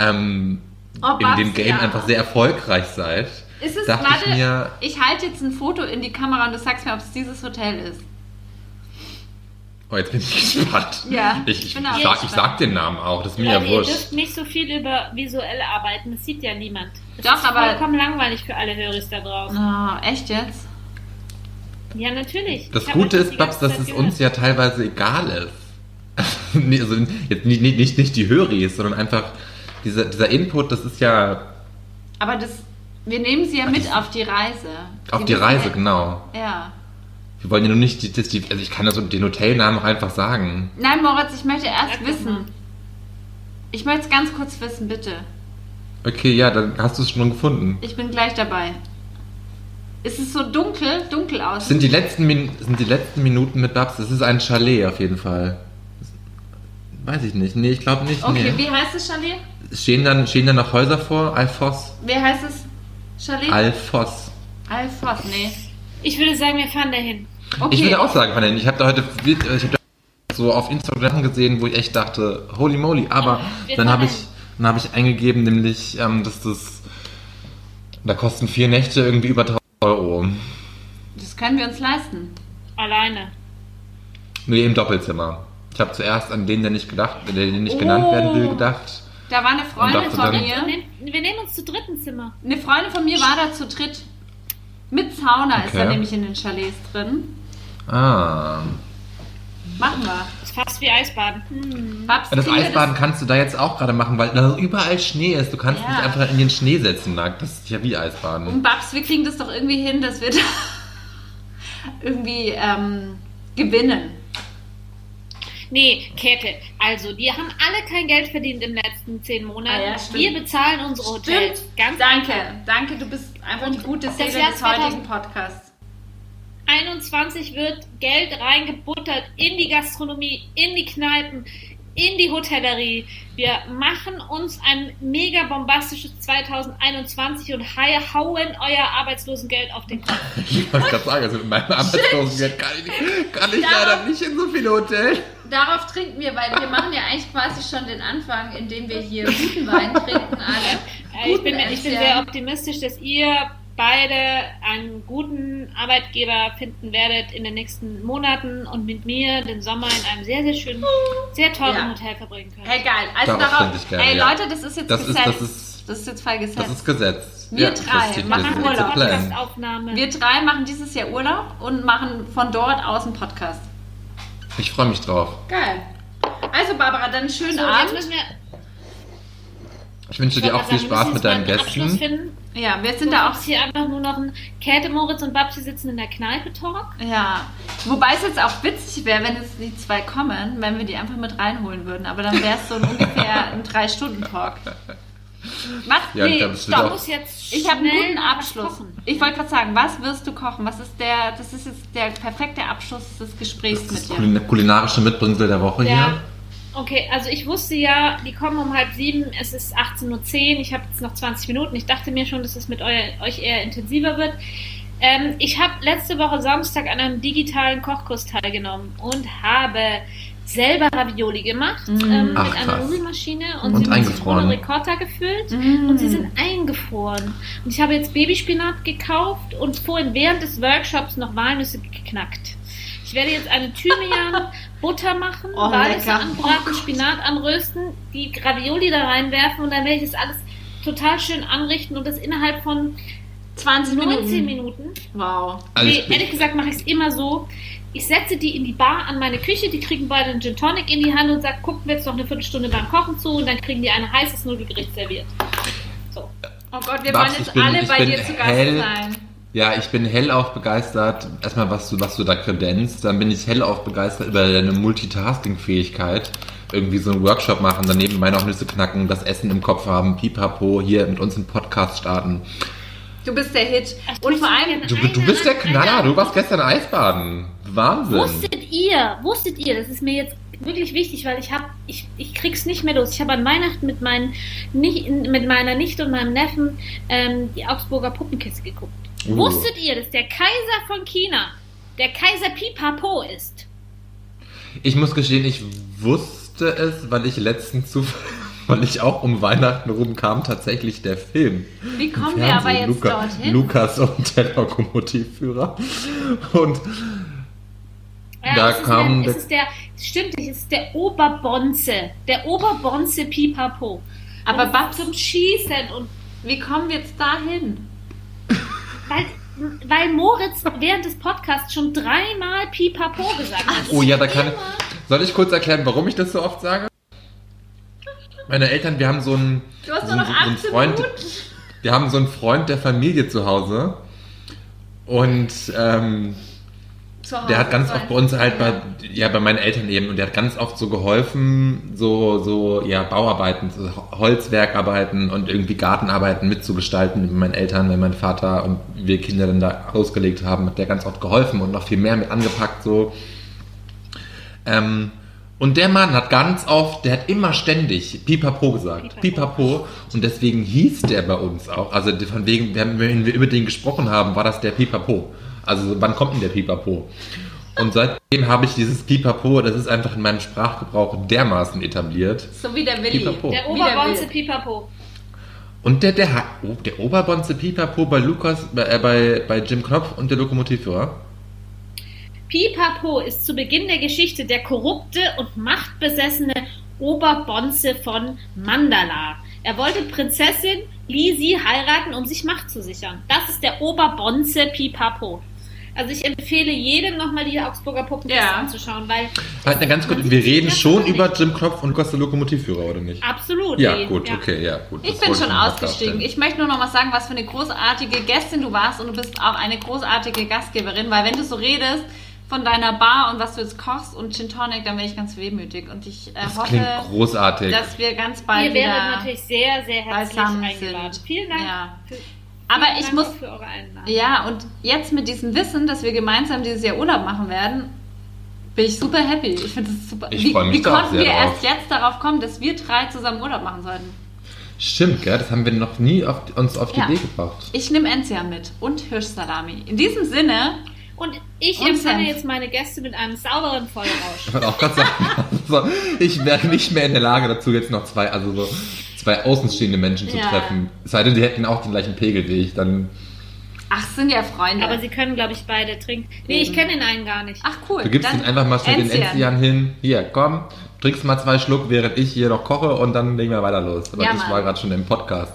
Ähm, Oh, in dem Game ja. einfach sehr erfolgreich seid. Ist es, dachte warte, ich mir, ich halte jetzt ein Foto in die Kamera und du sagst mir, ob es dieses Hotel ist. oh, jetzt bin ich <laughs> gespannt. Ja, ich, ich bin ich, auch sag, ich sag den Namen auch, das ist mir ja ihr wurscht. dürft nicht so viel über visuell arbeiten, das sieht ja niemand. Das Doch, ist aber- vollkommen langweilig für alle Höris da draußen. Oh, echt jetzt? Ja, natürlich. Das Gute ist, Babs, dass Zeit es gehört. uns ja teilweise egal ist. <laughs> Also jetzt nicht, nicht, nicht, nicht die Höris, sondern einfach dieser, dieser Input, das ist ja Aber das, wir nehmen sie ja mit auf die Reise. auf Sie die Reise, genau. Ja. Wir wollen ja nur nicht, die, das, die, also ich kann also den Hotelnamen auch einfach sagen. Nein, Moritz, ich möchte erst wissen. Ich möchte es ganz kurz wissen, bitte. Okay, ja, dann hast du es schon gefunden. Ich bin gleich dabei. Ist es so dunkel, dunkel aus? Das sind die letzten, Min sind die letzten Minuten mit Babs, das ist ein Chalet auf jeden Fall. Weiß ich nicht. Nee, ich glaube nicht. okay, nee. wie heißt das Chalet? Stehen, dann, stehen dann noch Häuser vor? Alphos? Wie heißt es? Chalet? Alphos. Alphos, nee. Ich würde sagen, wir fahren dahin. Okay. Ich würde auch sagen, Vanessa, ich habe da heute ich hab da so auf Instagram gesehen, wo ich echt dachte, holy moly, aber Wir dann habe ich, fahren dann habe ich eingegeben, nämlich, ähm, dass das, da kosten vier Nächte irgendwie über 1000 Euro. Das können wir uns leisten. Alleine. Nee, im Doppelzimmer. Ich habe zuerst an den, der nicht gedacht, der nicht genannt Oh. werden will, gedacht. Da war eine Freundin von mir. Wir nehmen, uns zu dritten Zimmer. Eine Freundin von mir war da zu dritt. Mit Sauna ist Okay. da nämlich in den Chalets drin. Ah. Machen wir. Das Fast wie Eisbaden. Hm. Babs, das Eisbaden kannst du da jetzt auch gerade machen, weil da überall Schnee ist. Du kannst Ja. nicht einfach in den Schnee setzen, Nackt. Das ist ja wie Eisbaden. Und Babs, wir kriegen das doch irgendwie hin, dass wir da <laughs> irgendwie ähm, gewinnen. Nee, Käthe, also die haben alle kein Geld verdient im letzten zehn Monaten. Ah ja, wir bezahlen unsere Hotels. Ganz Danke, einfach. danke, du bist einfach die gute Seele des heutigen Podcasts. 21 wird Geld reingebuttert in die Gastronomie, in die Kneipen, in die Hotellerie. Wir machen uns ein mega bombastisches 2021 und hauen euer Arbeitslosengeld auf den Kopf. <laughs> Ich wollte gerade sagen, also mit meinem Arbeitslosengeld kann ich, kann ich Darauf- leider nicht in so viele Hotels. Darauf trinken wir, weil wir machen ja eigentlich quasi schon den Anfang, indem wir hier guten Wein trinken alle. Ich, bin, ich bin sehr optimistisch, dass ihr beide einen guten Arbeitgeber finden werdet in den nächsten Monaten und mit mir den Sommer in einem sehr, sehr schönen, sehr teuren Ja. Hotel verbringen könnt. Hey, geil. Also Darauf darauf, gerne, ey ja. Leute, das ist jetzt Das ist- Gesetz. das ist- das ist jetzt Fall Gesetz. Das ist Gesetz. Wir das drei machen ist Urlaub. Wir drei machen dieses Jahr Urlaub und machen von dort aus einen Podcast. Ich freue mich drauf. Geil. Also Barbara, dann einen schönen So, jetzt Abend. müssen wir, Ich wünsche dir auch viel Spaß mit deinen Gästen. Ja, wir sind Sind da auch. hier einfach nur noch ein Käthe, Moritz und Babsi sitzen in der Kneipe Talk. Ja. Wobei es jetzt auch witzig wäre, wenn jetzt die zwei kommen, wenn wir die einfach mit reinholen würden. Aber dann wäre es so ein ungefähr ein Drei-Stunden-Talk. Was? Ja, ich nee, auch- muss jetzt Ich habe einen guten Abschluss. Ich wollte gerade sagen, was wirst du kochen? Was ist der, das ist jetzt der perfekte Abschluss des Gesprächs Das ist mit das dir. kulin- kulinarische Mitbringsel der Woche Ja. hier. Okay, also ich wusste ja, die kommen um halb sieben, es ist 18.10 Uhr, ich habe jetzt noch 20 Minuten. Ich dachte mir schon, dass es mit euer, euch eher intensiver wird. Ähm, ich habe letzte Woche Samstag an einem digitalen Kochkurs teilgenommen und habe selber Ravioli gemacht Mm. ähm, Ach, mit einer. Nudelmaschine und, Und sie mit eingefroren. Zitrone Ricotta gefüllt. Mm. Und sie sind eingefroren. Und ich habe jetzt Babyspinat gekauft und vorhin während des Workshops noch Walnüsse geknackt. Ich werde jetzt eine Thymian <laughs> Butter machen, Oh, Walnüsse anbraten, Spinat anrösten, die Ravioli da reinwerfen und dann werde ich das alles total schön anrichten und das innerhalb von 20 19 Minuten. Minuten. Wow. Also nee, ehrlich gesagt mache ich es immer so. Ich setze die in die Bar an meine Küche, die kriegen beide einen Gin Tonic in die Hand und sage, gucken wir jetzt noch eine Viertelstunde beim Kochen zu und dann kriegen die ein heißes Nudelgericht serviert. So. Oh Gott, wir Babs, wollen jetzt bin- alle bei dir zu Gast sein. Ja, ich bin hellauf begeistert. Erstmal, was du, was du da kredenzt. Dann bin ich hellauf begeistert über deine Multitasking-Fähigkeit. Irgendwie so einen Workshop machen, daneben meine auch Nüsse knacken, das Essen im Kopf haben, pipapo, hier mit uns einen Podcast starten. Du bist der Hit. Ach, Und du vor allem, ja Du, du bist der Knaller, du warst gestern Eisbaden. Wahnsinn. Wusstet ihr, wusstet ihr, das ist mir jetzt wirklich wichtig, weil ich habe, ich, ich krieg's nicht mehr los. Ich habe an Weihnachten mit, meinen, nicht, mit meiner Nichte und meinem Neffen ähm, die Augsburger Puppenkiste geguckt. Uh. Wusstet ihr, dass der Kaiser von China der Kaiser Pipapo ist? Ich muss gestehen, ich wusste es, weil ich letztens zu, <laughs> weil ich auch um Weihnachten rum kam, tatsächlich der Film. wie kommen wir aber jetzt Luca, dorthin? Lukas und der Lokomotivführer. Und Ja, Da es ist kam der, der- es ist der, stimmt nicht, es ist der Oberbonze, der Oberbonze Pipapo. Aber Babs- zum Schießen und Wie kommen wir jetzt dahin? Weil, weil Moritz während des Podcasts schon dreimal Pipapo gesagt hat. Oh ja, da kann Soll ich kurz erklären, warum ich das so oft sage? Meine Eltern, wir haben so einen, Du hast so, noch so, so einen 18 Freund, Minuten. wir haben so einen Freund der Familie zu Hause und ähm, der hat ganz oft bei uns halt bei, ja, bei meinen Eltern eben und der hat ganz oft so geholfen, so, so, ja, Bauarbeiten, so Holzwerkarbeiten und irgendwie Gartenarbeiten mitzugestalten mit meinen Eltern, wenn mein Vater und wir Kinder dann da ausgelegt haben, hat der ganz oft geholfen und noch viel mehr mit angepackt, so. Ähm, und der Mann hat ganz oft, der hat immer ständig Pipapo gesagt. Pipapo. Und deswegen hieß der bei uns auch. Also von wegen, wenn wir über den gesprochen haben, war das der Pipapo. Also wann kommt denn der Pipapo? Und seitdem habe ich dieses Pipapo, das ist einfach in meinem Sprachgebrauch dermaßen etabliert. So wie der Willi. Pipapo. Der Oberbonze. Pipapo. Und der, der, oh, der Oberbonze Pipapo bei Lukas, bei, äh, bei, bei Jim Knopf und der Lokomotivführer. Pipapo ist zu Beginn der Geschichte der korrupte und machtbesessene Oberbonze von Mandala. Er wollte Prinzessin Lisi heiraten, um sich Macht zu sichern. Das ist der Oberbonze Pipapo. Also ich empfehle jedem nochmal die Augsburger Puppenkiste Ja. anzuschauen, weil Halt, na, ganz kurz, wir reden schon über nicht. Jim Knopf und Lukas der Lokomotivführer, oder nicht? absolut. Ja, nee. gut, okay, ja, gut. Ich bin schon ausgestiegen. Ich möchte nur noch mal sagen, was für eine großartige Gästin du warst und du bist auch eine großartige Gastgeberin, weil wenn du so redest von deiner Bar und was du jetzt kochst und Gin Tonic, dann wäre ich ganz wehmütig und ich äh, Das hoffe, großartig. dass wir ganz bald Ihr wäret wieder... natürlich sehr, sehr herzlich eingeladen. sind. Vielen Dank. Ja. Aber vielen ich Dank muss auch für eure Einladung. Ja, und jetzt mit diesem Wissen, dass wir gemeinsam dieses Jahr Urlaub machen werden, bin ich super happy. Ich finde das super. Ich wie mich wie konnten sehr wir drauf. erst jetzt darauf kommen, dass wir drei zusammen Urlaub machen sollten? Stimmt, gell? Das haben wir noch nie auf, uns auf die Ja. Idee gebracht. Ich nehme Enzian mit und Hirschsalami. In diesem Sinne, Und ich Und empfange Senf. jetzt meine Gäste mit einem sauberen Vollrausch. Ich auch sagen, <laughs> also, ich wäre nicht mehr in der Lage dazu, jetzt noch zwei, also so zwei außenstehende Menschen zu Ja. treffen. Es sei denn, die hätten auch den gleichen Pegel wie ich, dann. ach, es sind ja Freunde. Aber sie können, glaube ich, beide trinken. Nee, ich kenne den einen gar nicht. ach cool. Du gibst dann ihnen einfach mal schnell den Enzian. Hin. Hier, komm, trinkst mal zwei Schluck, während ich hier noch koche und dann legen wir weiter los. Aber Ja, ich Mann. war gerade schon im Podcast.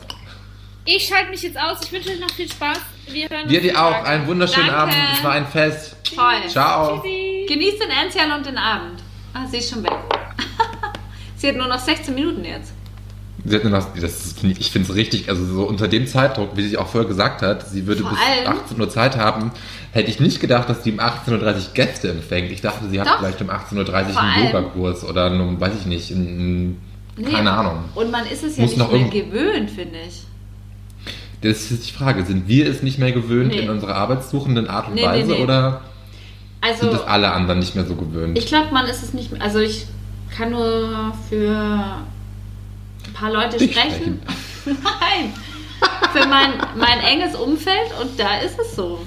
Ich schalte mich jetzt aus. Ich wünsche euch noch viel Spaß. Wir hören Dir dir auch einen wunderschönen Danke. Abend. Es war ein Fest. Toll. Ciao. Tschüssi. Genießt den Enzian und den Abend. Ah, sie ist schon weg. <laughs> sie hat nur noch 16 Minuten jetzt. Sie hat nur noch, das ist, ich finde es richtig, also so unter dem Zeitdruck, wie sie auch vorher gesagt hat, sie würde Vor bis allem- 18 Uhr Zeit haben, hätte ich nicht gedacht, dass sie um 18.30 Uhr Gäste empfängt. Ich dachte, sie hat Doch. vielleicht um 18.30 Uhr einen Yogakurs oder einen, weiß ich nicht, einen, Nee. keine Ahnung. Und man ist es ja Muss nicht noch mehr gewöhnt, finde ich. Das ist die Frage, sind wir es nicht mehr gewöhnt Nee. in unserer arbeitssuchenden Art und Nee, Weise oder Also, sind es alle anderen nicht mehr so gewöhnt? Ich glaube, man ist es nicht mehr. Also ich kann nur für ein paar Leute Dich sprechen. <laughs> Nein. Für mein, mein enges Umfeld und da ist es so.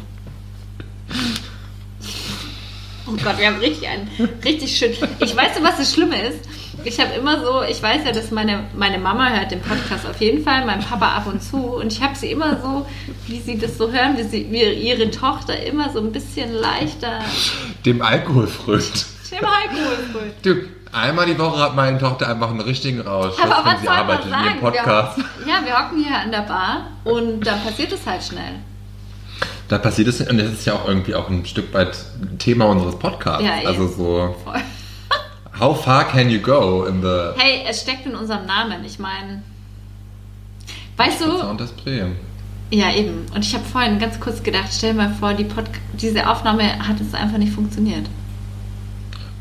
Oh Gott, wir haben richtig einen richtig schön. Ich weiß, was das Schlimme ist. Ich habe immer so, ich weiß ja, dass meine, meine Mama hört den Podcast auf jeden Fall, mein Papa ab und zu. Und ich habe sie immer so, wie sie das so hören, wie, sie, wie ihre Tochter immer so ein bisschen leichter. Dem Alkohol frönt. Schlimmer Alkoholfrei. Du, einmal die Woche hat meine Tochter einfach einen richtigen Rausch. Aber was sie soll man arbeitet in sagen? Podcast. Wir, ja, wir hocken hier an der Bar und dann passiert es halt schnell. Da passiert es, und das ist ja auch irgendwie auch ein Stück weit Thema unseres Podcasts. Ja, eben. also so, Voll. <laughs> how far can you go in the Hey, es steckt in unserem Namen. Ich meine, weißt du, und das Bremen? ja eben. Und ich habe vorhin ganz kurz gedacht, stell mal vor, die Pod diese Aufnahme hat es einfach nicht funktioniert.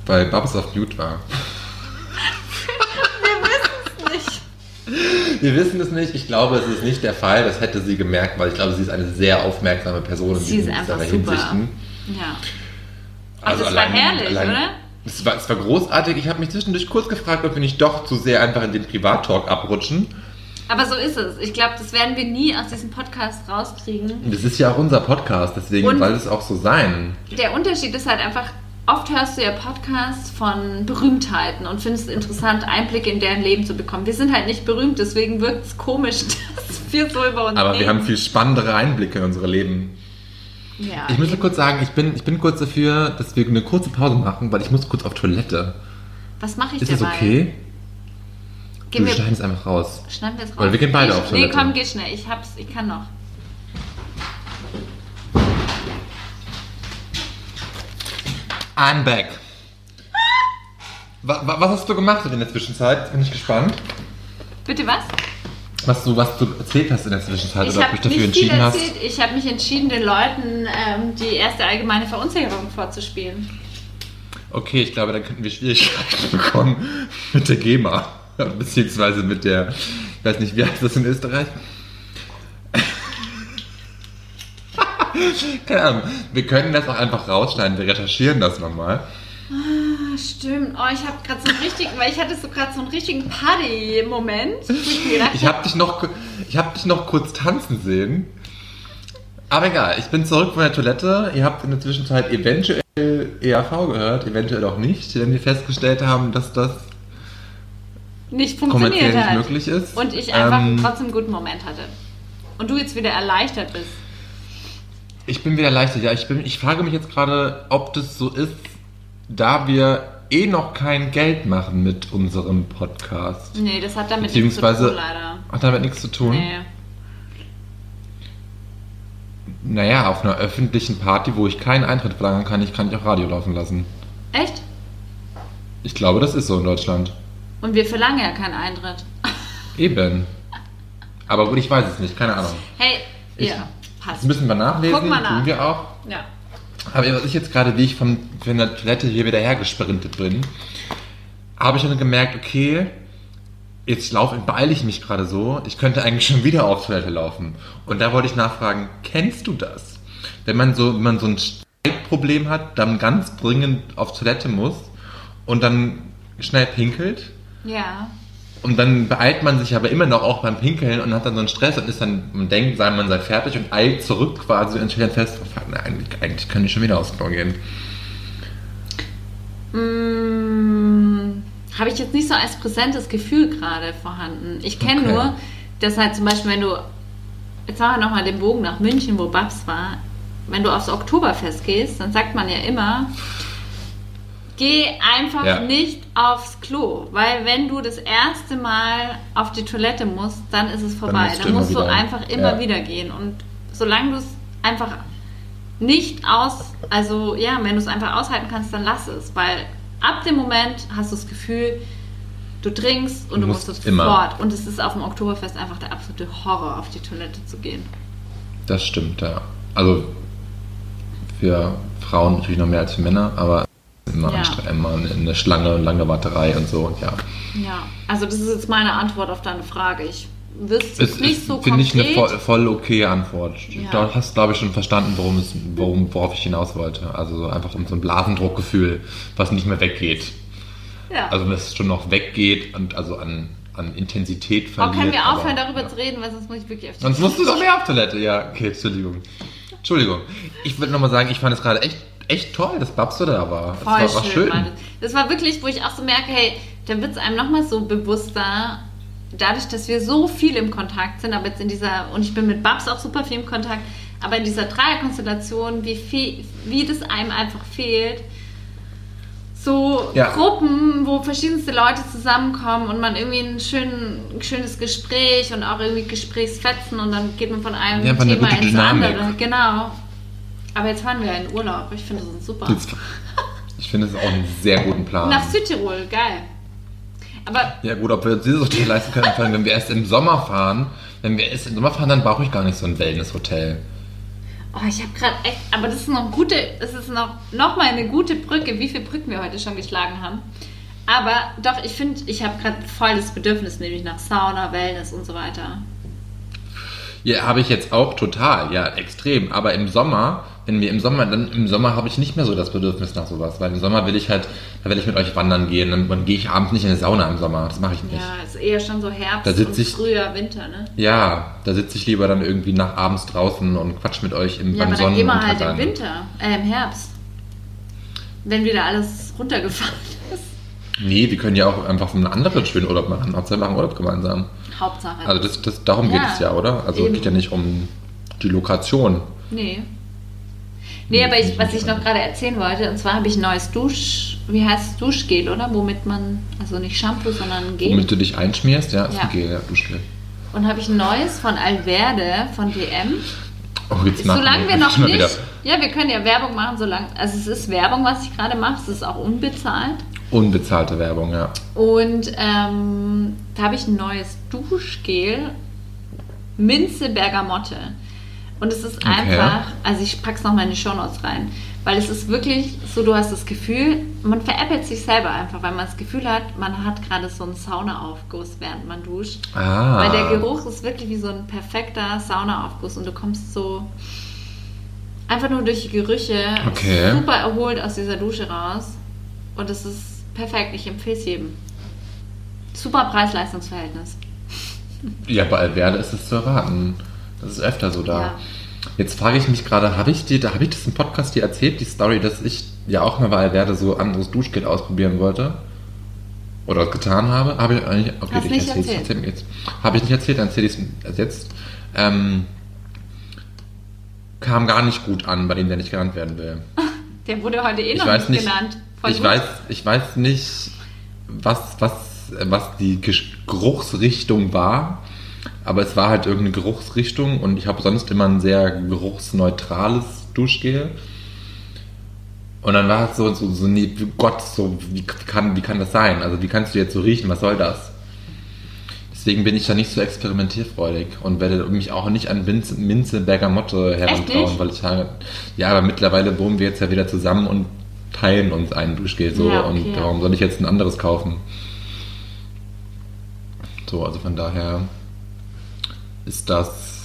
Weil Babs auf Mute war. Nicht. Wir wissen es nicht. Ich glaube, es ist nicht der Fall. Das hätte sie gemerkt, weil ich glaube, sie ist eine sehr aufmerksame Person in Sie ist diesen- einfach dieser super. Hinsichten. Ja. Ach, das war herrlich, oder? Es war, es war großartig. Ich habe mich zwischendurch kurz gefragt, ob wir nicht doch zu sehr einfach in den Privattalk abrutschen. Aber so ist es. Ich glaube, das werden wir nie aus diesem Podcast rauskriegen. Das ist ja auch unser Podcast, deswegen Und- soll es auch so sein. Der Unterschied ist halt einfach, oft hörst du ja Podcasts von Berühmtheiten und findest es interessant, Einblicke in deren Leben zu bekommen. Wir sind halt nicht berühmt, deswegen wirkt es komisch, <laughs> dass wir so über uns Aber reden. wir haben viel spannendere Einblicke in unsere Leben. Ja, Ich muss nur eben. kurz sagen, ich bin, ich bin kurz dafür, dass wir eine kurze Pause machen, weil ich muss kurz auf Toilette. Was mache ich Ist das dabei? okay? Gehen wir wir, schneiden es einfach raus. schneiden wir es raus. Oder wir gehen beide ich, auf Nee, Toilette. komm, geh schnell. Ich hab's, ich kann noch. I'm back. Wa- wa- Was hast du gemacht in der Zwischenzeit? Bin ich gespannt. Bitte was? Was du, was du erzählt hast in der Zwischenzeit ich oder ob du dich dafür entschieden hast. Ich habe mich entschieden, den Leuten ähm, die erste allgemeine Verunsicherung vorzuspielen. Okay, ich glaube, dann könnten wir Schwierigkeiten <laughs> bekommen mit der GEMA. Beziehungsweise mit der, ich weiß nicht, wie heißt das in Österreich? <laughs> Keine Ahnung. Wir können das auch einfach rausschneiden. Wir recherchieren das nochmal. Ah, stimmt. Oh, ich habe gerade so einen richtigen, weil ich hatte so gerade so einen richtigen Party-Moment. Ich, habe dich, noch, ich hab dich noch kurz tanzen sehen. Aber egal, ich bin zurück von der Toilette. Ihr habt in der Zwischenzeit eventuell EAV gehört, eventuell auch nicht, denn wir festgestellt haben, dass das nicht funktioniert nicht hat. möglich ist. Und ich einfach Ähm, trotzdem einen guten Moment hatte. Und du jetzt wieder erleichtert bist. Ich bin wieder erleichtert. Ja, ich, bin, ich frage mich jetzt gerade, ob das so ist, da wir eh noch kein Geld machen mit unserem Podcast. Nee, das hat damit nichts zu tun, leider. hat damit nichts zu tun. Nee. Naja, auf einer öffentlichen Party, wo ich keinen Eintritt verlangen kann, ich kann ich auch Radio laufen lassen. Echt? Ich glaube, das ist so in Deutschland. Und wir verlangen ja keinen Eintritt. Eben. Aber gut, ich weiß es nicht, keine Ahnung. Hey, Ich- ja, passt. Das müssen wir nachlesen, Guck mal nach. tun wir auch. Ja. Aber was ich jetzt gerade, wie ich von, von der Toilette hier wieder hergesprintet bin, habe ich dann gemerkt, okay, jetzt laufe, beeile ich mich gerade so, ich könnte eigentlich schon wieder auf Toilette laufen. Und da wollte ich nachfragen, kennst du das? Wenn man so, wenn man so ein Streitproblem hat, dann ganz dringend auf Toilette muss und dann schnell pinkelt Ja. Und dann beeilt man sich aber immer noch auch beim Pinkeln und hat dann so einen Stress und ist dann, man denkt, sei man sei fertig und eilt zurück quasi und stellt dann fest, oh, na, eigentlich, eigentlich könnte ich schon wieder aufs Klo gehen. Mm, Habe ich jetzt nicht so als präsentes Gefühl gerade vorhanden. Ich kenne Okay. nur, dass halt zum Beispiel, wenn du, jetzt machen wir nochmal den Bogen nach München, wo Babs war, wenn du aufs Oktoberfest gehst, dann sagt man ja immer, geh einfach Ja. nicht aufs Klo, weil wenn du das erste Mal auf die Toilette musst, dann ist es vorbei. musst du Dann musst du einfach immer Ja. wieder gehen und solange du es einfach nicht aus, also ja, wenn du es einfach aushalten kannst, dann lass es, weil ab dem Moment hast du das Gefühl, du trinkst und Du musst musst es sofort. Und es ist auf dem Oktoberfest einfach der absolute Horror, auf die Toilette zu gehen. Das stimmt, ja. Also für Frauen natürlich noch mehr als für Männer, aber immer, Ja. anstre- immer eine Schlange, lange Warterei und so, und ja. Ja, also das ist jetzt meine Antwort auf deine Frage. Ich wüsste Es nicht so finde ich, eine voll, voll okay Antwort. Ja. Du hast, glaube ich, schon verstanden, worum es, worum, worauf ich hinaus wollte. Also so einfach um so ein Blasendruckgefühl, was nicht mehr weggeht. ja. Also wenn es schon noch weggeht und also an, an Intensität oh, verliert. können wir aufhören, darüber ja. zu reden, weil sonst muss ich wirklich auf die Sonst musst du doch mehr auf Toilette. Ja, okay, Entschuldigung. Entschuldigung. Ich würde nochmal sagen, ich fand es gerade echt, echt toll, dass Babs da war. Voll das war, war schön. schön. Das war wirklich, wo ich auch so merke, hey, da wird es einem nochmal so bewusster, dadurch, dass wir so viel im Kontakt sind, aber jetzt in dieser, und ich bin mit Babs auch super viel im Kontakt, aber in dieser Dreierkonstellation, wie viel, wie das einem einfach fehlt. So Ja. Gruppen, wo verschiedenste Leute zusammenkommen und man irgendwie ein, schön, schönes Gespräch und auch irgendwie Gesprächsfetzen und dann geht man von einem Ja, Thema ins andere. Genau. Aber jetzt fahren wir in Urlaub. Ich finde das super. Ich finde es auch einen sehr guten Plan. Nach Südtirol, geil. Aber Ja gut, ob wir uns dieses Hotel leisten können, vor allem, wenn wir erst im Sommer fahren. Wenn wir erst im Sommer fahren, dann brauche ich gar nicht so ein Wellness-Hotel. oh, ich habe gerade echt, aber das ist noch gute, das ist noch, noch mal eine gute Brücke, wie viele Brücken wir heute schon geschlagen haben. Aber doch, ich finde, ich habe gerade voll das Bedürfnis, nämlich nach Sauna, Wellness und so weiter. Ja, habe ich jetzt auch total, ja, extrem. Aber im Sommer, wenn wir im Sommer, dann im Sommer habe ich nicht mehr so das Bedürfnis nach sowas, weil im Sommer will ich halt, da will ich mit euch wandern gehen, dann, dann gehe ich abends nicht in eine Sauna im Sommer, das mache ich nicht. Ja, ist eher schon so Herbst Da sitz ich- Frühjahr, Winter, ne? Ja, da sitze ich lieber dann irgendwie nach abends draußen und quatsch mit euch im Ja, beim aber dann gehen wir halt im Winter, äh, im Herbst. Wenn wieder alles runtergefahren <laughs> ist. Nee, wir können ja auch einfach einen anderen schönen Urlaub machen. Hauptsache wir machen Urlaub gemeinsam. Hauptsache. Also das, das, darum geht Ja, es ja, oder? Also es geht ja nicht um die Lokation. Nee. Nee, aber ich, was ich noch gerade erzählen wollte, und zwar habe ich ein neues Dusch, wie heißt es, Duschgel, oder? Womit man, also nicht Shampoo, sondern Gel. Womit du dich einschmierst, ja, ist Ja. ein Gel, ja, Duschgel. Und habe ich ein neues von Alverde, von DM. Oh, jetzt nach- Solange wir noch nicht, wieder. ja, wir können ja Werbung machen, solange, also es ist Werbung, was ich gerade mache, es ist auch unbezahlt. Unbezahlte Werbung, ja. Und ähm, da habe ich ein neues Duschgel, Minze Bergamotte. Und es ist Okay. einfach, also ich pack's noch mal in die Shownotes rein, weil es ist wirklich so, du hast das Gefühl, man veräppelt sich selber einfach, weil man das Gefühl hat, man hat gerade so einen Saunaaufguss, während man duscht. Ah. Weil der Geruch ist wirklich wie so ein perfekter Saunaaufguss und du kommst so einfach nur durch die Gerüche Okay. super erholt aus dieser Dusche raus. Und es ist perfekt, ich empfehle es jedem. Super Preis-Leistungs-Verhältnis. Ja, bei Alverde ist es zu erwarten. Das ist öfter so da. Ja. Jetzt frage ich mich gerade, habe ich dir, da habe ich das im Podcast dir erzählt, die Story, dass ich ja auch mal bei Alverde so anderes Duschgel ausprobieren wollte? Oder getan habe? Habe ich eigentlich. Okay, Hast ich nicht erzähl's erzählt. trotzdem jetzt. Habe ich nicht erzählt, dann erzähle ich es jetzt. Ähm, kam gar nicht gut an bei dem, der nicht genannt werden will. <laughs> Der wurde heute eh Ich noch nicht nicht, genannt. Voll ich gut. weiß, ich weiß nicht, was, was, was die Geruchsrichtung war, Aber es war halt irgendeine Geruchsrichtung und ich habe sonst immer ein sehr geruchsneutrales Duschgel. Und dann war es so, so, so nee, Gott, so, wie kann, wie kann das sein? Also wie kannst du jetzt so riechen? Was soll das? Deswegen bin ich da nicht so experimentierfreudig und werde mich auch nicht an Minze, Minze Bergamotte herantrauen, weil ich halt, ja, aber mittlerweile wohnen wir jetzt ja wieder zusammen und teilen uns einen Duschgel so Ja, okay. und warum soll ich jetzt ein anderes kaufen? So, also von daher ist das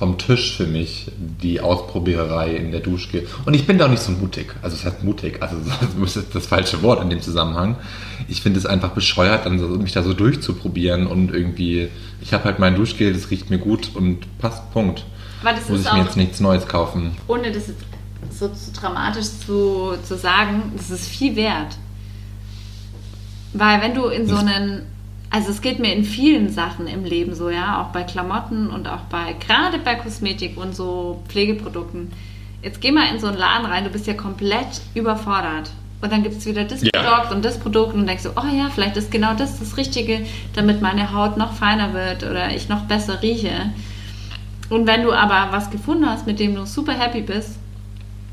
vom Tisch für mich die Ausprobiererei in der Duschgel. Und ich bin da auch nicht so mutig. Also es heißt mutig, also <laughs> das ist das falsche Wort in dem Zusammenhang. Ich finde es einfach bescheuert, dann so, mich da so durchzuprobieren und irgendwie, ich habe halt mein Duschgel, das riecht mir gut und passt, Punkt. Aber das Muss ist ich mir jetzt nichts Neues kaufen. ohne das jetzt so zu dramatisch zu, zu sagen, das ist viel wert. Weil wenn du in so einen, also es geht mir in vielen Sachen im Leben so, ja, auch bei Klamotten und auch bei, gerade bei Kosmetik und so Pflegeprodukten. Jetzt geh mal in so einen Laden rein, du bist ja komplett überfordert. Und dann gibt es wieder das Ja. Produkt und das Produkt und denkst du, oh ja, vielleicht ist genau das das Richtige, damit meine Haut noch feiner wird oder ich noch besser rieche. Und wenn du aber was gefunden hast, mit dem du super happy bist,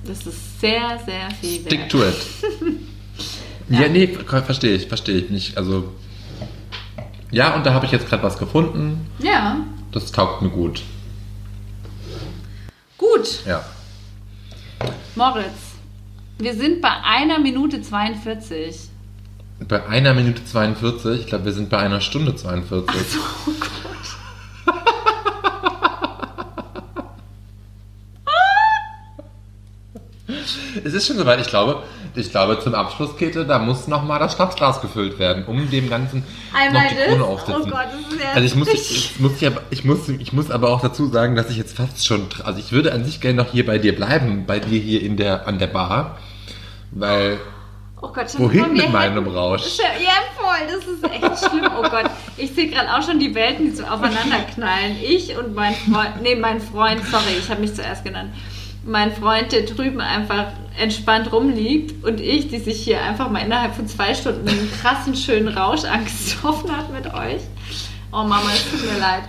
das ist sehr, sehr viel Stick wert. to it. <laughs> ja. nee, ver- verstehe ich, verstehe ich nicht. Also, ja, und da habe ich jetzt gerade was gefunden. Ja, Das taugt mir gut. gut. Ja. Moritz, wir sind bei einer Minute 42. Bei einer Minute 42, ich glaube, wir sind bei einer Stunde 42. Oh Gott. <laughs> Es ist schon soweit, ich glaube, ich glaube, zum Abschluss, Käthe, da muss nochmal das Schnapsglas gefüllt werden, um dem Ganzen Einmal noch die das? Krone Oh aufzusetzen. Gott, das ist ja also ich muss, richtig- ich, muss ja, ich, muss, ich muss aber auch dazu sagen, dass ich jetzt fast schon, also ich würde an sich gerne noch hier bei dir bleiben, bei dir hier in der, an der Bar, weil Oh Gott, schon Wohin mit meinem hätten- Rausch? Ja, voll, das ist echt schlimm. Oh Gott, ich sehe gerade auch schon die Welten, die so aufeinander knallen. Ich und mein Freund, nee, mein Freund, sorry, ich habe mich zuerst genannt. Mein Freund, der drüben einfach entspannt rumliegt und ich, die sich hier einfach mal innerhalb von zwei Stunden einen krassen, schönen Rausch angesoffen hat mit euch. Oh Mama, es tut mir leid.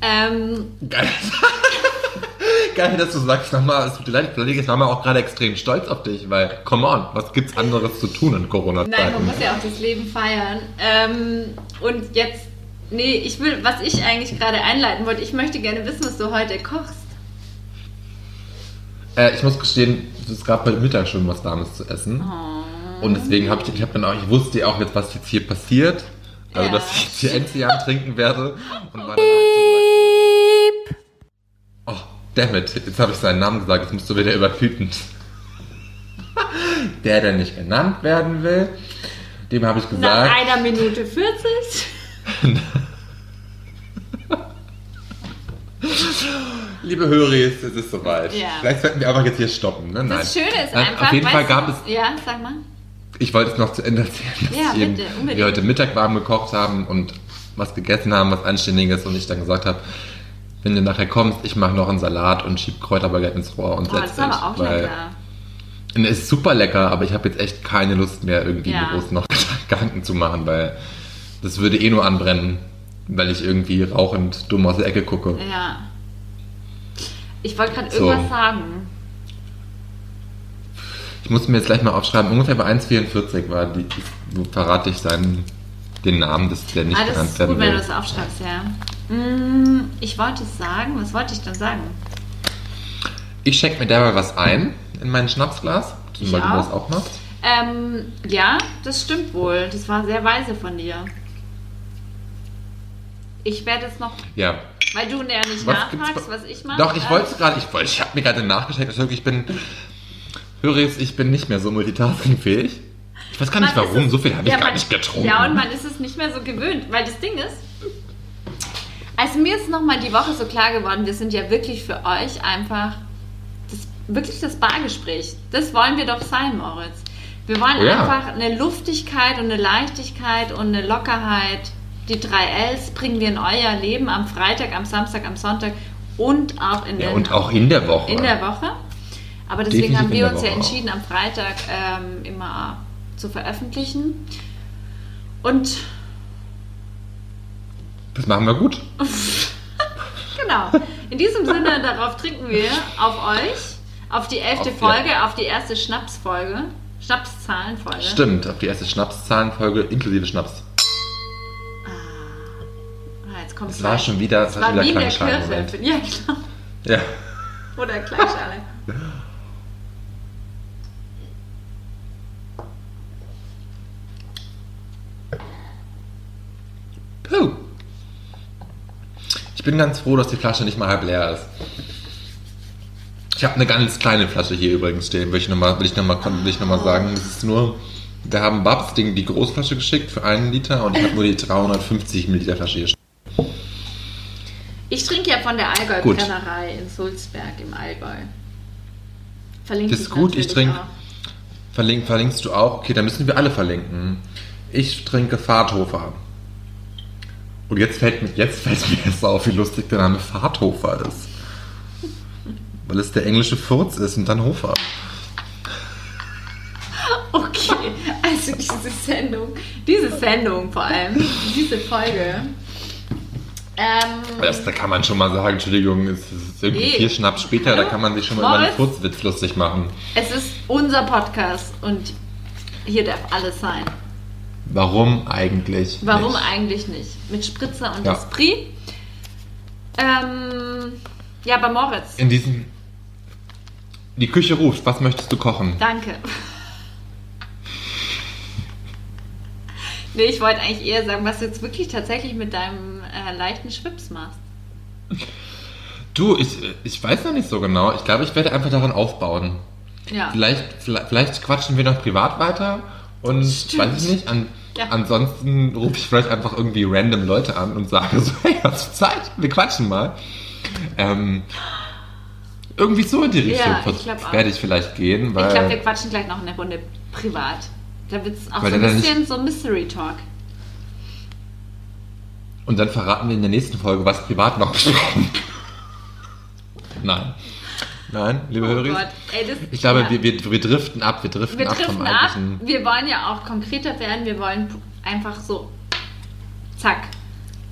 Ähm, Geil. <laughs> Geil, dass du sagst, nochmal, es tut dir leid, vielleicht ist Mama auch gerade extrem stolz auf dich, weil, come on, was gibt's anderes zu tun in Nein, man muss ja auch das Leben feiern. Ähm, und jetzt, nee, ich will, was ich eigentlich gerade einleiten wollte, ich möchte gerne wissen, was du heute kochst. Äh, ich muss gestehen, es gab heute Mittag schon was Warmes zu essen. Oh. Und deswegen habe ich, ich habe dann auch, ich wusste ja auch jetzt, was jetzt hier passiert. Also, Ja. dass ich jetzt hier Enzian trinken werde. Und war dann auch so, oh, dammit, jetzt habe ich seinen Namen gesagt, jetzt musst du wieder übertüten. <laughs> Der, der nicht genannt werden will, dem habe ich Nach gesagt, einer Minute 40. <laughs> <laughs> liebe Höris, es ist soweit. Ja. Vielleicht sollten wir einfach jetzt hier stoppen. Ne? Nein. Das Schöne ist Nein, einfach. Auf jeden Fall gab du, es Ja, sag mal. Ich wollte es noch zu Ende erzählen, dass Ja, eben, bitte, wir heute Mittag warm gekocht haben und was gegessen haben, was Anständiges und ich dann gesagt habe, wenn du nachher kommst, ich mache noch einen Salat und schieb Kräuterbaguette ins Rohr und Oh, das that's ist aber auch weil- lecker. Und es ist super lecker, aber ich habe jetzt echt keine Lust mehr, irgendwie Ja. groß noch <laughs> Gedanken zu machen, weil das würde eh nur anbrennen, weil ich irgendwie rauchend dumm aus der Ecke gucke. Ja. Ich wollte gerade So. irgendwas sagen. Ich muss mir jetzt gleich mal aufschreiben, ungefähr bei 1,44 war die, wo verrate ich seinen, den Namen, des, der nicht Ah, das genannt ist werden gut, wenn du will. das aufschreibst, ja. Mm, Ich wollte sagen, was wollte ich denn sagen? Ich schenke mir dabei was ein in mein Schnapsglas, weil du das auch machst. Ähm, ja, das stimmt wohl. Das war sehr weise von dir. Ich werde es noch, Ja. weil du ja nicht Was nachfragst, was ich mache. Doch, ich wollte es gerade, ich, wollte- ich habe mir gerade nachgeschenkt, dass wirklich, ich bin, höre jetzt, ich bin nicht mehr so multitaskingfähig. Ich weiß gar nicht man warum, es- so viel habe ich ja, gar man- nicht getrunken. Ja, und man ist es nicht mehr so gewöhnt, weil das Ding ist, also mir ist nochmal die Woche so klar geworden, wir sind ja wirklich für euch einfach das, wirklich das Bargespräch. Das wollen wir doch sein, Moritz. Wir wollen ja. einfach eine Luftigkeit und eine Leichtigkeit und eine Lockerheit. Die drei Ls bringen wir in euer Leben am Freitag, am Samstag, am Sonntag und auch in ja, den und auch in der Woche. in der Woche. Aber deswegen Definitiv haben wir uns ja Woche auch. entschieden, am Freitag ähm, immer zu veröffentlichen. Und Das machen wir gut. <laughs> Genau. In diesem Sinne, <laughs> darauf trinken wir auf euch, auf die elfte Auf Folge, auf die erste Schnapsfolge, Schnapszahlenfolge. Stimmt, auf die erste Schnapszahlenfolge inklusive Schnaps. Kommt Es war schon wieder, es war wie wieder der Klangschalen. Ja, genau. Ja. Oder Klangschale. Puh. Ich bin ganz froh, dass die Flasche nicht mal halb leer ist. Ich habe eine ganz kleine Flasche hier übrigens stehen, will ich nochmal will ich noch mal, will ich noch mal sagen. Das ist nur, wir haben Babs die, die Großflasche geschickt für einen Liter und ich habe nur die 350 Milliliter Flasche hier stehen. Ich trinke ja von der. Allgäu-Brennerei in Sulzberg im Allgäu. Verlinke Das ist gut, ich trinke-. Verlink, verlinkst du auch? Okay, dann müssen wir alle verlinken. Ich trinke Fahrthofer. Und jetzt fällt mir, jetzt fällt mir <laughs> erst auf, wie lustig der Name Fahrthofer ist. Weil es der englische Furz ist und dann Hofer. <laughs> Okay, also diese Sendung, diese Sendung vor allem, diese Folge. Ähm, Das, da kann man schon mal sagen, Entschuldigung, es ist irgendwie Eh. vier Schnaps später, da kann man sich schon mal über einen? Furzwitz lustig machen. es ist unser Podcast und hier darf alles sein. Warum eigentlich? Warum nicht? eigentlich nicht? Mit Spritzer und Ja. Esprit. Ähm, ja, bei Moritz. In diesem. Die Küche ruft, was möchtest du kochen? Danke. Nee, ich wollte eigentlich eher sagen, was du jetzt wirklich tatsächlich mit deinem äh, leichten Schwips machst. Du, ich, ich weiß noch nicht so genau. Ich glaube, ich werde einfach daran aufbauen. Ja. Vielleicht, vielleicht, vielleicht quatschen wir noch privat weiter und Stimmt. weiß ich nicht. An, Ja. Ansonsten rufe ich vielleicht einfach irgendwie random Leute an und sage so, <laughs> hey, hast du Zeit? Wir quatschen mal. Ähm, irgendwie so in die Richtung Ja, ich werde ich vielleicht gehen, weil ich glaube, wir quatschen gleich noch eine Runde privat. Da wird es auch so ein bisschen so Mystery Talk. Und dann verraten wir in der nächsten Folge, was privat noch besprochen. Nein. Nein, liebe Oh Hörer. Gott, ey, das, Ich glaube, ja. wir, wir, wir driften ab, wir driften wir ab vom driften ab. eigentlichen. Wir wollen ja auch konkreter werden. Wir wollen einfach so, zack.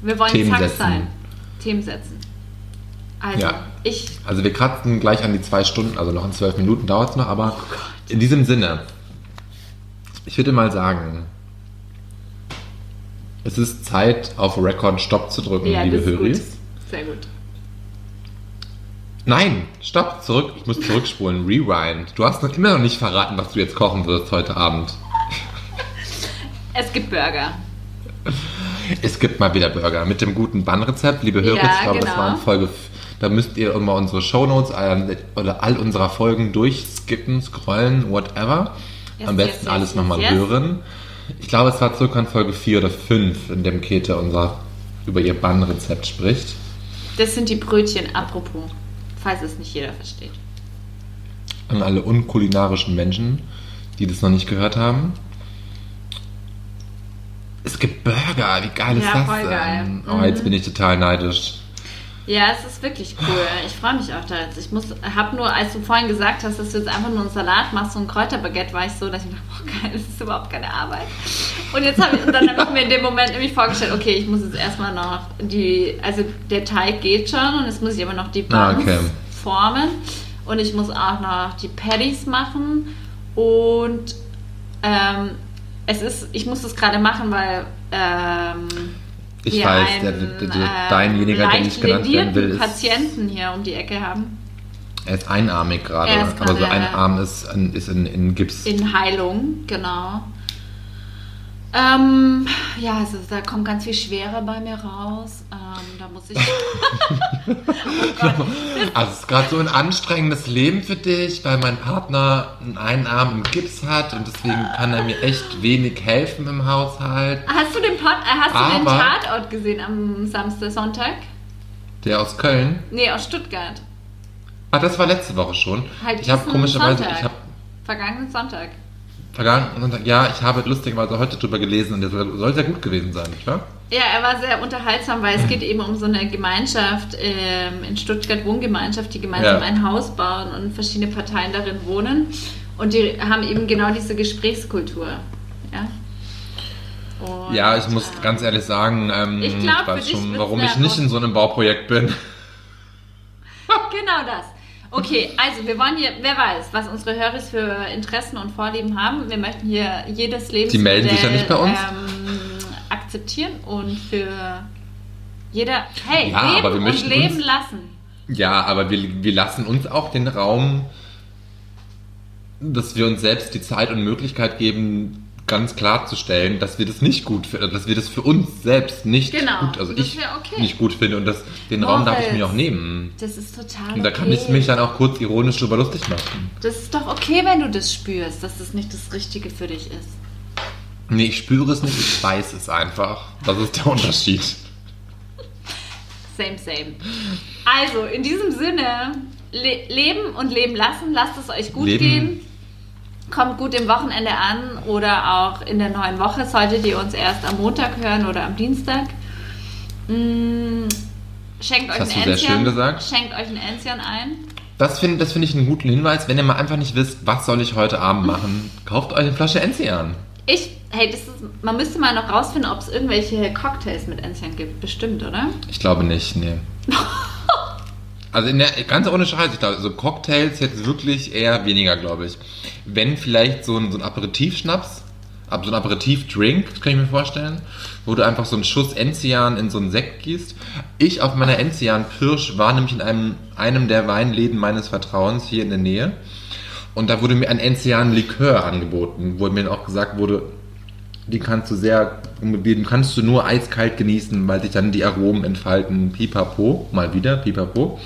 Wir wollen Themen zack setzen. sein. Themen setzen. Also, Ja. ich, Also wir kratzen gleich an die zwei Stunden, also noch in zwölf Minuten dauert es noch, aber Oh in diesem Sinne, ich würde mal sagen, es ist Zeit, auf Record Stopp zu drücken, ja, liebe das ist gut. Höris. Sehr gut. Nein, stopp, zurück, ich muss zurückspulen, <laughs> rewind. Du hast noch immer noch nicht verraten, was du jetzt kochen wirst heute Abend. Es gibt Burger. Es gibt mal wieder Burger mit dem guten Bannrezept, liebe Hörer. Ja, ich glaube, das genau. war in Folge. Da müsst ihr immer unsere Shownotes äh, oder all unserer Folgen durchskippen, scrollen, whatever. Yes, Am besten yes, alles yes, nochmal hören. Ich glaube, es war circa in Folge 4 oder 5, in dem Käthe unser, über ihr Bannrezept spricht. Das sind die Brötchen, apropos. Falls es nicht jeder versteht. An alle unkulinarischen Menschen, die das noch nicht gehört haben. Es gibt Burger, wie geil ist Ja, das voll denn? geil. Oh, Mhm. jetzt bin ich total neidisch. Ja, es ist wirklich cool. Ich freue mich auch da jetzt. Ich muss, hab nur, als du vorhin gesagt hast, dass du jetzt einfach nur einen Salat machst, so ein Kräuterbaguette, war ich so, dass ich dachte, <laughs> boah, geil, das ist überhaupt keine Arbeit. Und jetzt habe ich, und dann habe ich mir in dem Moment nämlich vorgestellt, okay, ich muss jetzt erstmal noch die, also der Teig geht schon und jetzt muss ich aber noch die Ah, Buns okay. formen und ich muss auch noch die Patties machen und ähm, es ist, ich muss das gerade machen, weil ähm, Ich wir weiß, der, einen, der, der, äh, deinjeniger, der leicht nicht genannt werden will, ist, Patienten hier um die Ecke haben. er ist einarmig gerade. Er Aber so gerade- ein Arm ist, ist in, in Gips. In Heilung, genau. Ähm, ja, also da kommt ganz viel Schwere bei mir raus. Ähm, da muss ich. <laughs> Also es ist gerade so ein anstrengendes Leben für dich, weil mein Partner einen Arm im Gips hat und deswegen kann er mir echt wenig helfen im Haushalt. Hast du den, Pod, äh, hast du den Aber- Tatort gesehen am Samstag, Sonntag? Der aus Köln. Nee, aus Stuttgart. Ah, das war letzte Woche schon. Halt ich habe komischerweise, ich habe Vergangenen Sonntag. Vergangenen Sonntag, ja, ich habe lustigerweise heute drüber gelesen und der soll, sehr gut gewesen sein, nicht wahr? Ja, er war sehr unterhaltsam, weil es geht eben um so eine Gemeinschaft ähm, in Stuttgart, Wohngemeinschaft, die gemeinsam Ja. ein Haus bauen und verschiedene Parteien darin wohnen. Und die haben eben genau diese Gesprächskultur. Ja? Und, Ja, ich muss äh, ganz ehrlich sagen, ähm, Ich ich, glaub, für weiß schon, warum ich nicht in so einem Bauprojekt bin. Genau das. Okay, also wir wollen hier, wer weiß, was unsere Hörer für Interessen und Vorlieben haben. Wir möchten hier jedes Lebensmodell Die melden sich ja nicht bei uns. Ähm, akzeptieren und für jeder, hey, Ja, leben aber wir und leben uns- lassen. Ja, aber wir, wir lassen uns auch den Raum, dass wir uns selbst die Zeit und Möglichkeit geben, ganz klarzustellen, dass wir das nicht gut finden, dass wir das für uns selbst nicht Genau, gut, also ich okay. nicht gut finde und das, den Raum darf ich Moritz. mir auch nehmen. Das ist total Und da okay. kann ich mich dann auch kurz ironisch drüber lustig machen. Das ist doch okay, wenn du das spürst, dass das nicht das Richtige für dich ist. Nee, ich spüre es nicht, ich weiß es einfach. Das ist der Unterschied. Same, same. Also, in diesem Sinne, le leben und leben lassen, lasst es euch gut Leben. gehen. Kommt gut im Wochenende an oder auch in der neuen Woche, solltet ihr uns erst am Montag hören oder am Dienstag. Mm, schenkt euch Enzian. Schenkt euch ein Enzian ein. Das finde das find ich einen guten Hinweis. Wenn ihr mal einfach nicht wisst, was soll ich heute Abend machen, <laughs> kauft euch eine Flasche Enzian. Ich, hey, das ist, man müsste mal noch rausfinden, ob es irgendwelche Cocktails mit Enzian gibt. Bestimmt, oder? Ich glaube nicht, nee. <laughs> Also in der, ganz ohne Scheiß, ich glaube, so Cocktails jetzt wirklich eher weniger, glaube ich. Wenn vielleicht so ein, so ein Aperitivschnaps, so ein Aperitivdrink, das kann ich mir vorstellen, wo du einfach so einen Schuss Enzian in so einen Sekt gießt. Ich auf meiner Enzian-Pirsch war nämlich in einem, einem der Weinläden meines Vertrauens hier in der Nähe. Und da wurde mir ein Enzian-Likör angeboten, wo mir auch gesagt wurde, die kannst du sehr, den kannst du nur eiskalt genießen, weil sich dann die Aromen entfalten. Pipapo, mal wieder, pipapo.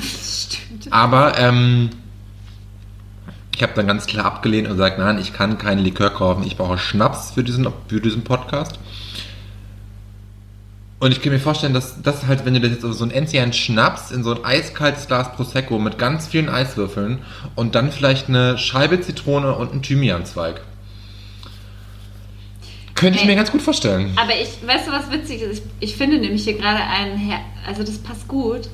Stimmt. Aber ähm, ich habe dann ganz klar abgelehnt und gesagt, nein, ich kann keinen Likör kaufen, ich brauche Schnaps für diesen, für diesen Podcast. Und ich kann mir vorstellen, dass das halt, wenn du das jetzt so ein Enzian Schnaps in so ein eiskaltes Glas Prosecco mit ganz vielen Eiswürfeln und dann vielleicht eine Scheibe Zitrone und einen Thymianzweig. Könnte ich Hey. mir ganz gut vorstellen. Aber ich, weißt du, was witzig ist? Ich, ich finde nämlich hier gerade einen, also das passt gut.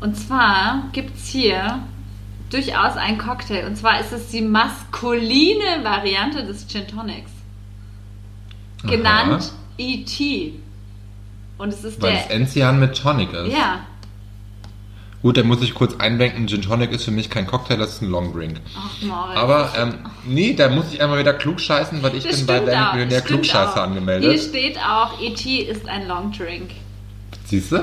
Und zwar gibt es hier durchaus einen Cocktail. Und zwar ist es die maskuline Variante des Gin Tonics. Genannt E.T. Und es ist Weil es der... Enzian mit Tonic ist. Ja. Gut, dann muss ich kurz einlenken, Gin Tonic ist für mich kein Cocktail, das ist ein Long Drink. Ach, Moritz. Aber ähm, nee, da muss ich einmal wieder klug scheißen, weil ich Das bin bei auch, Millionär Klugscheißer auch. Hier angemeldet. steht auch, E.T. ist ein Long Drink. Siehst du?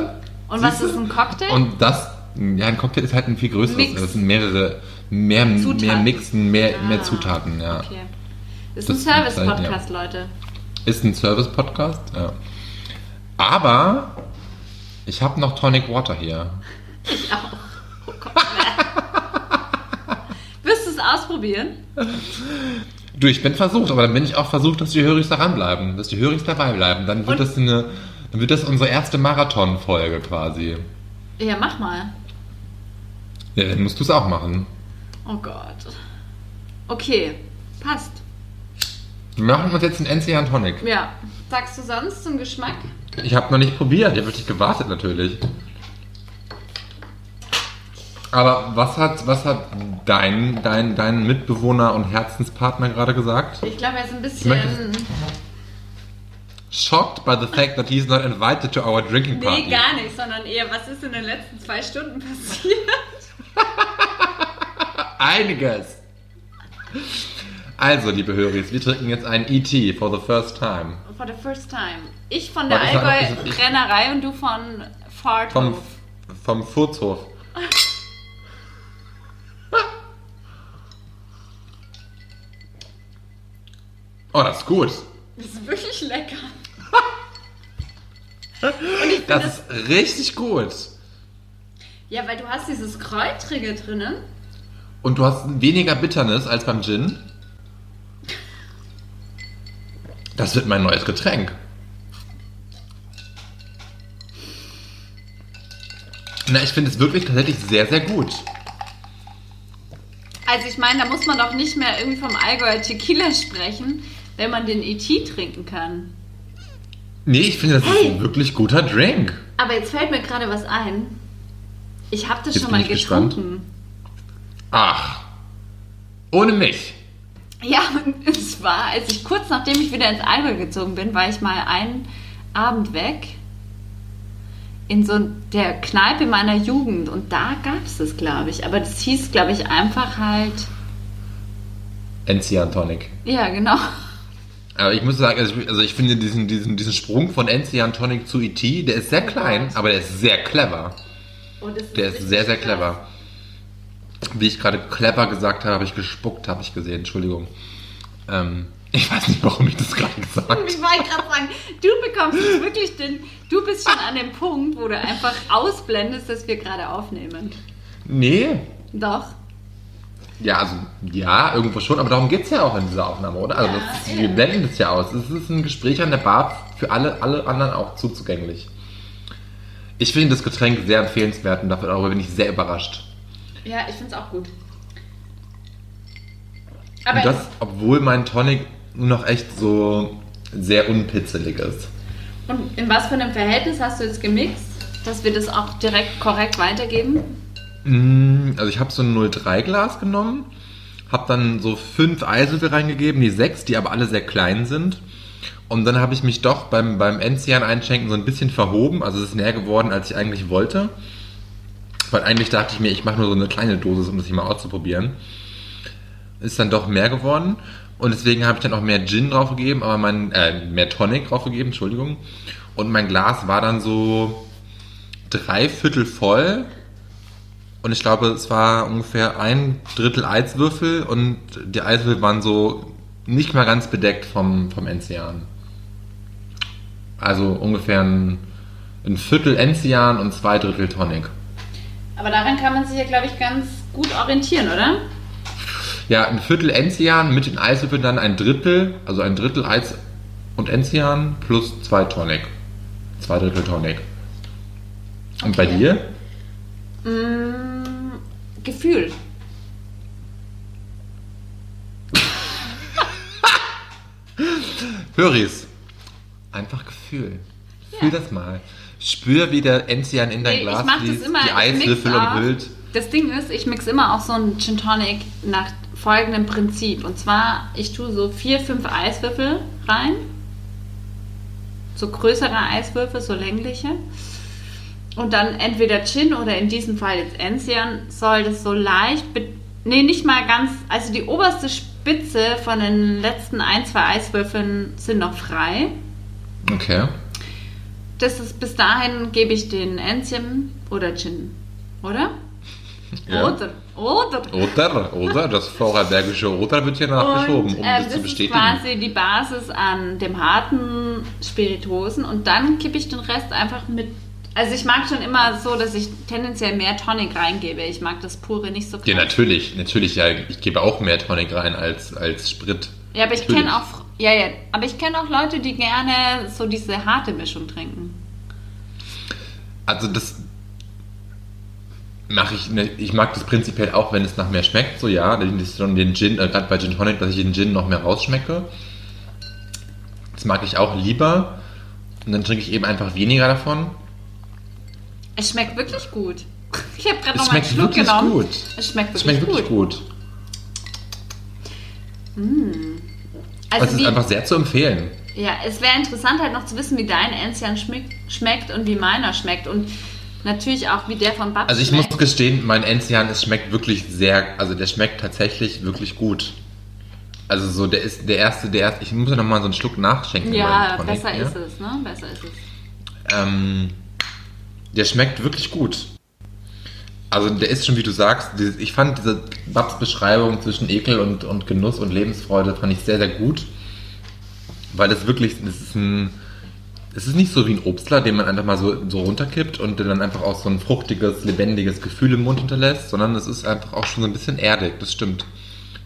Und was Siehst ist ein Cocktail? Und das, ja, ein Cocktail ist halt ein viel größeres. Mix. Das sind mehrere, mehr, Zutaten. mehr Mixen, mehr, Ah, mehr Zutaten, ja. Okay. Ist Das ein ist ein Service-Podcast, Leute. Ist ein Service-Podcast, ja. Aber ich habe noch Tonic Water hier. Ich auch. Oh Gott. Wirst du es ausprobieren? Du, ich bin versucht, aber dann bin ich auch versucht, dass die Höris daran bleiben, dass die Höris dabei bleiben. Dann wird Und- das eine, dann wird das unsere erste Marathon-Folge quasi. Ja, mach mal. Ja, dann musst du es auch machen. Oh Gott. Okay, passt. Wir machen uns jetzt einen Enzian Tonic. Ja. Sagst du sonst zum Geschmack? Ich habe noch nicht probiert, ich habe wirklich gewartet natürlich. Aber was hat, was hat dein, dein, dein Mitbewohner und Herzenspartner gerade gesagt? Ich glaube, er ist ein bisschen. Shocked by the fact that he's not invited to our drinking party. Nee, gar nicht, sondern eher, was ist in den letzten zwei Stunden passiert? <laughs> Einiges. Also, liebe Höris, wir trinken jetzt einen E.T. for the first time. For the first time. Ich von der Allgäu-Brennerei und du von Farthof. Vom, vom Furzhof. <laughs> Oh, das ist gut. Das ist wirklich lecker. <laughs> Das ist richtig gut. Ja, weil du hast dieses Kräutrige drinnen. Und du hast weniger Bitternis als beim Gin. Das wird mein neues Getränk. Na, ich finde es wirklich tatsächlich sehr, sehr gut. Also ich meine, da muss man doch nicht mehr irgendwie vom Allgäuer Tequila sprechen, wenn man den E.T. trinken kann. Nee, ich finde, das ist Hey. ein wirklich guter Drink. Aber jetzt fällt mir gerade was ein. Ich habe das Jetzt schon mal ich gespannt. getrunken. Ach, ohne mich. Ja, <laughs> es war, als ich kurz nachdem ich wieder ins Allgäu gezogen bin, war ich mal einen Abend weg in so der Kneipe meiner Jugend und da gab es das, glaube ich. Aber das hieß, glaube ich, einfach halt. Enzian Tonic. Ja, genau. Aber ich muss sagen, also ich, also ich finde diesen, diesen, diesen Sprung von Enzian Tonic zu E.T., der ist sehr klein, aber der ist sehr clever. Und es Der ist sehr, sehr clever. Wie ich gerade clever gesagt habe, habe ich gespuckt, habe ich gesehen, Entschuldigung. Ähm, ich weiß nicht, warum ich das gerade <laughs> gesagt habe. Ich wollte gerade sagen, du bekommst jetzt wirklich den. Du bist schon an dem Punkt, wo du einfach ausblendest, dass wir gerade aufnehmen. Nee. Doch. Ja, also, ja, irgendwo schon, aber darum geht es ja auch in dieser Aufnahme, oder? Also, Ja, das, wir blenden das ja aus. Es ist ein Gespräch an der Bar für alle, alle anderen auch zuzugänglich. Ich finde das Getränk sehr empfehlenswert und dafür darüber bin ich sehr überrascht. Ja, ich finde es auch gut. und das, obwohl mein Tonic noch echt so sehr unpitzelig ist. Und in was für einem Verhältnis hast du jetzt gemixt, dass wir das auch direkt korrekt weitergeben? Mm, Also ich habe so ein 0,3 Glas genommen, habe dann so fünf Eiswürfel reingegeben, die sechs, die aber alle sehr klein sind. Und dann habe ich mich doch beim, beim Enzian einschenken so ein bisschen verhoben, also es ist näher geworden, als ich eigentlich wollte. Weil eigentlich dachte ich mir, ich mache nur so eine kleine Dosis, um das hier mal auszuprobieren. Ist dann doch mehr geworden. Und deswegen habe ich dann auch mehr Gin draufgegeben, aber mein, äh, mehr Tonic draufgegeben, Entschuldigung. Und mein Glas war dann so drei Viertel voll. Und ich glaube, es war ungefähr ein Drittel Eiswürfel und die Eiswürfel waren so nicht mal ganz bedeckt vom, vom Enzian. Also ungefähr ein, ein Viertel Enzian und zwei Drittel Tonic. Aber daran kann man sich ja, glaube ich, ganz gut orientieren, oder? Ja, ein Viertel Enzian mit den Eiswürfeln dann ein Drittel, also ein Drittel Eis und Enzian plus zwei Tonic. Zwei Drittel Tonic. Und bei Okay. dir? Mm, Gefühl. <laughs> Höris. Einfach Gefühl. Fühl Ja. das mal. Spür, wie der Enzian in dein Glas ich das fließt, immer. die Eiswürfel umhüllt. Das Ding ist, ich mix immer auch so einen Gin Tonic nach folgendem Prinzip. Und zwar, ich tue so vier, fünf Eiswürfel rein. So größere Eiswürfel, so längliche. Und dann entweder Gin oder in diesem Fall jetzt Enzian soll das so leicht, nee, nicht mal ganz, also die oberste Spitze von den letzten ein, zwei Eiswürfeln sind noch frei. Okay. Das ist bis dahin gebe ich den Enzian oder Gin, oder? Ja. Oder, oder. Oder, oder, das vorarlbergische Oder wird hier nachgeschoben, um äh, das zu ist bestätigen. quasi die Basis an dem harten Spiritosen und dann kippe ich den Rest einfach mit. Also ich mag schon immer so, dass ich tendenziell mehr Tonic reingebe. Ich mag das pure nicht so Ja, krass. natürlich, natürlich, ja. Ich gebe auch mehr Tonic rein als, als Sprit. Ja, aber ich kenne auch, ja, ja, aber ich kenne auch Leute, die gerne so diese harte Mischung trinken. Also das mache ich, ne, ich mag das prinzipiell auch, wenn es nach mehr schmeckt, so ja, den Gin, äh, gerade bei Gin Tonic, dass ich den Gin noch mehr rausschmecke. Das mag ich auch lieber. Und dann trinke ich eben einfach weniger davon. Es schmeckt wirklich gut. Ich habe gerade Es noch mal einen schmeckt Schluck wirklich genommen. gut. Es schmeckt Es wirklich, schmeckt wirklich gut. gut. Also es ist wie, einfach sehr zu empfehlen. Ja, es wäre interessant halt noch zu wissen, wie dein Enzian schmeckt, schmeckt und wie meiner schmeckt. Und natürlich auch, wie der von Babs Also ich schmeckt. muss gestehen, mein Enzian, es schmeckt wirklich sehr, also der schmeckt tatsächlich wirklich gut. Also so, der ist der erste, der erste, ich muss ja nochmal so einen Schluck nachschenken. Ja, besser ist es, ne? Besser ist es. Ähm, der schmeckt wirklich gut. Also der ist schon, wie du sagst, ich fand diese Babs Beschreibung zwischen Ekel und, und Genuss und Lebensfreude fand ich sehr, sehr gut. Weil das wirklich, das ist ein, es ist nicht so wie ein Obstler, den man einfach mal so, so runterkippt und der dann einfach auch so ein fruchtiges, lebendiges Gefühl im Mund hinterlässt, sondern es ist einfach auch schon so ein bisschen erdig, das stimmt.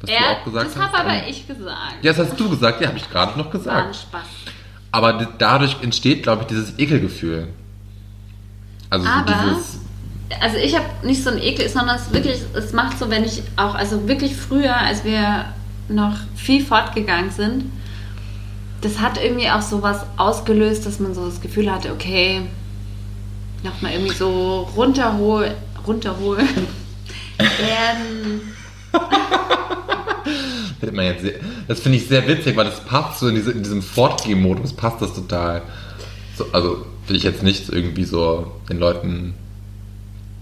Was Er, du auch gesagt das habe aber Und- ich gesagt. Ja, das hast du gesagt, ja, habe ich gerade noch War ein gesagt. Spaß. Aber dadurch entsteht, glaube ich, dieses Ekelgefühl. Also so Aber- dieses. Also ich habe nicht so einen Ekel, sondern es wirklich, es macht so, wenn ich auch, also wirklich früher, als wir noch viel fortgegangen sind, das hat irgendwie auch sowas ausgelöst, dass man so das Gefühl hatte, okay, nochmal irgendwie so runterholen, <laughs> runterholen, <laughs> sehr, das finde ich sehr witzig, weil das passt so in, diese, in diesem Fortgehen-Modus, passt das total. So, also will ich jetzt nicht irgendwie so den Leuten,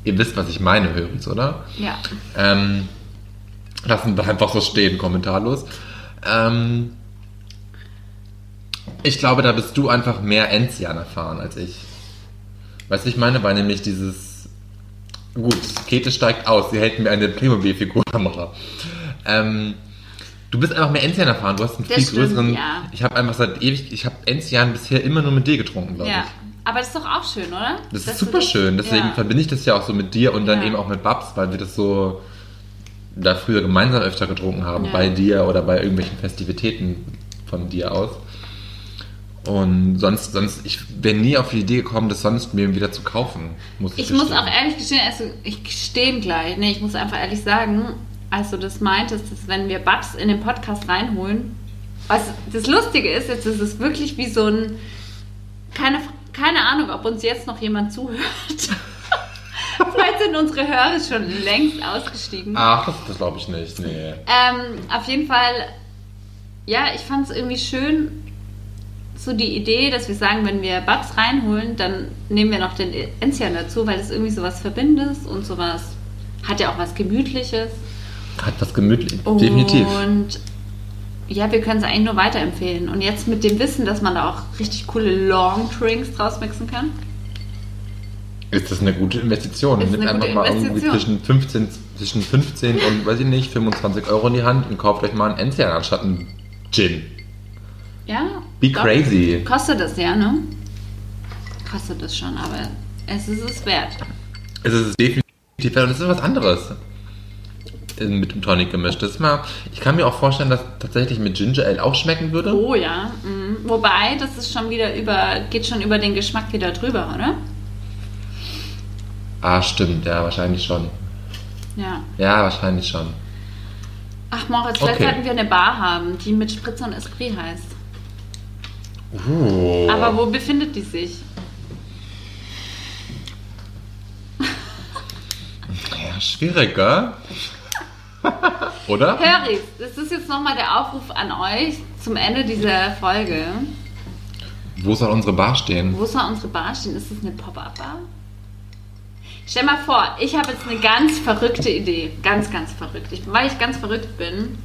ihr wisst, was ich meine, hören, oder? Ja. Ähm, lassen wir einfach so stehen, kommentarlos. Ähm, ich glaube, da bist du einfach mehr Enzian erfahren als ich. Weißt du, ich meine, weil nämlich dieses. Gut, Käthe steigt aus, sie hält mir eine Playmobil-Figurkamera. Ähm, du bist einfach mehr Enzian erfahren, du hast einen Das viel stimmt, größeren. ja. Ich habe einfach seit ewig, ich habe Enzian bisher immer nur mit dir getrunken, glaube Ja. ich. Aber das ist doch auch schön, oder? Das Dass ist super schön, deswegen ja. verbinde ich das ja auch so mit dir und dann Ja. eben auch mit Babs, weil wir das so da früher gemeinsam öfter getrunken haben, Ja. bei dir oder bei irgendwelchen Festivitäten von dir aus. Und sonst, sonst, ich wäre nie auf die Idee gekommen, das sonst mir wieder zu kaufen. Muss ich Ich muss auch ehrlich gestehen, also ich gestehe gleich, nee, ich muss einfach ehrlich sagen, als du das meintest, dass wenn wir Babs in den Podcast reinholen, was das Lustige ist, jetzt ist es wirklich wie so ein, keine, keine Ahnung, ob uns jetzt noch jemand zuhört. <laughs> Vielleicht sind unsere Hörer schon längst ausgestiegen. Ach, das, das glaube ich nicht, nee. Ähm, auf jeden Fall, ja, ich fand es irgendwie schön, so die Idee, dass wir sagen, wenn wir Babs reinholen, dann nehmen wir noch den Enzian dazu, weil das irgendwie sowas Verbindendes und sowas hat ja auch was Gemütliches. Hat was gemütlich, definitiv. Und ja, wir können es eigentlich nur weiterempfehlen. Und jetzt mit dem Wissen, dass man da auch richtig coole Long Drinks draus mixen kann. Ist das eine gute Investition? Ist Nimmt eine einfach mal irgendwie zwischen 15, zwischen 15 und, weiß ich nicht, 25 Euro in die Hand und kauft euch mal einen Enzian anstatt einen Gin. Ja. Be doch. crazy. Kostet das ja, ne? Kostet das schon, aber es ist es wert. Es ist definitiv, und es ist was anderes. Mit dem Tonic gemischt. Ist ich kann mir auch vorstellen, dass tatsächlich mit Ginger Ale auch schmecken würde. Oh ja. Mhm. Wobei, das ist schon wieder über, geht schon über den Geschmack wieder drüber, oder? Ah, stimmt, ja, wahrscheinlich schon. Ja. Ja, wahrscheinlich schon. Ach Moritz, vielleicht Okay. sollten wir eine Bar haben, die mit Spritzer und Esprit heißt. Uh. Aber wo befindet die sich? Ja, schwierig, gell? <laughs> Oder? Höris, das ist jetzt nochmal der Aufruf an euch zum Ende dieser Folge. Wo soll unsere Bar stehen? Wo soll unsere Bar stehen? Ist das eine Pop-Up-Bar? Stell mal vor, ich habe jetzt eine ganz verrückte Idee. Ganz, ganz verrückt. Ich, weil ich ganz verrückt bin.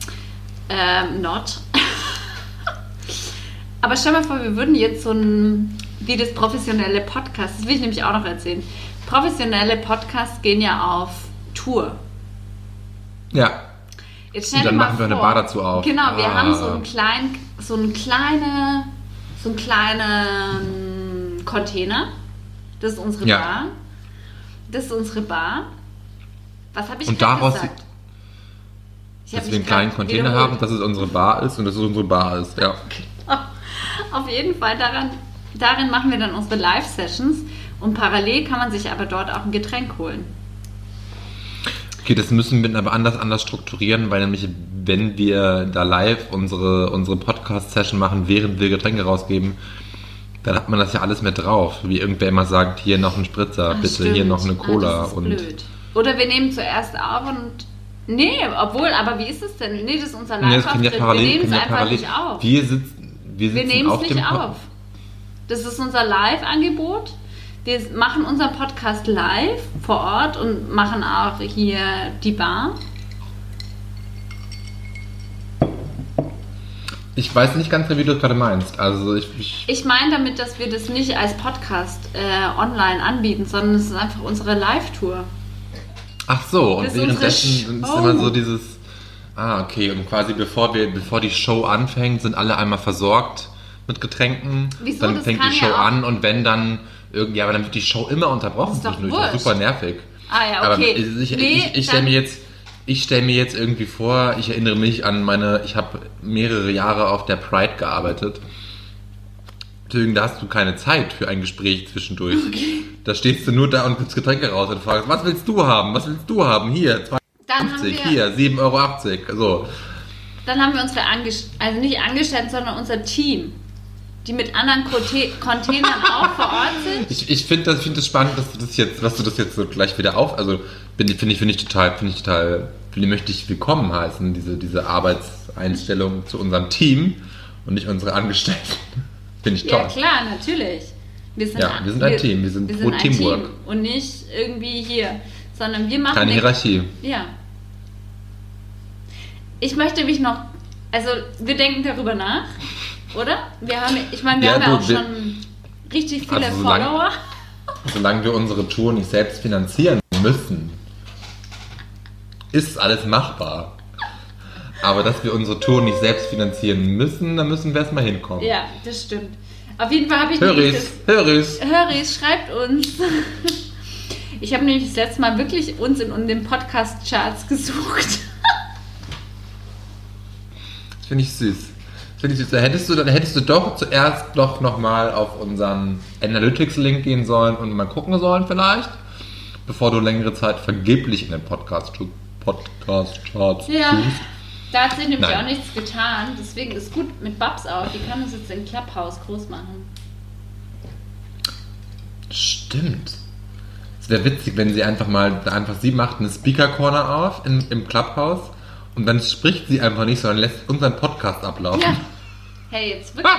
Ähm, not. <laughs> Aber stell mal vor, wir würden jetzt so ein, wie das professionelle Podcast, das will ich nämlich auch noch erzählen. Professionelle Podcasts gehen ja auf Tour. Ja. Jetzt Und stell dann dir mal machen wir eine Bar dazu auf. Genau, wir Ah. haben so einen kleinen, so einen kleine, so einen kleinen Container. Das ist unsere Ja. Bar. Das ist unsere Bar. Was habe ich Und daraus gesagt? Ich Dass wir einen kleinen Container wiederholt. haben, dass es unsere Bar ist und dass es unsere Bar ist. Ja. Auf jeden Fall, daran, darin machen wir dann unsere Live-Sessions und parallel kann man sich aber dort auch ein Getränk holen. Okay, das müssen wir aber anders anders strukturieren, weil nämlich, wenn wir da live unsere, unsere Podcast-Session machen, während wir Getränke rausgeben, dann hat man das ja alles mit drauf. Wie irgendwer immer sagt, hier noch ein Spritzer, Ah, bitte stimmt. hier noch eine Ah, Cola. das ist und blöd. Oder wir nehmen zuerst auf und. Nee, obwohl, aber wie ist es denn? Nee, das ist unser Nee, das können ja. Wir nehmen es ja einfach parallel. nicht auf. Wir sitzen, wir Wir sitzen nehmen es auf nicht auf. Das ist unser Live-Angebot. Wir machen unseren Podcast live vor Ort und machen auch hier die Bar. Ich weiß nicht ganz, wie du es gerade meinst. Also ich, ich Ich meine damit, dass wir das nicht als Podcast äh, online anbieten, sondern es ist einfach unsere Live-Tour. Ach so, und währenddessen ist immer so dieses. Ah, okay, und quasi bevor wir, bevor die Show anfängt, sind alle einmal versorgt mit Getränken. Wieso? Dann Das fängt die Show ja an und wenn dann irgendwie, aber dann wird die Show immer unterbrochen. Ist doch zwischendurch. Das super nervig. Ah ja, Aber okay. ich, ich, Nee, ich, ich stelle mir jetzt, ich stelle mir jetzt irgendwie vor, ich erinnere mich an meine, ich habe mehrere Jahre auf der Pride gearbeitet. Deswegen, da hast du keine Zeit für ein Gespräch zwischendurch. Da stehst du nur da und gibst Getränke raus und fragst, was willst du haben? Was willst du haben? Hier, Dann haben 2,50, wir- hier, 7,80 Euro. So. Dann haben wir unsere Angestellten, also nicht Angestellten, sondern unser Team. Die mit anderen Conte- Containern auch vor Ort sind. Ich, ich finde das, find das spannend, dass du das jetzt, dass du das jetzt so gleich wieder auf. Also finde ich, finde ich, finde ich total, finde ich total, die möchte ich willkommen heißen, diese, diese Arbeitseinstellung zu unserem Team und nicht unsere Angestellten. <laughs> Finde ich toll. Ja, klar, natürlich. Wir sind, Ja, wir sind ein Team, wir sind pro ein Teamwork. Team und nicht irgendwie hier, sondern wir machen Keine Hierarchie. Ja. Ich möchte mich noch, also wir denken darüber nach, oder? Wir haben, ich meine, wir Ja, haben ja gut, auch wir- schon richtig viele Also solange- Follower. Solange wir unsere Tour nicht selbst finanzieren müssen, ist alles machbar. Aber dass wir unsere Tour nicht selbst finanzieren müssen, da müssen wir erstmal hinkommen. Ja, das stimmt. Auf jeden Fall habe ich Höris, Höris. Höris, schreibt uns. <laughs> Ich habe nämlich das letzte Mal wirklich uns in, in den Podcast-Charts gesucht. <laughs> Das finde ich süß. Finde ich süß. Da hättest du, da hättest du doch zuerst doch nochmal auf unseren Analytics-Link gehen sollen und mal gucken sollen vielleicht, bevor du längere Zeit vergeblich in den Podcast Podcast-Charts Ja, da hat sich nämlich Nein. auch nichts getan. Deswegen ist gut mit Babs auch. Die kann uns jetzt in Clubhouse groß machen. Stimmt. Es wäre witzig, wenn sie einfach mal, einfach sie macht eine Speaker-Corner auf im, im Clubhouse und dann spricht sie einfach nicht, sondern lässt unseren Podcast ablaufen. Ja. Hey, jetzt wirklich.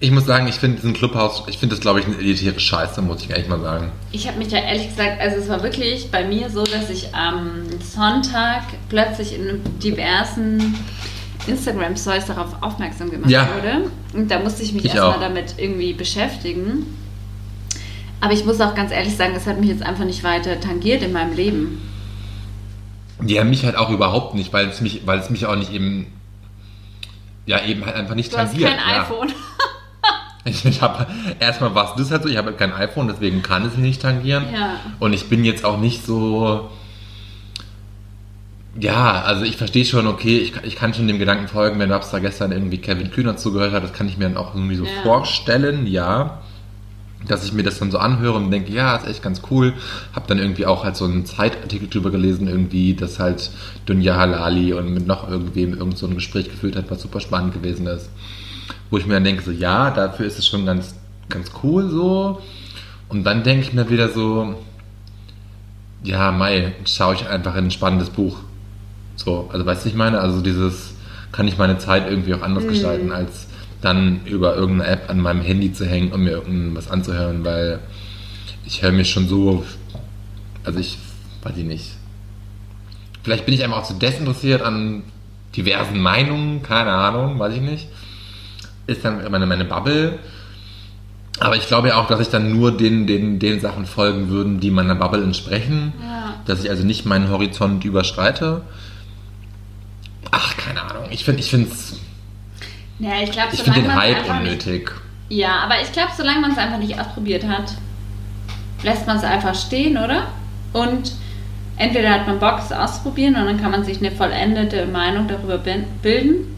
Ich muss sagen, ich finde diesen Clubhouse, ich finde das, glaube ich, eine elitäre Scheiße, muss ich ehrlich mal sagen. Ich habe mich ja ehrlich gesagt, also es war wirklich bei mir so, dass ich am Sonntag plötzlich in diversen Instagram-Stories darauf aufmerksam gemacht Ja. wurde. Und da musste ich mich Ich erstmal damit irgendwie beschäftigen. Aber ich muss auch ganz ehrlich sagen, es hat mich jetzt einfach nicht weiter tangiert in meinem Leben. Ja, mich halt auch überhaupt nicht, weil es mich, weil es mich auch nicht eben, ja, eben halt einfach nicht Du hast tangiert. kein ja. iPhone. <laughs> Ich, ich habe erstmal war es das halt so, ich habe kein iPhone, deswegen kann es mich nicht tangieren. Ja. Und ich bin jetzt auch nicht so. Ja, also ich verstehe schon, okay, ich, kann- ich kann schon dem Gedanken folgen, wenn Webster gestern irgendwie Kevin Kühner zugehört hat, das kann ich mir dann auch irgendwie so Ja. vorstellen, ja. Dass ich mir das dann so anhöre und denke, ja, ist echt ganz cool. Hab dann irgendwie auch halt so einen Zeitartikel drüber gelesen, irgendwie, dass halt Dunja Halali und mit noch irgendwem irgend so ein Gespräch geführt hat, was super spannend gewesen ist. Wo ich mir dann denke, so, ja, dafür ist es schon ganz, ganz cool so. Und dann denke ich mir wieder so, ja, Mai, schaue ich einfach in ein spannendes Buch. So, also weißt du, ich meine, also dieses, kann ich meine Zeit irgendwie auch anders gestalten, als dann über irgendeine App an meinem Handy zu hängen und mir irgendwas anzuhören, weil ich höre mir schon so, also ich, weiß ich nicht. Vielleicht bin ich einfach auch zu desinteressiert an diversen Meinungen, keine Ahnung, weiß ich nicht. Ist dann meine, meine Bubble. Aber ich glaube ja auch, dass ich dann nur den, den, den Sachen folgen würden, die meiner Bubble entsprechen. Ja. Dass ich also nicht meinen Horizont überschreite. Ach, keine Ahnung. Ich finde ich find's, Ja, ich glaube, ich den man's Hype einfach nicht- unnötig. Ja, aber ich glaube, solange man es einfach nicht ausprobiert hat, lässt man es einfach stehen, oder? Und entweder hat man Bock, es auszuprobieren und dann kann man sich eine vollendete Meinung darüber bilden.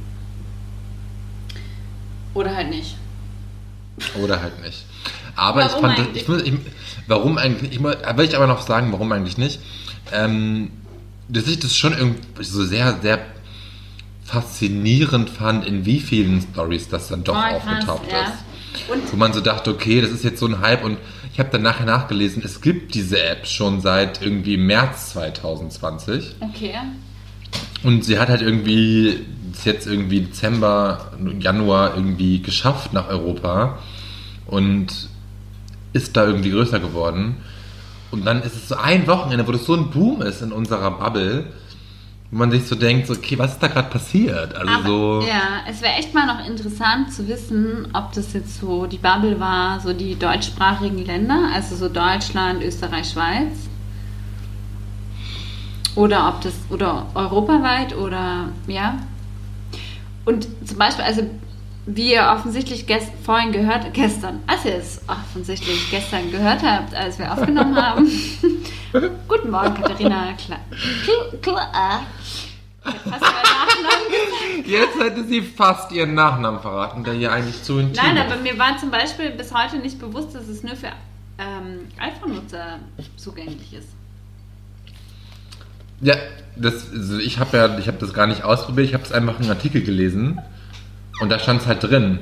Oder halt nicht. Oder halt nicht. Aber ich Warum fand das, eigentlich? ich, muss- ich, warum eigentlich, ich, will ich aber noch sagen, warum eigentlich nicht. Ähm, ich das schon irgendwie so sehr, sehr faszinierend fand, in wie vielen Stories das dann doch Oh, krass, aufgetaucht ja. ist. Und Wo man so dachte, okay, das ist jetzt so ein Hype und ich habe dann nachher nachgelesen, es gibt diese App schon seit irgendwie März 2020 okay. und sie hat halt irgendwie ist jetzt irgendwie Dezember, Januar irgendwie geschafft nach Europa und ist da irgendwie größer geworden. Und dann ist es so ein Wochenende, wo das so ein Boom ist in unserer Bubble, man sich so denkt, so, okay, was ist da gerade passiert? Also Aber, so. ja, es wäre echt mal noch interessant zu wissen, ob das jetzt so die Bubble war, so die deutschsprachigen Länder, also so Deutschland, Österreich, Schweiz. Oder ob das, oder europaweit oder, ja. Und zum Beispiel, also wie ihr offensichtlich vorhin gehört, gestern, als ihr es offensichtlich gestern gehört habt, als wir aufgenommen <laughs> haben. <laughs> Guten Morgen, Katharina. Klar. Klar. Fast meinen Nachnamen gesagt. Jetzt hätte sie fast ihren Nachnamen verraten, der hier eigentlich zu intim Nein, aber mir war zum Beispiel bis heute nicht bewusst, dass es nur für ähm, iPhone-Nutzer zugänglich ist. Ja, das, also ich habe ja, ich habe das gar nicht ausprobiert, ich habe es einfach in einem Artikel gelesen und da stand es halt drin,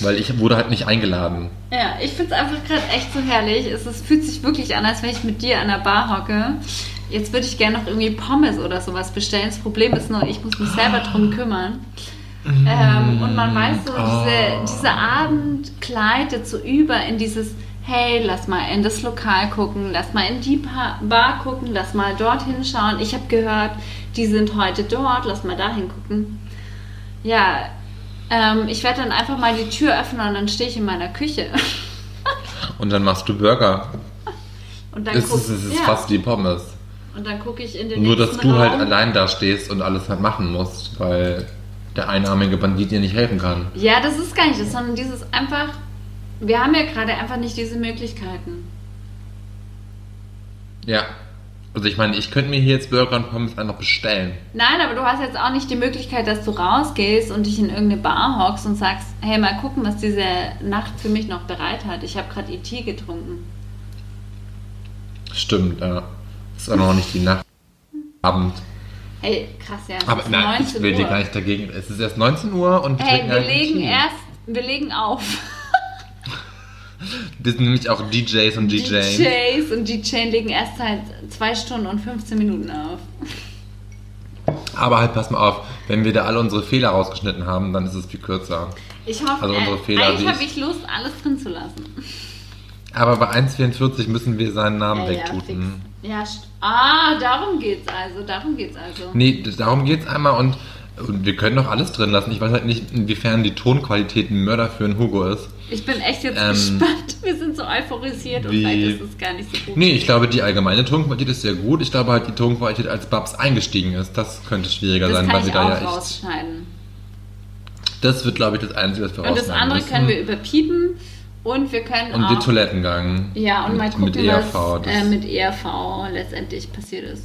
weil ich wurde halt nicht eingeladen. Ja, ich finde es einfach gerade echt so herrlich. Es, es fühlt sich wirklich an, als wenn ich mit dir an der Bar hocke. Jetzt würde ich gerne noch irgendwie Pommes oder sowas bestellen. Das Problem ist nur, ich muss mich selber drum kümmern. Ähm, und man weiß so, diese, Oh. dieser Abend gleitet so über in dieses, hey, lass mal in das Lokal gucken, lass mal in die Bar gucken, lass mal dorthin schauen. Ich habe gehört, die sind heute dort, lass mal dahin gucken. Ja, ähm, ich werde dann einfach mal die Tür öffnen und dann stehe ich in meiner Küche. <laughs> Und dann machst du Burger. Und dann Es guck- ist, es ist ja. fast wie Pommes. Und dann gucke ich in den Nur, dass du halt Raum. allein da stehst und alles halt machen musst, weil der einarmige Bandit dir nicht helfen kann. Ja, das ist gar nicht das, sondern dieses einfach, wir haben ja gerade einfach nicht diese Möglichkeiten. Ja. Also ich meine, ich könnte mir hier jetzt Burger und Pommes einfach bestellen. Nein, aber du hast jetzt auch nicht die Möglichkeit, dass du rausgehst und dich in irgendeine Bar hockst und sagst, hey, mal gucken, was diese Nacht für mich noch bereit hat. Ich habe gerade IT getrunken. Stimmt, ja. Ist auch noch nicht die Nacht. Abend. Hey, krass, ja. es Aber ist nein, ich will dir Uhr. gar nicht dagegen. Es ist erst 19 Uhr und wir Hey, wir legen erst, wir legen auf. <laughs> Das sind nämlich auch DJs und DJs. DJs und DJ legen erst seit 2 Stunden und 15 Minuten auf. Aber halt, pass mal auf, wenn wir da alle unsere Fehler rausgeschnitten haben, dann ist es viel kürzer. Ich hoffe, Also unsere äh, Fehler, eigentlich habe ich- Lust, alles drin zu lassen. Aber bei 1,44 müssen wir seinen Namen Ja, ja, wegtuten. Ja, st- ah, darum geht's also, darum geht's also. nee, darum geht's einmal und, und wir können doch alles drin lassen. Ich weiß halt nicht, inwiefern die Tonqualität ein Mörder für einen Hugo ist. Ich bin echt jetzt Ähm, gespannt. Wir sind so euphorisiert und wie- vielleicht ist es gar nicht so gut. Nee, ich glaube, die allgemeine Tonqualität ist sehr gut. Ich glaube halt, die Tonqualität, als Babs eingestiegen ist, das könnte schwieriger das sein, weil sie da ja echt. rausschneiden. Das wird, glaube ich, das Einzige, was wir Und das andere müssen. können wir überpiepen und wir können Und auch... den Toilettengang. ja, und mal mit, gucken, mit ERV. was Das, äh, mit ERV letztendlich passiert ist.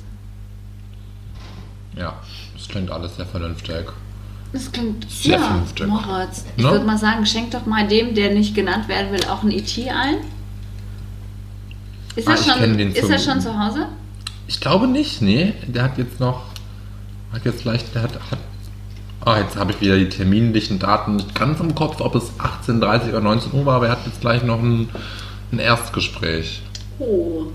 ja, das klingt alles sehr vernünftig. Das klingt Sehr ja, vernünftig. Moritz. Ich Ne? würde mal sagen, schenk doch mal dem, der nicht genannt werden will, auch ein ET ein. Ist, Ah, er, schon, ist er schon zu Hause? Ich glaube nicht, nee. Der hat jetzt noch. Hat jetzt gleich. Der hat. hat ah, jetzt habe ich wieder die terminlichen Daten nicht ganz im Kopf, ob es 18.30 oder 19 Uhr war, aber er hat jetzt gleich noch ein, ein Erstgespräch. Oh.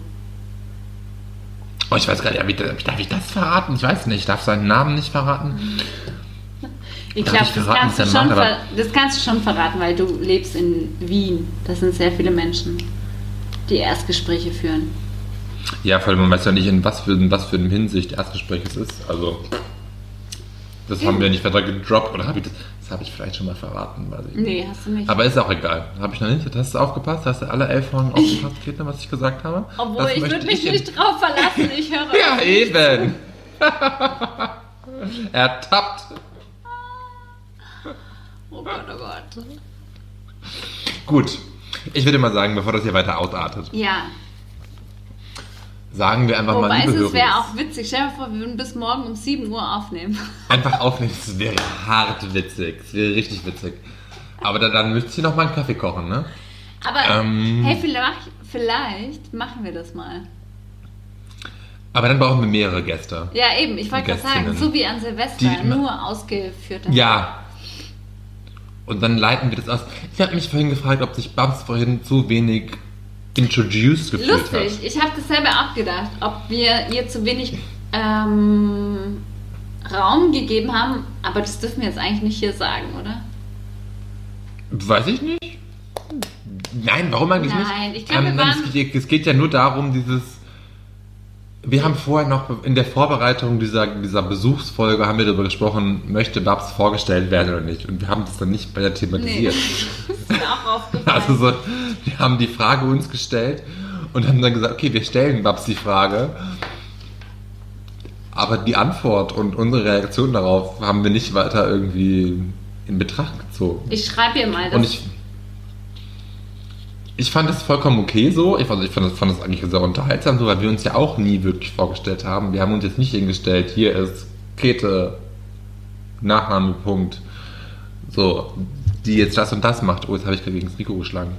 Oh, ich weiß gar nicht, darf ich, darf ich das verraten? Ich weiß nicht, ich darf seinen Namen nicht verraten. Ich glaube, ich das, kannst du schon das kannst du schon verraten, weil du lebst in Wien. Das sind sehr viele Menschen, die Erstgespräche führen. Ja, vor allem, man weiß ja nicht, in was für, in was für eine Hinsicht Erstgespräch es ist. Also, das haben wir nicht weiter gedroppt. Oder habe ich das? Das habe ich vielleicht schon mal verraten. Weiß ich nicht. Nee, hast du nicht. Aber ist auch egal. Habe ich noch nicht. Hast du aufgepasst? Hast du alle elf Folgen <laughs> aufgepasst, Kinder, was ich gesagt habe? Obwohl, Das ich würde mich jetzt- nicht drauf verlassen. Ich höre <laughs> Ja, eben. <laughs> Ertappt. Oh Gott, oh Gott. Gut. Ich würde mal sagen, bevor das hier weiter ausartet, Ja, sagen wir einfach mal, wobei liebe es wäre auch witzig. Stell dir mal vor, wir würden bis morgen um 7 Uhr aufnehmen. <laughs> einfach aufnehmen. Es wäre hart witzig. Es wäre richtig witzig. Aber dann, dann müsst ihr noch mal einen Kaffee kochen, ne? Aber Ähm. hey, vielleicht, vielleicht machen wir das mal. Aber dann brauchen wir mehrere Gäste. Ja, eben. Ich wollte gerade sagen, so wie an Silvester, nur ausgeführter. Ja. Und dann leiten wir das aus. Ich habe mich vorhin gefragt, ob sich Babs vorhin zu wenig introduced gefühlt Lustig, ich habe dasselbe auch gedacht, ob wir ihr zu wenig ähm, Raum gegeben haben, aber das dürfen wir jetzt eigentlich nicht hier sagen, oder? hat. Weiß ich nicht. Nein, warum eigentlich nicht? Nein, ich glaub, wir nein, waren- es, es geht ja nur darum, dieses. Wir haben vorher noch in der Vorbereitung dieser, dieser Besuchsfolge haben wir darüber gesprochen, möchte Babs vorgestellt werden oder nicht. Und wir haben das dann nicht bei der thematisiert. ist mir auch aufgefallen. <laughs> Also so, wir haben die Frage uns gestellt und haben dann gesagt, okay, wir stellen Babs die Frage. Aber die Antwort und unsere Reaktion darauf haben wir nicht weiter irgendwie in Betracht gezogen. ich schreibe ihr mal das. Ich, fand das vollkommen okay so. Ich, also ich fand das, fand das eigentlich sehr unterhaltsam, so, weil wir uns ja auch nie wirklich vorgestellt haben. Wir haben uns jetzt nicht hingestellt, hier ist Käthe, Nachnamepunkt, so, die jetzt das und das macht. Oh, jetzt habe ich gerade gegen das Mikro geschlagen.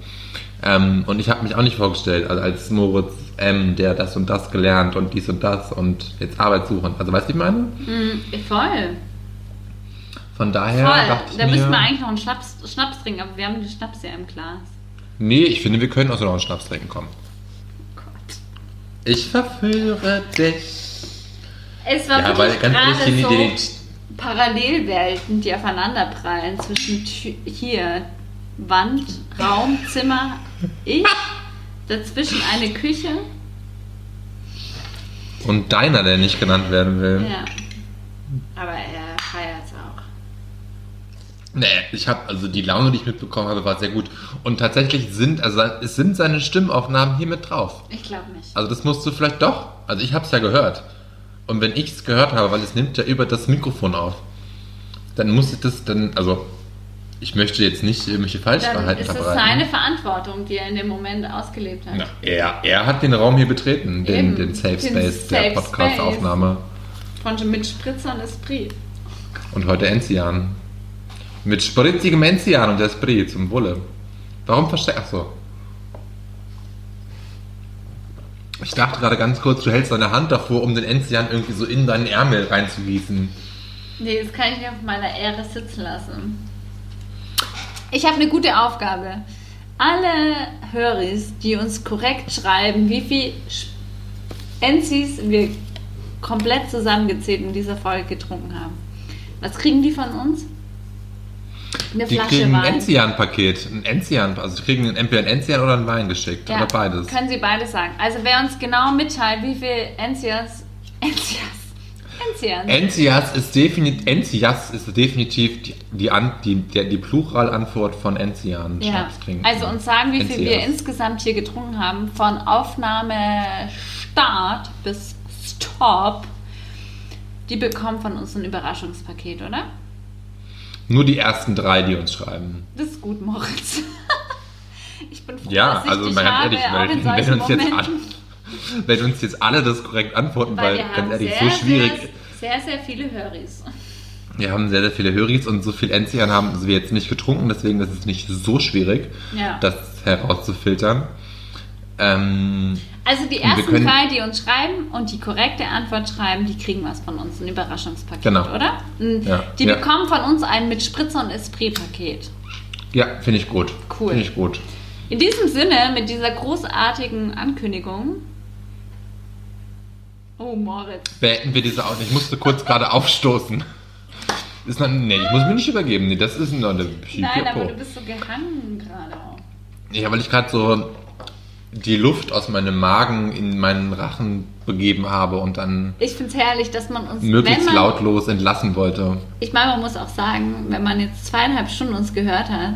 Ähm, und ich habe mich auch nicht vorgestellt, also als Moritz M., der das und das gelernt und dies und das und jetzt Arbeit suchen. Also weißt du, ich meine? Mm, voll. Von daher Voll. Da müssen wir eigentlich noch einen Schnaps, Schnaps trinken, aber wir haben den Schnaps ja im Glas. Nee, ich finde, wir können auch so noch einen Schnaps trinken, komm. Gott. Ich verführe dich. Es war Ja, weil wirklich ganz gerade ehrlich, so die- die- Parallelwelten, die aufeinanderprallen zwischen Tü- hier Wand, Raum, Zimmer, ich, dazwischen eine Küche. Und deiner, der nicht genannt werden will. Ja. Aber er feiert es auch. Nee, ich habe also die Laune, die ich mitbekommen habe, war sehr gut. Und tatsächlich sind, also es sind seine Stimmaufnahmen hier mit drauf. Ich glaube nicht. Also das musst du vielleicht doch. Also ich habe es ja gehört. Und wenn ich es gehört habe, weil es nimmt ja über das Mikrofon auf, dann muss ich das dann, also ich möchte jetzt nicht irgendwelche Dann Falschwahrheiten ist es verbreiten. seine Verantwortung, die er in dem Moment ausgelebt hat. Ja, er, er hat den Raum hier betreten, den, Eben, den Safe den Space der Safe Podcast-Aufnahme. Von mit Spritzer und Esprit. Und heute Enzian. Mit spritzigem Enzian und Esprit zum Wolle. Warum versteckst Ach so. Ich dachte gerade ganz kurz, du hältst deine Hand davor, um den Enzian irgendwie so in deinen Ärmel reinzugießen. Nee, das kann ich nicht auf meiner Ehre sitzen lassen. Ich habe eine gute Aufgabe. Alle Höris, die uns korrekt schreiben, wie viel Enzis wir komplett zusammengezählt in dieser Folge getrunken haben. Was kriegen die von uns? Eine Die Flasche kriegen ein Wein. Enzian-Paket. Ein Enzian, also die kriegen entweder ein Enzian oder einen Wein geschickt. Ja, Oder beides. Können Sie beides sagen. Also wer uns genau mitteilt, wie viel Enzias, <laughs> Enzias, Enzians, Enzias ist definitiv, Enzias ist definitiv die, die, An, die, der, die Pluralantwort von Enzian. Ja, Schnaps trinken. also uns sagen, wie viel wir Enzias. insgesamt hier getrunken haben, von Aufnahme Start bis Stop. Die bekommen von uns ein Überraschungspaket, oder? Nur die ersten drei, die uns schreiben. Das ist gut, Moritz. <laughs> ich bin froh, Ja, dass ich also dich ganz habe, ehrlich, in wenn solchen uns, jetzt alle, Momenten. <laughs> wenn uns jetzt alle das korrekt antworten, weil, Weil ganz ehrlich, sehr, so schwierig. Sehr, sehr, sehr viele Höris. Wir haben sehr, sehr viele Höris und so viel Enzian haben wir jetzt nicht getrunken, deswegen ist es nicht so schwierig, Ja. das herauszufiltern. Ähm, Also die ersten drei, die uns schreiben und die korrekte Antwort schreiben, die kriegen was von uns, ein Überraschungspaket, Genau. oder? Und Ja. Die Ja. bekommen von uns ein mit Spritzer und Esprit-Paket. ja, finde ich gut. Cool. Finde ich gut. In diesem Sinne, mit dieser großartigen Ankündigung. Oh, Moritz. Beenden wir diese auch. Ich musste kurz gerade aufstoßen. Ist noch, nee, ich muss mich nicht übergeben. Nee, das ist noch eine Nein, aber du bist so gehangen gerade auch. Ja, weil ich gerade so die Luft aus meinem Magen in meinen Rachen begeben habe und dann Ich finde es herrlich, dass man uns. möglichst man, lautlos entlassen wollte. Ich meine, man muss auch sagen, wenn man jetzt zweieinhalb Stunden uns gehört hat,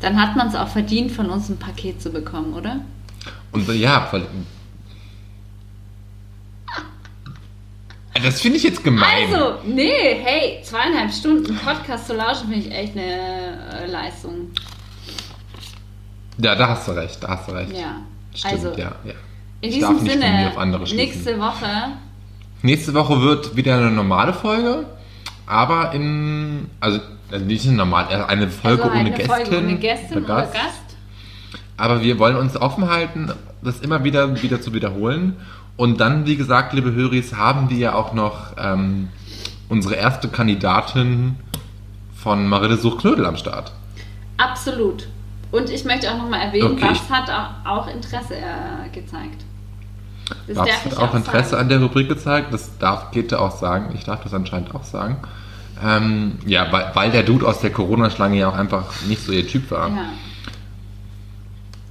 dann hat man es auch verdient, von uns ein Paket zu bekommen, oder? Und ja. Das finde ich jetzt gemein. Also, nee, hey, zweieinhalb Stunden Podcast zu lauschen, finde ich echt eine äh, Leistung. Ja, da hast du recht, da hast du recht. Ja. Stimmt, also, ja, ja. in Ich diesem Sinne, nächste Woche, Nächste Woche wird wieder eine normale Folge, aber in. Also, also nicht eine normale, äh, eine Folge also halt ohne eine Gästin. Folge ohne Gästin oder Gast. Aber wir wollen uns offen halten, das immer wieder, wieder zu wiederholen. Und dann, wie gesagt, liebe Höris, haben wir ja auch noch ähm, unsere erste Kandidatin von Marille Such Knödel am Start. Absolut. Und ich möchte auch nochmal erwähnen, Okay, Babs hat auch, auch Interesse äh, gezeigt. Das Babs hat ich auch Interesse sagen. an der Rubrik gezeigt. Das darf Käthe auch sagen. Ich darf das anscheinend auch sagen. Ähm, ja, weil, weil der Dude aus der Corona-Schlange ja auch einfach nicht so ihr Typ war. Ja.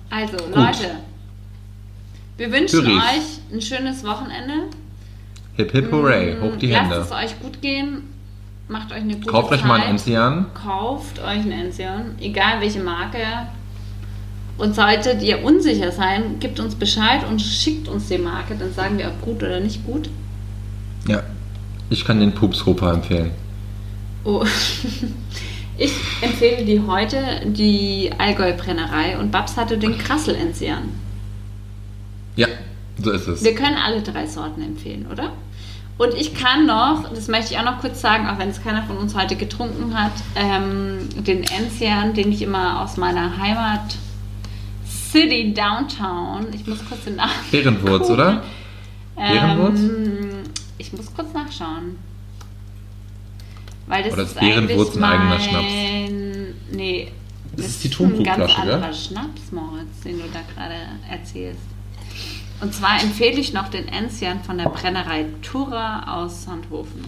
Also, Leute, wir wünschen Höris. euch ein schönes Wochenende. Hip hip hooray, hoch die Lasst Hände. es euch gut gehen. Macht euch eine gute Kauft Zeit. euch mal einen Enzian. Kauft euch einen Enzian, egal welche Marke. Und solltet ihr unsicher sein, gebt uns Bescheid und schickt uns die Marke. Dann sagen wir, ob gut oder nicht gut. Ja. Ich kann den Pups Hopa empfehlen. Oh. <laughs> Ich empfehle die heute, die Allgäu-Brennerei. Und Babs hatte den Krassel-Enzian. Ja, so ist es. Wir können alle drei Sorten empfehlen, oder? Und ich kann noch, das möchte ich auch noch kurz sagen, auch wenn es keiner von uns heute getrunken hat, ähm, den Enzian, den ich immer aus meiner Heimat City Downtown. Ich muss kurz den Namen. Bärenwurz, oder? Bärenwurz? Ähm, ich muss kurz nachschauen. Weil das Oder ist ist eigentlich ein eigener mein... Nee. Das ist die ein ganz Tonkuhflasche, anderer Schnaps, Moritz, den du da gerade erzählst. Und zwar empfehle ich noch den Enzian von der Brennerei Tura aus Sandhofen.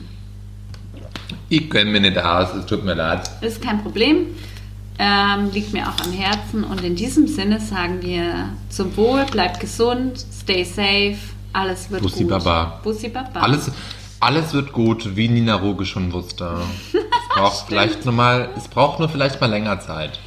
Ich kenne mich nicht aus, es tut mir leid. Ist kein Problem. Ähm, liegt mir auch am Herzen. Und in diesem Sinne sagen wir zum Wohl, bleibt gesund, stay safe, alles wird Bussi gut. Baba. Bussi Baba. Alles, alles wird gut, wie Nina Roge schon wusste. Es <laughs> braucht vielleicht nur mal, es braucht nur vielleicht mal länger Zeit.